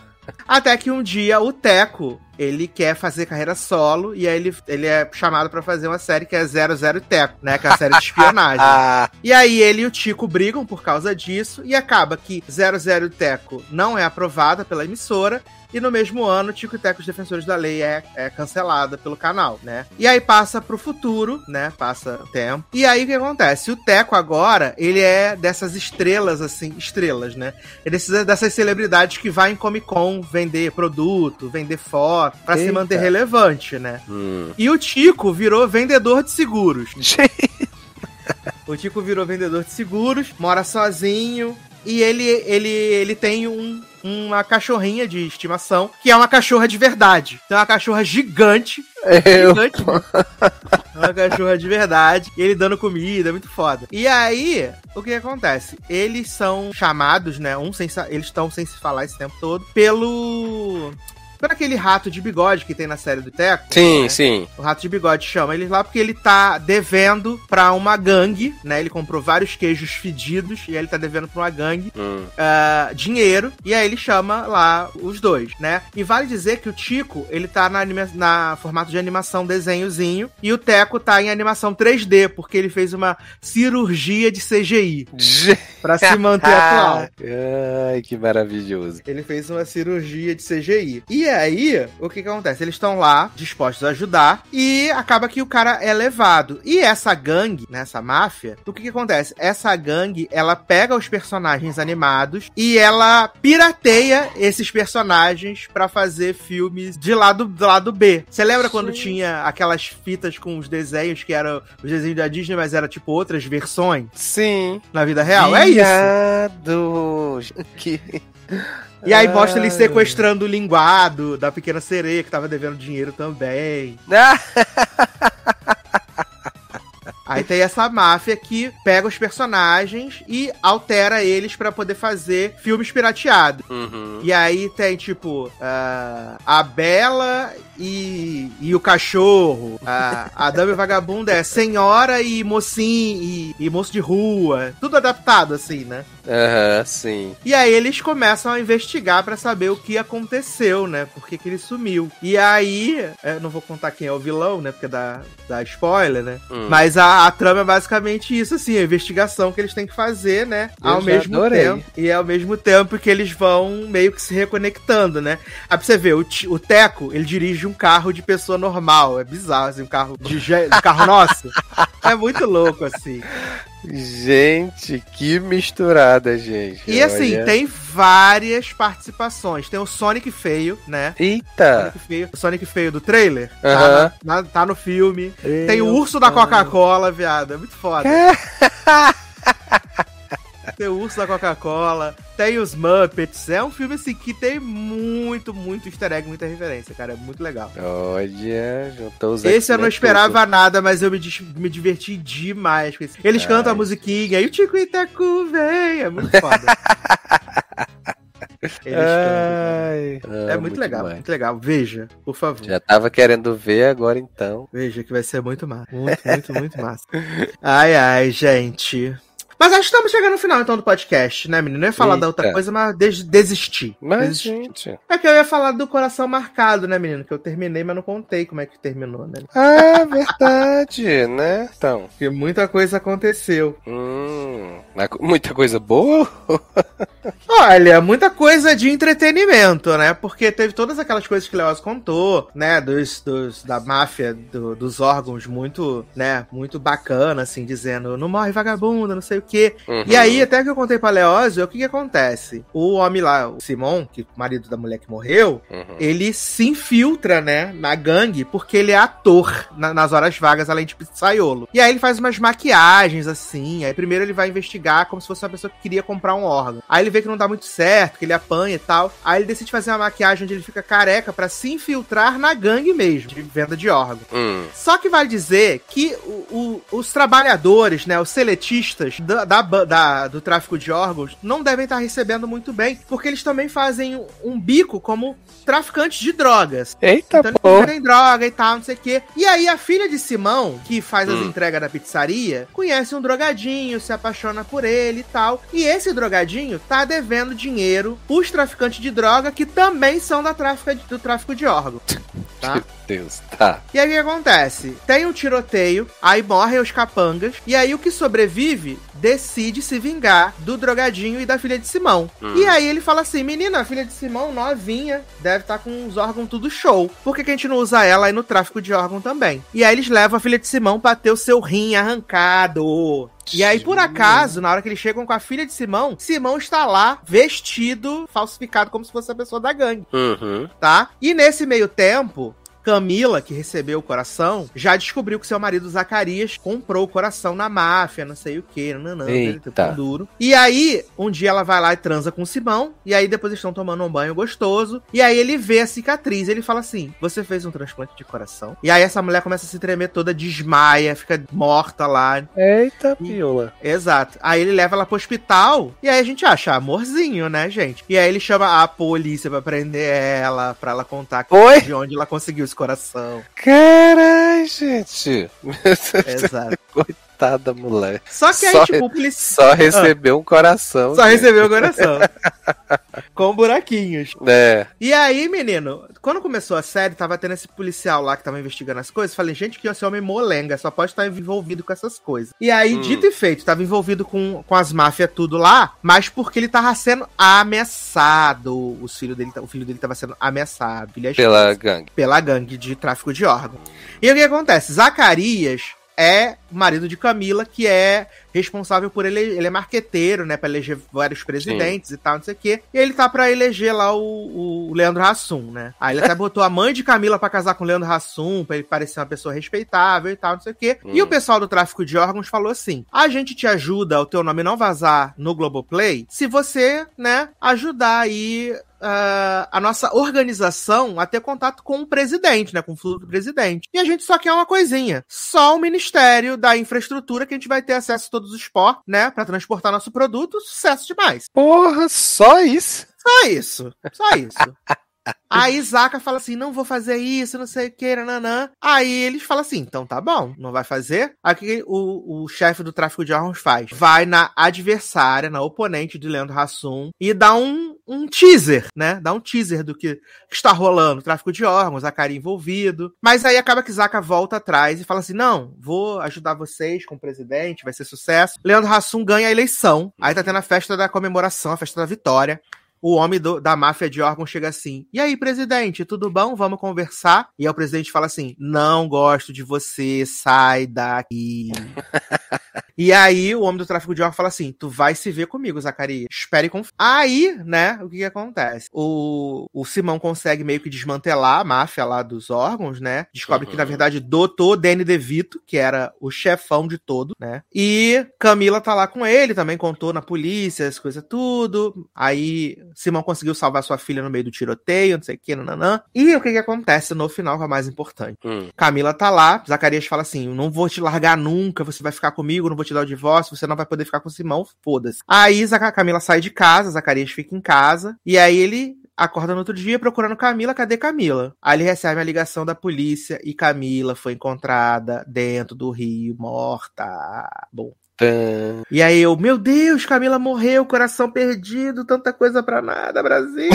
Até que um dia o Teco, ele quer fazer carreira solo e aí ele, ele é chamado pra fazer uma série que é 00 Teco, né? Que é a série de espionagem. E aí ele e o Tico brigam por causa disso e acaba que 00 Teco não é aprovada pela emissora e no mesmo ano Tico e Teco os Defensores da Lei é, é cancelada pelo canal, né? E aí passa pro futuro, né? Passa o tempo. E aí o que acontece? O Teco agora, ele é dessas estrelas assim, estrelas, né? Ele é dessas celebridades que vai em Comic Con vender produto, vender foto, pra se Eita. manter relevante, né? hum. E o Tico virou vendedor de seguros. O Tico virou vendedor de seguros, mora sozinho e ele, ele, ele tem um, uma cachorrinha de estimação, que é uma cachorra de verdade. Então é uma cachorra gigante. eu... Gigante. mesmo. É uma cachorra de verdade. E ele dando comida, é muito foda. E aí, o que acontece? Eles são chamados, né? Um sem, eles estão sem se falar esse tempo todo, pelo. Por aquele rato de bigode que tem na série do Teco. Sim, né? sim. O Rato de Bigode chama eles lá porque ele tá devendo pra uma gangue, né? Ele comprou vários queijos fedidos e aí ele tá devendo pra uma gangue Hum. ah, dinheiro. E aí ele chama lá os dois, né? E vale dizer que o Tico, ele tá na, anima na formato de animação desenhozinho e o Teco tá em animação 3D, porque ele fez uma cirurgia de CGI pra se manter atual. Ai, que maravilhoso. Ele fez uma cirurgia de CGI. E aí, o que, que acontece? Eles estão lá, dispostos a ajudar, e acaba que o cara é levado. E essa gangue, né, essa máfia, o que, que acontece? Essa gangue, ela pega os personagens animados e ela pirateia esses personagens pra fazer filmes de lado, do lado B. Você lembra quando Sim. tinha aquelas fitas com os desenhos que eram os desenhos da Disney, mas era tipo outras versões Sim. na vida real? É isso. Que... E aí mostra ele sequestrando o linguado da pequena sereia, que tava devendo dinheiro também. Ah, Aí tem essa máfia que pega os personagens e altera eles pra poder fazer filmes pirateados. Uhum. E aí tem, tipo, ah, a Bela e, e o cachorro. A, a Dama Vagabunda é senhora e mocinho e, e moço de rua. Tudo adaptado, assim, né? Aham, sim. E aí eles começam a investigar pra saber o que aconteceu, né? Por que, que ele sumiu. E aí, eu não vou contar quem é o vilão, né? Porque dá, dá spoiler, né? Hum. Mas a, a trama é basicamente isso, assim, a investigação que eles têm que fazer, né? Eu ao mesmo adorei. tempo. E ao mesmo tempo que eles vão meio que se reconectando, né? Aí pra você ver, o, o Teco, ele dirige um carro de pessoa normal. É bizarro, assim, um carro de, de carro nosso. É muito louco, assim. Gente, que misturada, gente. E assim, Olha. tem várias participações. Tem o Sonic feio, né? Eita! Sonic feio, o Sonic feio do trailer. Tá, Aham. na- na- tá no filme. Tem o urso da Coca-Cola, viado. É muito foda. tem o urso da Coca-Cola. Tem os Muppets. É um filme assim que tem muito, muito easter egg, muita referência, cara. É muito legal. Olha, juntou os Esse eu não esperava nada, mas eu me, me diverti demais com esse. Eles Ai. cantam a musiquinha e o Tico Teco vem. É muito foda. Eles Ai, cantam. É muito, legal, demais. muito legal. Veja, por favor. Já tava querendo ver, agora então. Veja que vai ser muito massa. Muito, muito, muito massa. Ai, ai, gente. Mas acho que estamos chegando no final então do podcast, né, menino? Eu ia falar da outra Eita. coisa, mas des desisti. Mas, Desisti. gente. É que eu ia falar do coração marcado, né, menino? Que eu terminei, mas não contei como é que terminou, né? Ah, verdade, né? Então. Porque muita coisa aconteceu. Hum, muita coisa boa? Olha, muita coisa de entretenimento, né? Porque teve todas aquelas coisas que o Leoz contou, né? Dos, dos, da máfia, do- dos órgãos, muito, né? Muito bacana, assim, dizendo, não morre vagabunda, não sei o quê. Uhum. E aí, até que eu contei pra Leózio, o que que acontece? O homem lá, o Simon, que o marido da mulher que morreu, Uhum. ele se infiltra, né, na gangue, porque ele é ator na- nas horas vagas, além de pizzaiolo. E aí ele faz umas maquiagens, assim. Aí primeiro ele vai investigar como se fosse uma pessoa que queria comprar um órgão. Aí ele vê que não dá muito certo, que ele apanha e tal. Aí ele decide fazer uma maquiagem onde ele fica careca pra se infiltrar na gangue mesmo, de venda de órgão. Hum. Só que vale dizer que o- o- os trabalhadores, né, os seletistas da, da ba- da- do tráfico de órgãos não devem estar recebendo muito bem, porque eles também fazem um, bico como traficantes de drogas. Eita, Então eles porra. vendem droga e tal, não sei o quê. E aí a filha de Simão, que faz as Hum. entregas da pizzaria, conhece um drogadinho, se apaixona por ele e tal. E esse drogadinho tá devendo dinheiro pros traficantes de droga que também são da tráfica, do tráfico de órgãos. Tá? Meu Deus, tá. E aí o que acontece? Tem um tiroteio, aí morrem os capangas, e aí o que sobrevive decide se vingar do drogadinho e da filha de Simão. Hum. E aí ele fala assim: menina, a filha de Simão, novinha, deve estar com os órgãos tudo show. Por que, que a gente não usa ela aí no tráfico de órgão também? E aí eles levam a filha de Simão pra ter o seu rim arrancado. E aí, por acaso, na hora que eles chegam com a filha de Simão, Simão está lá, vestido, falsificado, como se fosse a pessoa da gangue Uhum. tá? E nesse meio tempo, Camila, que recebeu o coração, já descobriu que seu marido Zacarias comprou o coração na máfia, não sei o que, nananã, Eita. pão duro. E aí, um dia ela vai lá e transa com o Simão, e aí depois eles estão tomando um banho gostoso, e aí ele vê a cicatriz, ele fala assim, você fez um transplante de coração? E aí essa mulher começa a se tremer toda, desmaia, fica morta lá, Eita, piola. Exato. Aí ele leva ela pro hospital e aí a gente acha amorzinho, né, gente? E aí ele chama a polícia pra prender ela, pra ela contar Oi? de onde ela conseguiu coração. Caralho, gente. Exato. Coitada mulher. Só que aí, Só- tipo, o Só recebeu um coração. só gente. recebeu o coração. Com buraquinhos. É. E aí, menino, quando começou a série, tava tendo esse policial lá que tava investigando as coisas. Falei, gente, que esse homem molenga, só pode estar envolvido com essas coisas. E aí, Hum. dito e feito, tava envolvido com, com as máfias tudo lá, mas porque ele tava sendo ameaçado. Os filho dele, o filho dele tava sendo ameaçado. Pela gangue. pela gangue de tráfico de órgãos. E o que acontece? Zacarias é marido de Camila, que é responsável por ele, ele é marqueteiro, né, pra eleger vários presidentes e tal, não sei o quê. E ele tá pra eleger lá o, o Leandro Hassum, né? Aí ele até botou a mãe de Camila pra casar com o Leandro Hassum, pra ele parecer uma pessoa respeitável e tal, não sei o quê. E Hum. o pessoal do tráfico de órgãos falou assim: "A gente te ajuda o teu nome não vazar no Globoplay, se você, né, ajudar aí ah, a nossa organização a ter contato com o presidente, né? Com o futuro presidente. E a gente só quer uma coisinha. Só o Ministério da Infraestrutura que a gente vai ter acesso a todos os portos, né? Pra transportar nosso produto. Sucesso demais. Porra, só isso? Só isso. Só isso. Aí Zaca fala assim: não vou fazer isso, não sei o que, nananã. Aí eles falam assim: então tá bom, não vai fazer. Aí o o, chefe do tráfico de órgãos faz? Vai na adversária, na oponente de Leandro Hassum e dá um, um teaser, né? Dá um teaser do que está rolando: tráfico de órgãos, Zacari envolvido. Mas aí acaba que Zaca volta atrás e fala assim: não, vou ajudar vocês com o presidente, vai ser sucesso. Leandro Hassum ganha a eleição. Aí tá tendo a festa da comemoração, a festa da vitória o homem do- da máfia de órgãos chega assim: E aí, presidente, tudo bom? Vamos conversar? E aí o presidente fala assim: Não gosto de você, sai daqui. e aí o homem do tráfico de órgãos fala assim: Tu vai se ver comigo, Zacarias. Espere com. Aí, né, o que, que acontece? O, o Simão consegue meio que desmantelar a máfia lá dos órgãos, né? Descobre que, na Uhum. verdade, doutor Danny DeVito, que era o chefão de todo, né? E Camila tá lá com ele, também contou na polícia, as coisas tudo. Aí Simão conseguiu salvar sua filha no meio do tiroteio, não sei o que, nananã. E o que que acontece no final, que é o mais importante? Hum. Camila tá lá, Zacarias fala assim: "Eu não vou te largar nunca, você vai ficar comigo, não vou te dar o divórcio, você não vai poder ficar com o Simão, foda-se. Aí a Camila sai de casa, Zacarias fica em casa, e aí ele acorda no outro dia procurando Camila, cadê Camila? Aí ele recebe a ligação da polícia e Camila foi encontrada dentro do rio, morta. Bom. E aí eu, meu Deus, Camila morreu, coração perdido, tanta coisa pra nada, Brasil.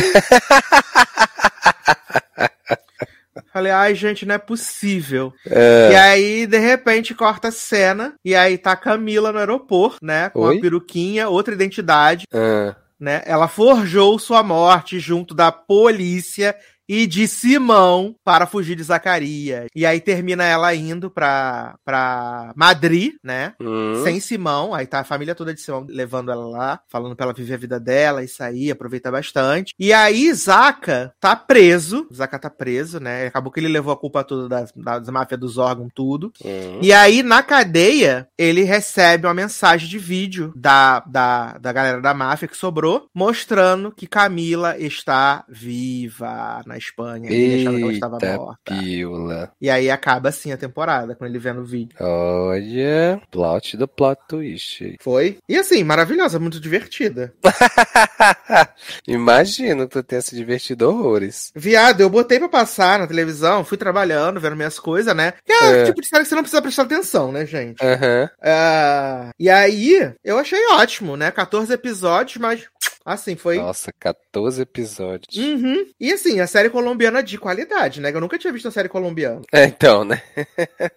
Falei, ai, gente, não é possível. É. E aí, de repente, corta a cena. E aí tá a Camila no aeroporto, né? Com Oi? a peruquinha, outra identidade, Ah, né? Ela forjou sua morte junto da polícia e de Simão para fugir de Zacarias. E aí termina ela indo pra, pra Madrid, né? hum. Sem Simão, aí tá a família toda de Simão levando ela lá, falando pra ela viver a vida dela, isso aí, aproveita bastante. E aí, Zaca tá preso, Zaca tá preso, né? Acabou que ele levou a culpa toda das, das máfias dos órgãos, tudo. Hum. E aí, na cadeia, ele recebe uma mensagem de vídeo da, da, da galera da máfia que sobrou, mostrando que Camila está viva na Espanha. Ele achava que ela estava Eita morta. pílula. E aí acaba assim a temporada, com ele vendo o vídeo. Olha, plot do plot twist. Foi. E assim, maravilhosa, muito divertida. Imagino que tu tenha se divertido horrores. Viado, eu botei pra passar na televisão, fui trabalhando, vendo minhas coisas, né? Que é, É. o tipo de série que você não precisa prestar atenção, né, gente? Aham. Ah, e aí, eu achei ótimo, né? 14 episódios, mas assim, foi. Nossa, 14 episódios. Uhum. E assim, a série colombiana de qualidade, né? Que eu nunca tinha visto uma série colombiana. É, então, né?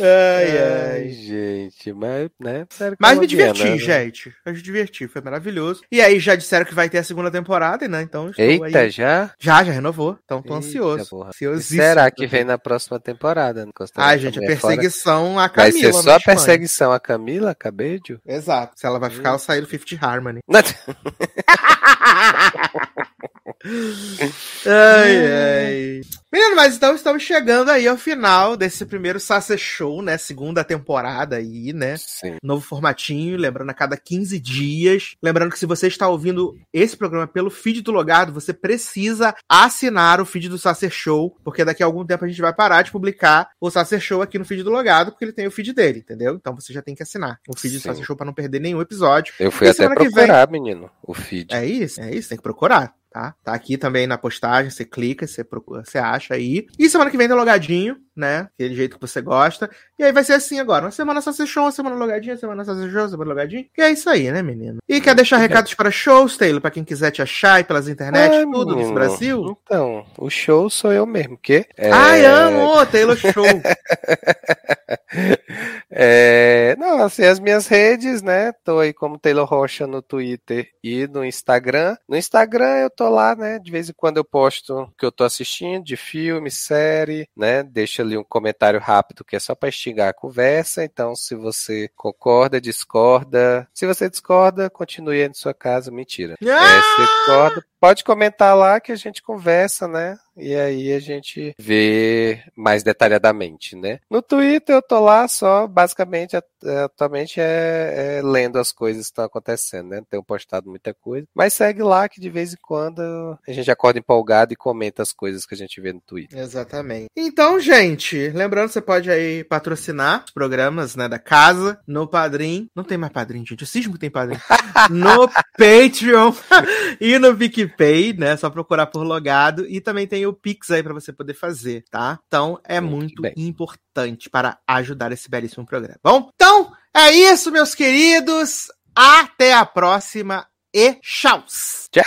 Ai, ai. gente, mas, né? série Mas me diverti, né? gente. Eu me diverti, foi maravilhoso. E aí já disseram que vai ter a segunda temporada, né? Então Eita, aí. já? Já, já renovou. Então tô Eita, ansioso. Ansiosíssimo. será que vem na próxima temporada? Ah, gente, a Fora? perseguição a Vai Camila. ser só a perseguição a Camila Cabello? Exato. Se ela vai ficar, ela sair do Fifth Harmony. Ai, ai. Menino, mas então estamos chegando aí ao final desse primeiro Sacer Show, né? Segunda temporada aí, né? Sim. Novo formatinho, lembrando a cada 15 dias. Lembrando que se você está ouvindo esse programa pelo feed do Logado, você precisa assinar o feed do Sacer Show, porque daqui a algum tempo a gente vai parar de publicar o Sacer Show aqui no feed do Logado, porque ele tem o feed dele, entendeu? Então você já tem que assinar o feed do Sim. Sacer Show para não perder nenhum episódio. Eu fui E até procurar, menino, o feed. É isso, é isso, tem que procurar, tá? Tá aqui também na postagem, você clica, você procura, você acha aí. E semana que vem tem logadinho, né? Aquele jeito que você gosta. E aí vai ser assim agora, uma semana show, uma semana logadinho, uma semana show, uma semana logadinho. E é isso aí, né, menino? E quer deixar recados para shows, Taylor, pra quem quiser te achar e pelas internet, tudo nesse. Brasil? Então, o show sou eu mesmo, que é, Ai, amo, Taylor Show. é, não, assim, as minhas redes, né? Tô aí como Taylor Rocha no Twitter e no Instagram. No Instagram eu tô lá, né? De vez em quando eu posto o que eu tô assistindo de filme, série, né? Deixa ali um comentário rápido que é só pra instigar a conversa. Então, se você concorda, discorda. Se você discorda, continue aí na sua casa. Mentira. É, se você discorda, pode comentar lá que a gente conversa, né? E aí a gente vê mais detalhadamente, né? No Twitter eu tô lá só, basicamente, at- atualmente é, é lendo as coisas que estão acontecendo, né? Não tenho postado muita coisa. Mas segue lá que de vez em quando a gente acorda empolgado e comenta as coisas que a gente vê no Twitter. Exatamente. Então, gente, lembrando, você pode aí patrocinar os programas, né, da casa, no Padrim. Não tem mais Padrim, gente. O Cismo que tem Padrim. no Patreon e no PicPay, né? Só procurar por logado. E também tem o Pix aí pra você poder fazer, tá? Então, é Muito muito importante para ajudar esse belíssimo programa. Bom, então, é isso, meus queridos. Até a próxima e tchau! Tchau!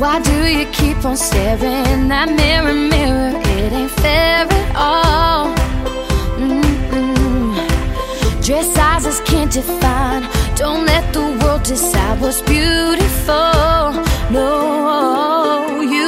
Why do you keep on staring that mirror, mirror? It ain't fair at all. Dress sizes can't define. Don't let the world decide what's beautiful. No, you